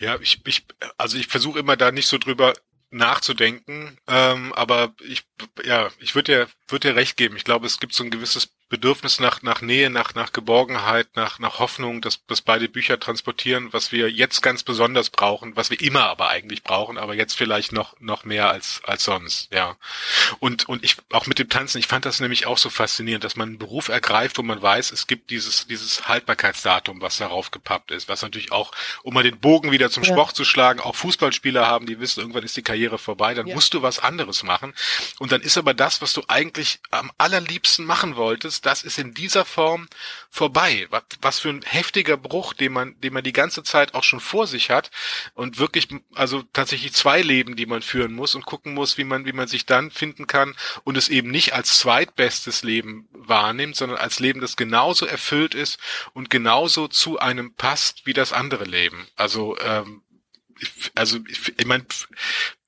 Ja, ich, ich also ich versuche immer da nicht so drüber nachzudenken, ähm, aber ich, ja, ich würde dir, würde dir recht geben. Ich glaube, es gibt so ein gewisses Bedürfnis nach, nach Nähe, nach, nach Geborgenheit, nach, nach Hoffnung, dass, dass beide Bücher transportieren, was wir jetzt ganz besonders brauchen, was wir immer aber eigentlich brauchen, aber jetzt vielleicht noch, noch mehr als, als sonst, ja. Und, und ich, auch mit dem Tanzen, ich fand das nämlich auch so faszinierend, dass man einen Beruf ergreift, wo man weiß, es gibt dieses, dieses Haltbarkeitsdatum, was darauf gepappt ist, was natürlich auch, um mal den Bogen wieder zum ja. Sport zu schlagen, auch Fußballspieler haben, die wissen, irgendwann ist die Karriere vorbei, dann ja. musst du was anderes machen. Und dann ist aber das, was du eigentlich am allerliebsten machen wolltest, das ist in dieser Form vorbei. Was, für ein heftiger Bruch, den man, den man die ganze Zeit auch schon vor sich hat und wirklich, also tatsächlich zwei Leben, die man führen muss und gucken muss, wie man, wie man sich dann finden kann und es eben nicht als zweitbestes Leben wahrnimmt, sondern als Leben, das genauso erfüllt ist und genauso zu einem passt wie das andere Leben. Also ähm, also ich, ich meine,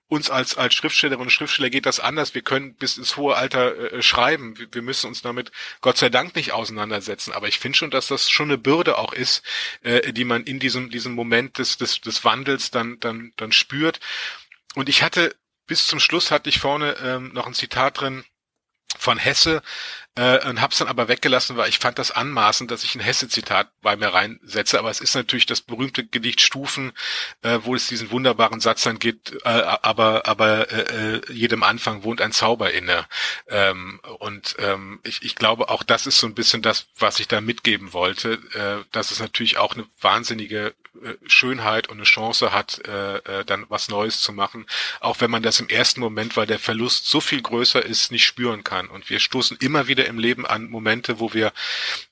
uns als, als Schriftstellerinnen und Schriftsteller geht das anders. Wir können bis ins hohe Alter äh, schreiben. Wir, wir, müssen uns damit Gott sei Dank nicht auseinandersetzen. Aber ich finde schon, dass das schon eine Bürde auch ist, äh, die man in diesem, diesem Moment des, des, des Wandels dann, dann, dann spürt. Und ich hatte bis zum Schluss hatte ich vorne ähm, noch ein Zitat drin von Hesse, äh, und hab's dann aber weggelassen, weil ich fand das anmaßend, dass ich ein Hesse-Zitat bei mir reinsetze. Aber es ist natürlich das berühmte Gedicht Stufen, äh, wo es diesen wunderbaren Satz dann gibt, äh, aber aber äh, äh, jedem Anfang wohnt ein Zauber inne. Ähm, und ähm, ich, ich glaube, auch das ist so ein bisschen das, was ich da mitgeben wollte, äh, dass es natürlich auch eine wahnsinnige äh, Schönheit und eine Chance hat, äh, äh, dann was Neues zu machen, auch wenn man das im ersten Moment, weil der Verlust so viel größer ist, nicht spüren kann. Und wir stoßen immer wieder im Leben an Momente, wo wir,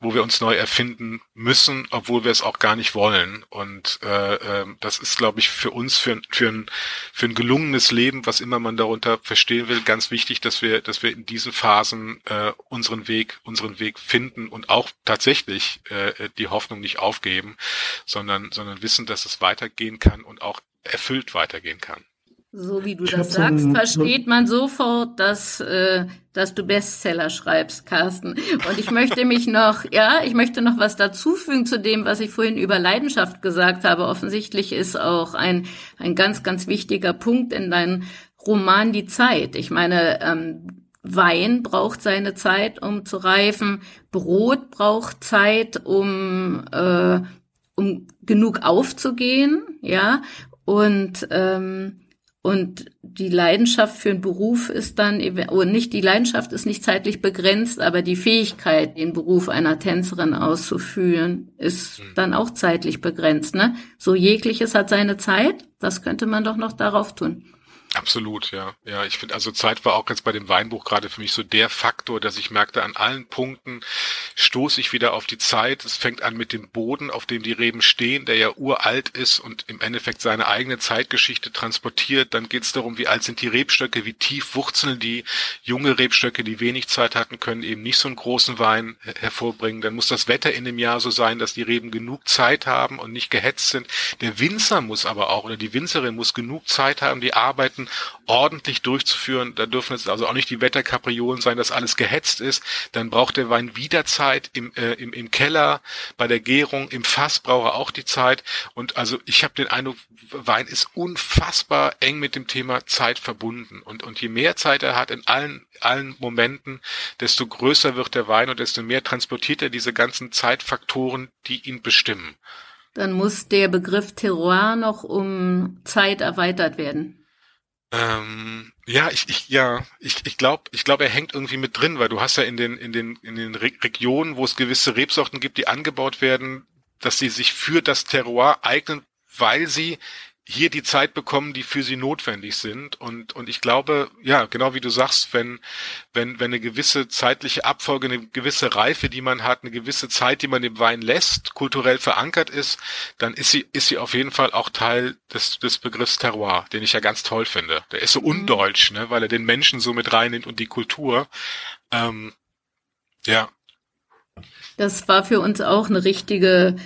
wo wir uns neu erfinden müssen, obwohl wir es auch gar nicht wollen. Und äh, äh, das ist, glaube ich, für uns, für, für, ein, für ein gelungenes Leben, was immer man darunter verstehen will, ganz wichtig, dass wir, dass wir in diesen Phasen äh, unseren Weg, unseren Weg finden und auch tatsächlich äh, die Hoffnung nicht aufgeben, sondern, sondern wissen, dass es weitergehen kann und auch erfüllt weitergehen kann. So wie du ich das sagst, so versteht man sofort, dass, äh, dass du Bestseller schreibst, Carsten. Und ich möchte mich noch, ja, ich möchte noch was dazufügen zu dem, was ich vorhin über Leidenschaft gesagt habe. Offensichtlich ist auch ein, ein ganz, ganz wichtiger Punkt in deinem Roman die Zeit. Ich meine, ähm, Wein braucht seine Zeit, um zu reifen. Brot braucht Zeit, um, äh, um genug aufzugehen, ja. Und ähm, und die Leidenschaft für einen Beruf ist dann, oder nicht, die Leidenschaft ist nicht zeitlich begrenzt, aber die Fähigkeit, den Beruf einer Tänzerin auszuführen, ist mhm. dann auch zeitlich begrenzt, ne? So jegliches hat seine Zeit. Das könnte man doch noch darauf tun. Absolut, ja. Ja, ich finde, also Zeit war auch jetzt bei dem Weinbuch gerade für mich so der Faktor, dass ich merkte, an allen Punkten stoße ich wieder auf die Zeit. Es fängt an mit dem Boden, auf dem die Reben stehen, der ja uralt ist und im Endeffekt seine eigene Zeitgeschichte transportiert. Dann geht es darum, wie alt sind die Rebstöcke, wie tief wurzeln die. Junge Rebstöcke, die wenig Zeit hatten, können eben nicht so einen großen Wein hervorbringen. Dann muss das Wetter in dem Jahr so sein, dass die Reben genug Zeit haben und nicht gehetzt sind. Der Winzer muss aber auch, oder die Winzerin muss genug Zeit haben, die arbeiten Arbeiten ordentlich durchzuführen. Da dürfen es also auch nicht die Wetterkapriolen sein, dass alles gehetzt ist. Dann braucht der Wein wieder Zeit im, äh, im, im Keller, bei der Gärung, im Fass braucht er auch die Zeit. Und also ich habe den Eindruck, Wein ist unfassbar eng mit dem Thema Zeit verbunden. Und, und je mehr Zeit er hat in allen, allen Momenten, desto größer wird der Wein und desto mehr transportiert er diese ganzen Zeitfaktoren, die ihn bestimmen. Dann muss der Begriff Terroir noch um Zeit erweitert werden. Ähm, ja, ich, ich, ja, ich, ich glaube, ich glaube, er hängt irgendwie mit drin, weil du hast ja in den, in den, in den Re Regionen, wo es gewisse Rebsorten gibt, die angebaut werden, dass sie sich für das Terroir eignen, weil sie hier die Zeit bekommen, die für sie notwendig sind. Und, und ich glaube, ja, genau wie du sagst, wenn, wenn, wenn eine gewisse zeitliche Abfolge, eine gewisse Reife, die man hat, eine gewisse Zeit, die man dem Wein lässt, kulturell verankert ist, dann ist sie, ist sie auf jeden Fall auch Teil des, des Begriffs Terroir, den ich ja ganz toll finde. Der ist so mhm. undeutsch, ne, weil er den Menschen so mit reinnimmt und die Kultur. Ähm, ja. Das war für uns auch eine richtige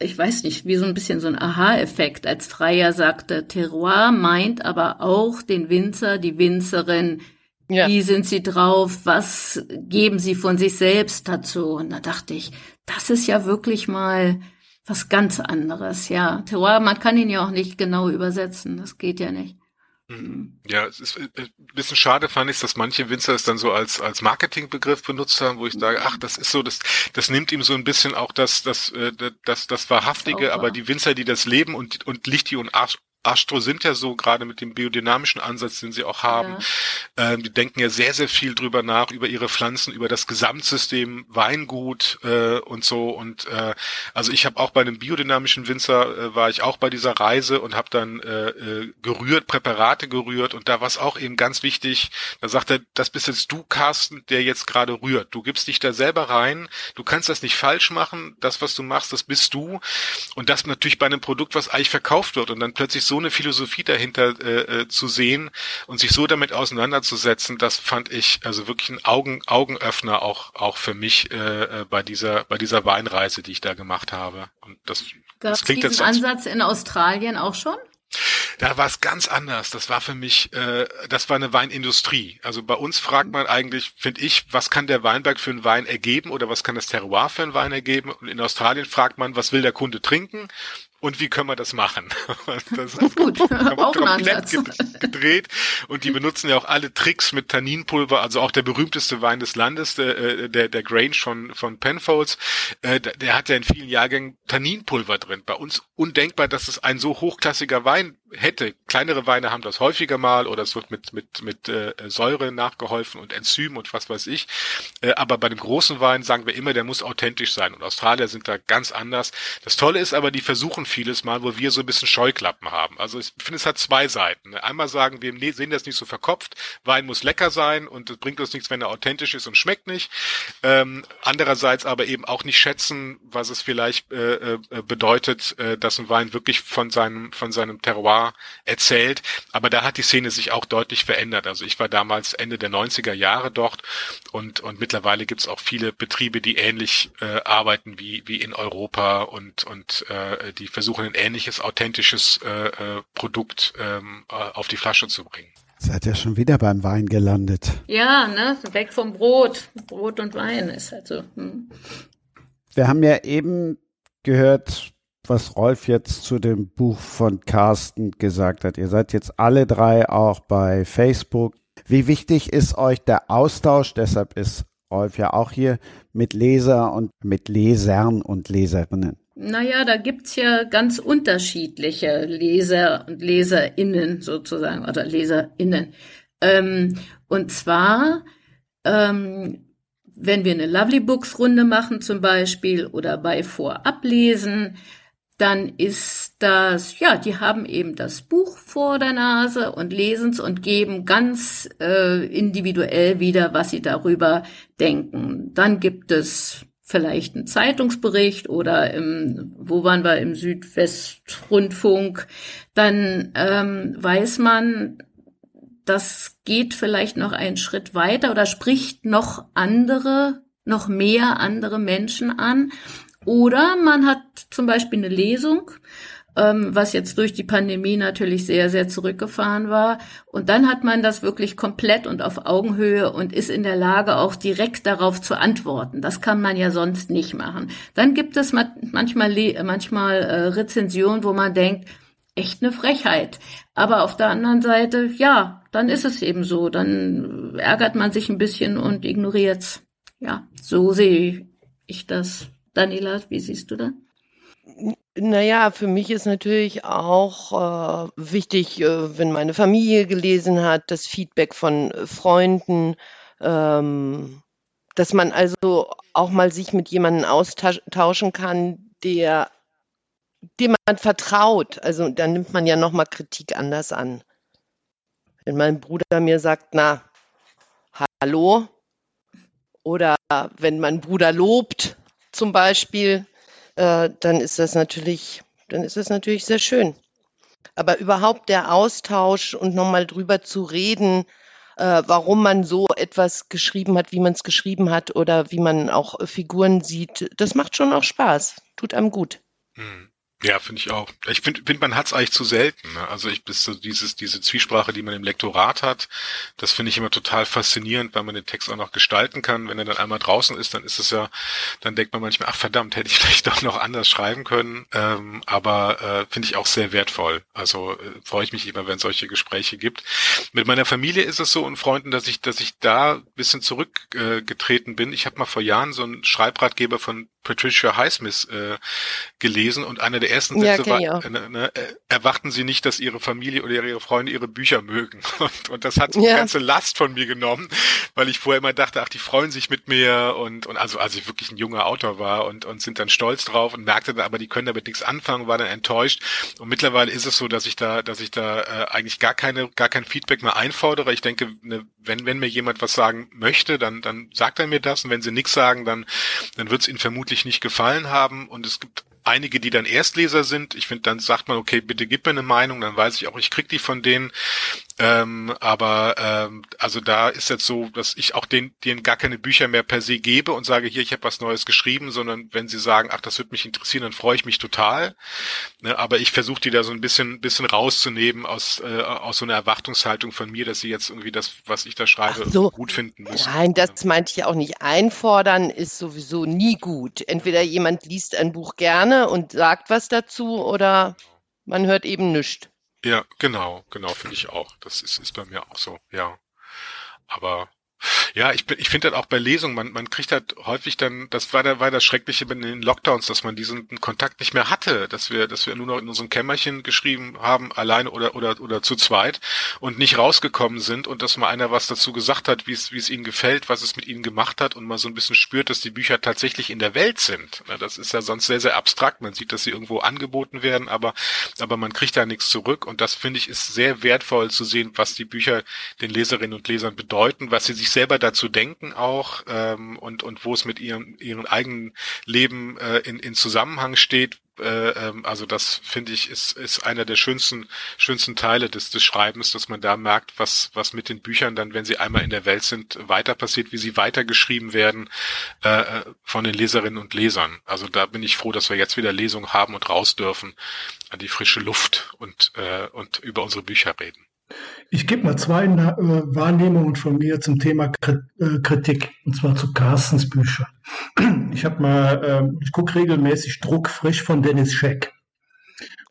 ich weiß nicht, wie so ein bisschen so ein Aha-Effekt, als Freier sagte, Terroir meint aber auch den Winzer, die Winzerin. Ja. Wie sind sie drauf? Was geben sie von sich selbst dazu? Und da dachte ich, das ist ja wirklich mal was ganz anderes. Ja, Terroir, man kann ihn ja auch nicht genau übersetzen. Das geht ja nicht. Mhm. Ja, es ist ein bisschen schade fand ich, dass manche Winzer es dann so als als Marketingbegriff benutzt haben, wo ich sage, ach, das ist so, das das nimmt ihm so ein bisschen auch das das äh, das das wahrhaftige, aber die Winzer, die das leben und und Lichti und Astro sind ja so, gerade mit dem biodynamischen Ansatz, den sie auch haben. Ja. Ähm, die denken ja sehr, sehr viel drüber nach, über ihre Pflanzen, über das Gesamtsystem Weingut äh, und so. Und äh, also ich habe auch bei einem biodynamischen Winzer, äh, war ich auch bei dieser Reise und habe dann äh, äh, gerührt, Präparate gerührt. Und da war es auch eben ganz wichtig, da sagt er, das bist jetzt du, Carsten, der jetzt gerade rührt. Du gibst dich da selber rein, du kannst das nicht falsch machen. Das, was du machst, das bist du. Und das natürlich bei einem Produkt, was eigentlich verkauft wird und dann plötzlich so eine Philosophie dahinter äh, äh, zu sehen und sich so damit auseinanderzusetzen, das fand ich also wirklich ein Augen, Augenöffner auch auch für mich äh, äh bei dieser bei dieser Weinreise, die ich da gemacht habe. Und das, Gab's das klingt diesen jetzt Ansatz in Australien auch schon? Da war es ganz anders. Das war für mich, äh, das war eine Weinindustrie. Also bei uns fragt man eigentlich, finde ich, was kann der Weinberg für einen Wein ergeben oder was kann das Terroir für einen Wein ergeben? Und in Australien fragt man, was will der Kunde trinken? Und wie können wir das machen? Das ist Gut, auch komplett gedreht und die benutzen ja auch alle Tricks mit Tanninpulver, also auch der berühmteste Wein des Landes, der, äh, der, der Grange von, von Penfolds, äh, der hat ja in vielen Jahrgängen Tanninpulver drin. Bei uns undenkbar, dass es ein so hochklassiger Wein hätte. Kleinere Weine haben das häufiger mal oder es wird mit, mit, mit äh, Säure nachgeholfen und Enzym und was weiß ich. Äh, aber bei dem großen Wein sagen wir immer, der muss authentisch sein. Und Australier sind da ganz anders. Das Tolle ist aber, die versuchen vieles mal, wo wir so ein bisschen Scheuklappen haben. Also ich finde, es hat zwei Seiten. Einmal sagen wir, nee, sehen das nicht so verkopft. Wein muss lecker sein und es bringt uns nichts, wenn er authentisch ist und schmeckt nicht. Ähm, andererseits aber eben auch nicht schätzen, was es vielleicht äh, äh, bedeutet, äh, dass ein Wein wirklich von seinem, von seinem Terroir Jahr erzählt. Aber da hat die Szene sich auch deutlich verändert. Also ich war damals Ende der 90er Jahre dort und, und mittlerweile gibt es auch viele Betriebe, die ähnlich äh, arbeiten wie, wie in Europa und, und äh, die versuchen ein ähnliches, authentisches äh, äh Produkt ähm, äh, auf die Flasche zu bringen. Seid ihr schon wieder beim Wein gelandet? Ja, ne? Weg vom Brot. Brot und Wein ist halt so. Hm. Wir haben ja eben gehört, was Rolf jetzt zu dem Buch von Carsten gesagt hat. Ihr seid jetzt alle drei auch bei Facebook. Wie wichtig ist euch der Austausch? Deshalb ist Rolf ja auch hier mit Leser und mit Lesern und Leserinnen. Naja, da gibt's ja ganz unterschiedliche Leser und Leserinnen sozusagen oder Leserinnen. Ähm, und zwar, ähm, wenn wir eine Lovely Books Runde machen zum Beispiel oder bei Vorablesen, dann ist das, ja, die haben eben das Buch vor der Nase und lesen es und geben ganz äh, individuell wieder, was sie darüber denken. Dann gibt es vielleicht einen Zeitungsbericht oder im, wo waren wir, im Südwestrundfunk. Dann ähm, weiß man, das geht vielleicht noch einen Schritt weiter oder spricht noch andere, noch mehr andere Menschen an. Oder man hat zum Beispiel eine Lesung, ähm, was jetzt durch die Pandemie natürlich sehr, sehr zurückgefahren war. Und dann hat man das wirklich komplett und auf Augenhöhe und ist in der Lage, auch direkt darauf zu antworten. Das kann man ja sonst nicht machen. Dann gibt es manchmal, manchmal äh, Rezensionen, wo man denkt, echt eine Frechheit. Aber auf der anderen Seite, ja, dann ist es eben so. Dann ärgert man sich ein bisschen und ignoriert's. Ja, so sehe ich das. Daniela, wie siehst du das? Naja, für mich ist natürlich auch äh, wichtig, äh, wenn meine Familie gelesen hat, das Feedback von Freunden, ähm, dass man also auch mal sich mit jemandem austauschen kann, der dem man vertraut. Also da nimmt man ja nochmal Kritik anders an. Wenn mein Bruder mir sagt, na, hallo, oder wenn mein Bruder lobt, zum Beispiel, äh, dann ist das natürlich, dann ist das natürlich sehr schön. Aber überhaupt der Austausch und nochmal drüber zu reden, äh, warum man so etwas geschrieben hat, wie man es geschrieben hat oder wie man auch Figuren sieht, das macht schon auch Spaß, tut einem gut. Hm. Ja, finde ich auch. Ich finde, find, man hat es eigentlich zu selten. Ne? Also ich bis so dieses diese Zwiesprache, die man im Lektorat hat, das finde ich immer total faszinierend, weil man den Text auch noch gestalten kann. Wenn er dann einmal draußen ist, dann ist es ja, dann denkt man manchmal, ach verdammt, hätte ich vielleicht doch noch anders schreiben können. Ähm, aber äh, finde ich auch sehr wertvoll. Also äh, freue ich mich immer, wenn es solche Gespräche gibt. Mit meiner Familie ist es so und Freunden, dass ich, dass ich da bisschen zurückgetreten äh, bin. Ich habe mal vor Jahren so einen Schreibratgeber von Patricia Highsmith äh, gelesen und einer der ersten Sätze ja, war, äh, ne, äh, erwarten Sie nicht, dass Ihre Familie oder Ihre Freunde Ihre Bücher mögen. Und, und das hat so ja. eine ganze Last von mir genommen, weil ich vorher immer dachte, ach, die freuen sich mit mir und, und also als ich wirklich ein junger Autor war und, und sind dann stolz drauf und merkte dann, aber die können damit nichts anfangen, war dann enttäuscht. Und mittlerweile ist es so, dass ich da, dass ich da äh, eigentlich gar keine, gar kein Feedback mehr einfordere. Ich denke, ne, wenn, wenn mir jemand was sagen möchte, dann, dann sagt er mir das und wenn sie nichts sagen, dann, dann wird es ihnen vermutlich nicht gefallen haben und es gibt einige, die dann Erstleser sind. Ich finde, dann sagt man, okay, bitte gib mir eine Meinung, dann weiß ich auch, ich krieg die von denen. Ähm, aber ähm, also da ist jetzt so, dass ich auch den, denen gar keine Bücher mehr per se gebe und sage, hier, ich habe was Neues geschrieben, sondern wenn sie sagen, ach, das würde mich interessieren, dann freue ich mich total. Ne, aber ich versuche die da so ein bisschen, bisschen rauszunehmen aus, äh, aus so einer Erwartungshaltung von mir, dass sie jetzt irgendwie das, was ich da schreibe, so. gut finden müssen. Nein, das meinte ich auch nicht. Einfordern ist sowieso nie gut. Entweder jemand liest ein Buch gerne und sagt was dazu oder man hört eben nichts. Ja, genau, genau, finde ich auch. Das ist, ist bei mir auch so, ja. Aber ja, ich, bin, ich finde halt auch bei Lesungen, man, man kriegt halt häufig dann, das war, da, war das Schreckliche bei den Lockdowns, dass man diesen Kontakt nicht mehr hatte, dass wir, dass wir nur noch in unserem Kämmerchen geschrieben haben, alleine oder, oder, oder zu zweit und nicht rausgekommen sind und dass mal einer was dazu gesagt hat, wie es, wie es ihnen gefällt, was es mit ihnen gemacht hat und man so ein bisschen spürt, dass die Bücher tatsächlich in der Welt sind. Das ist ja sonst sehr, sehr abstrakt. Man sieht, dass sie irgendwo angeboten werden, aber, aber man kriegt da nichts zurück und das finde ich ist sehr wertvoll zu sehen, was die Bücher den Leserinnen und Lesern bedeuten, was sie sich selber dazu denken auch ähm, und, und wo es mit ihrem, ihrem eigenen Leben äh, in, in Zusammenhang steht. Äh, ähm, also das finde ich ist, ist einer der schönsten, schönsten Teile des, des Schreibens, dass man da merkt, was, was mit den Büchern dann, wenn sie einmal in der Welt sind, weiter passiert, wie sie weitergeschrieben werden äh, äh von den Leserinnen und Lesern. Also da bin ich froh, dass wir jetzt wieder Lesungen haben und raus dürfen an die frische Luft und, äh, und über unsere Bücher reden. Ich gebe mal zwei äh, Wahrnehmungen von mir zum Thema äh, Kritik, und zwar zu Carstens Büchern. Ich habe mal, äh, ich gucke regelmäßig Druckfrisch von Dennis Scheck.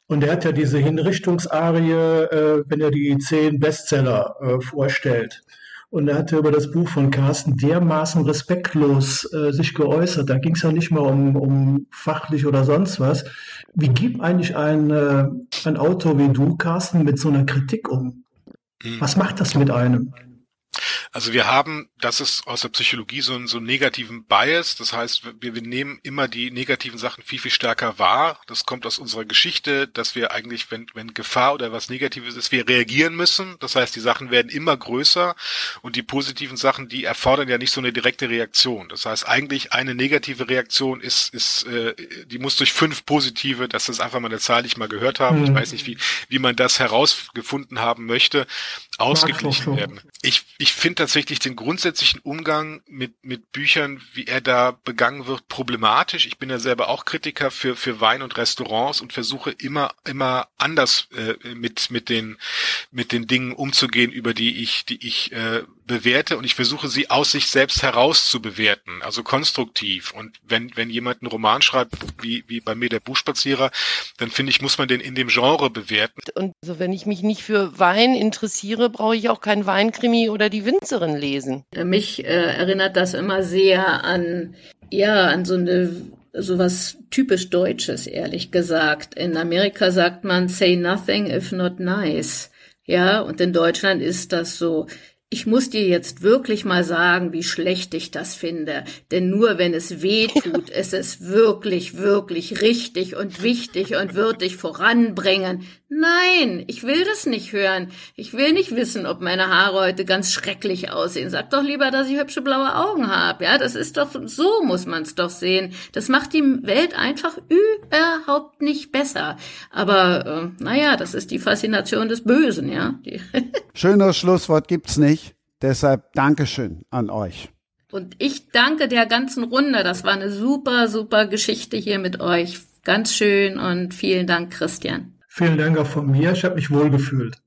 Und er hat ja diese Hinrichtungsarie, äh, wenn er die zehn Bestseller vorstellt. Und er hatte über das Buch von Carsten dermaßen respektlos äh, sich geäußert. Da ging es ja nicht mal um, um fachlich oder sonst was. Wie geht eigentlich ein, äh, ein Autor wie du, Carsten, mit so einer Kritik um? Was macht das mit einem? Also wir haben, das ist aus der Psychologie so, ein, so einen negativen Bias. Das heißt, wir, wir nehmen immer die negativen Sachen viel, viel stärker wahr. Das kommt aus unserer Geschichte, dass wir eigentlich, wenn, wenn Gefahr oder was Negatives ist, wir reagieren müssen. Das heißt, die Sachen werden immer größer und die positiven Sachen, die erfordern ja nicht so eine direkte Reaktion. Das heißt, eigentlich eine negative Reaktion ist, ist äh, die muss durch fünf positive, das ist einfach mal eine Zahl, die ich mal gehört habe. Mhm. Ich weiß nicht, wie, wie man das herausgefunden haben möchte, ausgeglichen werden. Ich, ich finde tatsächlich den grundsätzlichen Umgang mit, mit Büchern, wie er da begangen wird, problematisch. Ich bin ja selber auch Kritiker für, für Wein und Restaurants und versuche immer, immer anders äh, mit, mit, den, mit den Dingen umzugehen, über die ich, die ich äh, bewerte und ich versuche sie aus sich selbst heraus zu bewerten, also konstruktiv. Und wenn, wenn jemand einen Roman schreibt, wie, wie bei mir der Buchspazierer, dann finde ich, muss man den in dem Genre bewerten. Und also wenn ich mich nicht für Wein interessiere, brauche ich auch kein Weinkrimi oder die Winzerin lesen. Mich äh, erinnert das immer sehr an, ja, an so eine sowas typisch Deutsches, ehrlich gesagt. In Amerika sagt man say nothing if not nice. Ja, und in Deutschland ist das so, ich muss dir jetzt wirklich mal sagen, wie schlecht ich das finde. Denn nur wenn es weh tut, ist es wirklich, wirklich richtig und wichtig und wird dich voranbringen. Nein, ich will das nicht hören. Ich will nicht wissen, ob meine Haare heute ganz schrecklich aussehen. Sag doch lieber, dass ich hübsche blaue Augen habe. Ja, das ist doch, so muss man es doch sehen. Das macht die Welt einfach überhaupt nicht besser. Aber, äh, naja, das ist die Faszination des Bösen, ja. Schönes Schlusswort gibt's nicht. Deshalb Dankeschön an euch. Und ich danke der ganzen Runde. Das war eine super, super Geschichte hier mit euch. Ganz schön und vielen Dank, Christian. Vielen Dank auch von mir. Ich habe mich wohlgefühlt.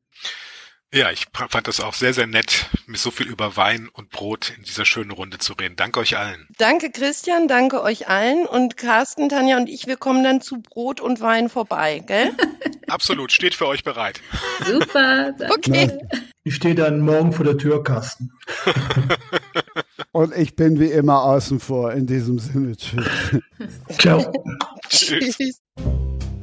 Ja, ich fand das auch sehr, sehr nett, mit so viel über Wein und Brot in dieser schönen Runde zu reden. Danke euch allen. Danke, Christian, danke euch allen. Und Carsten, Tanja und ich, wir kommen dann zu Brot und Wein vorbei, gell? Absolut, steht für euch bereit. Super. Danke. Okay. Ich stehe dann morgen vor der Tür, Carsten. und ich bin wie immer außen vor. In diesem Sinne, tschüss. Ciao. Tschüss.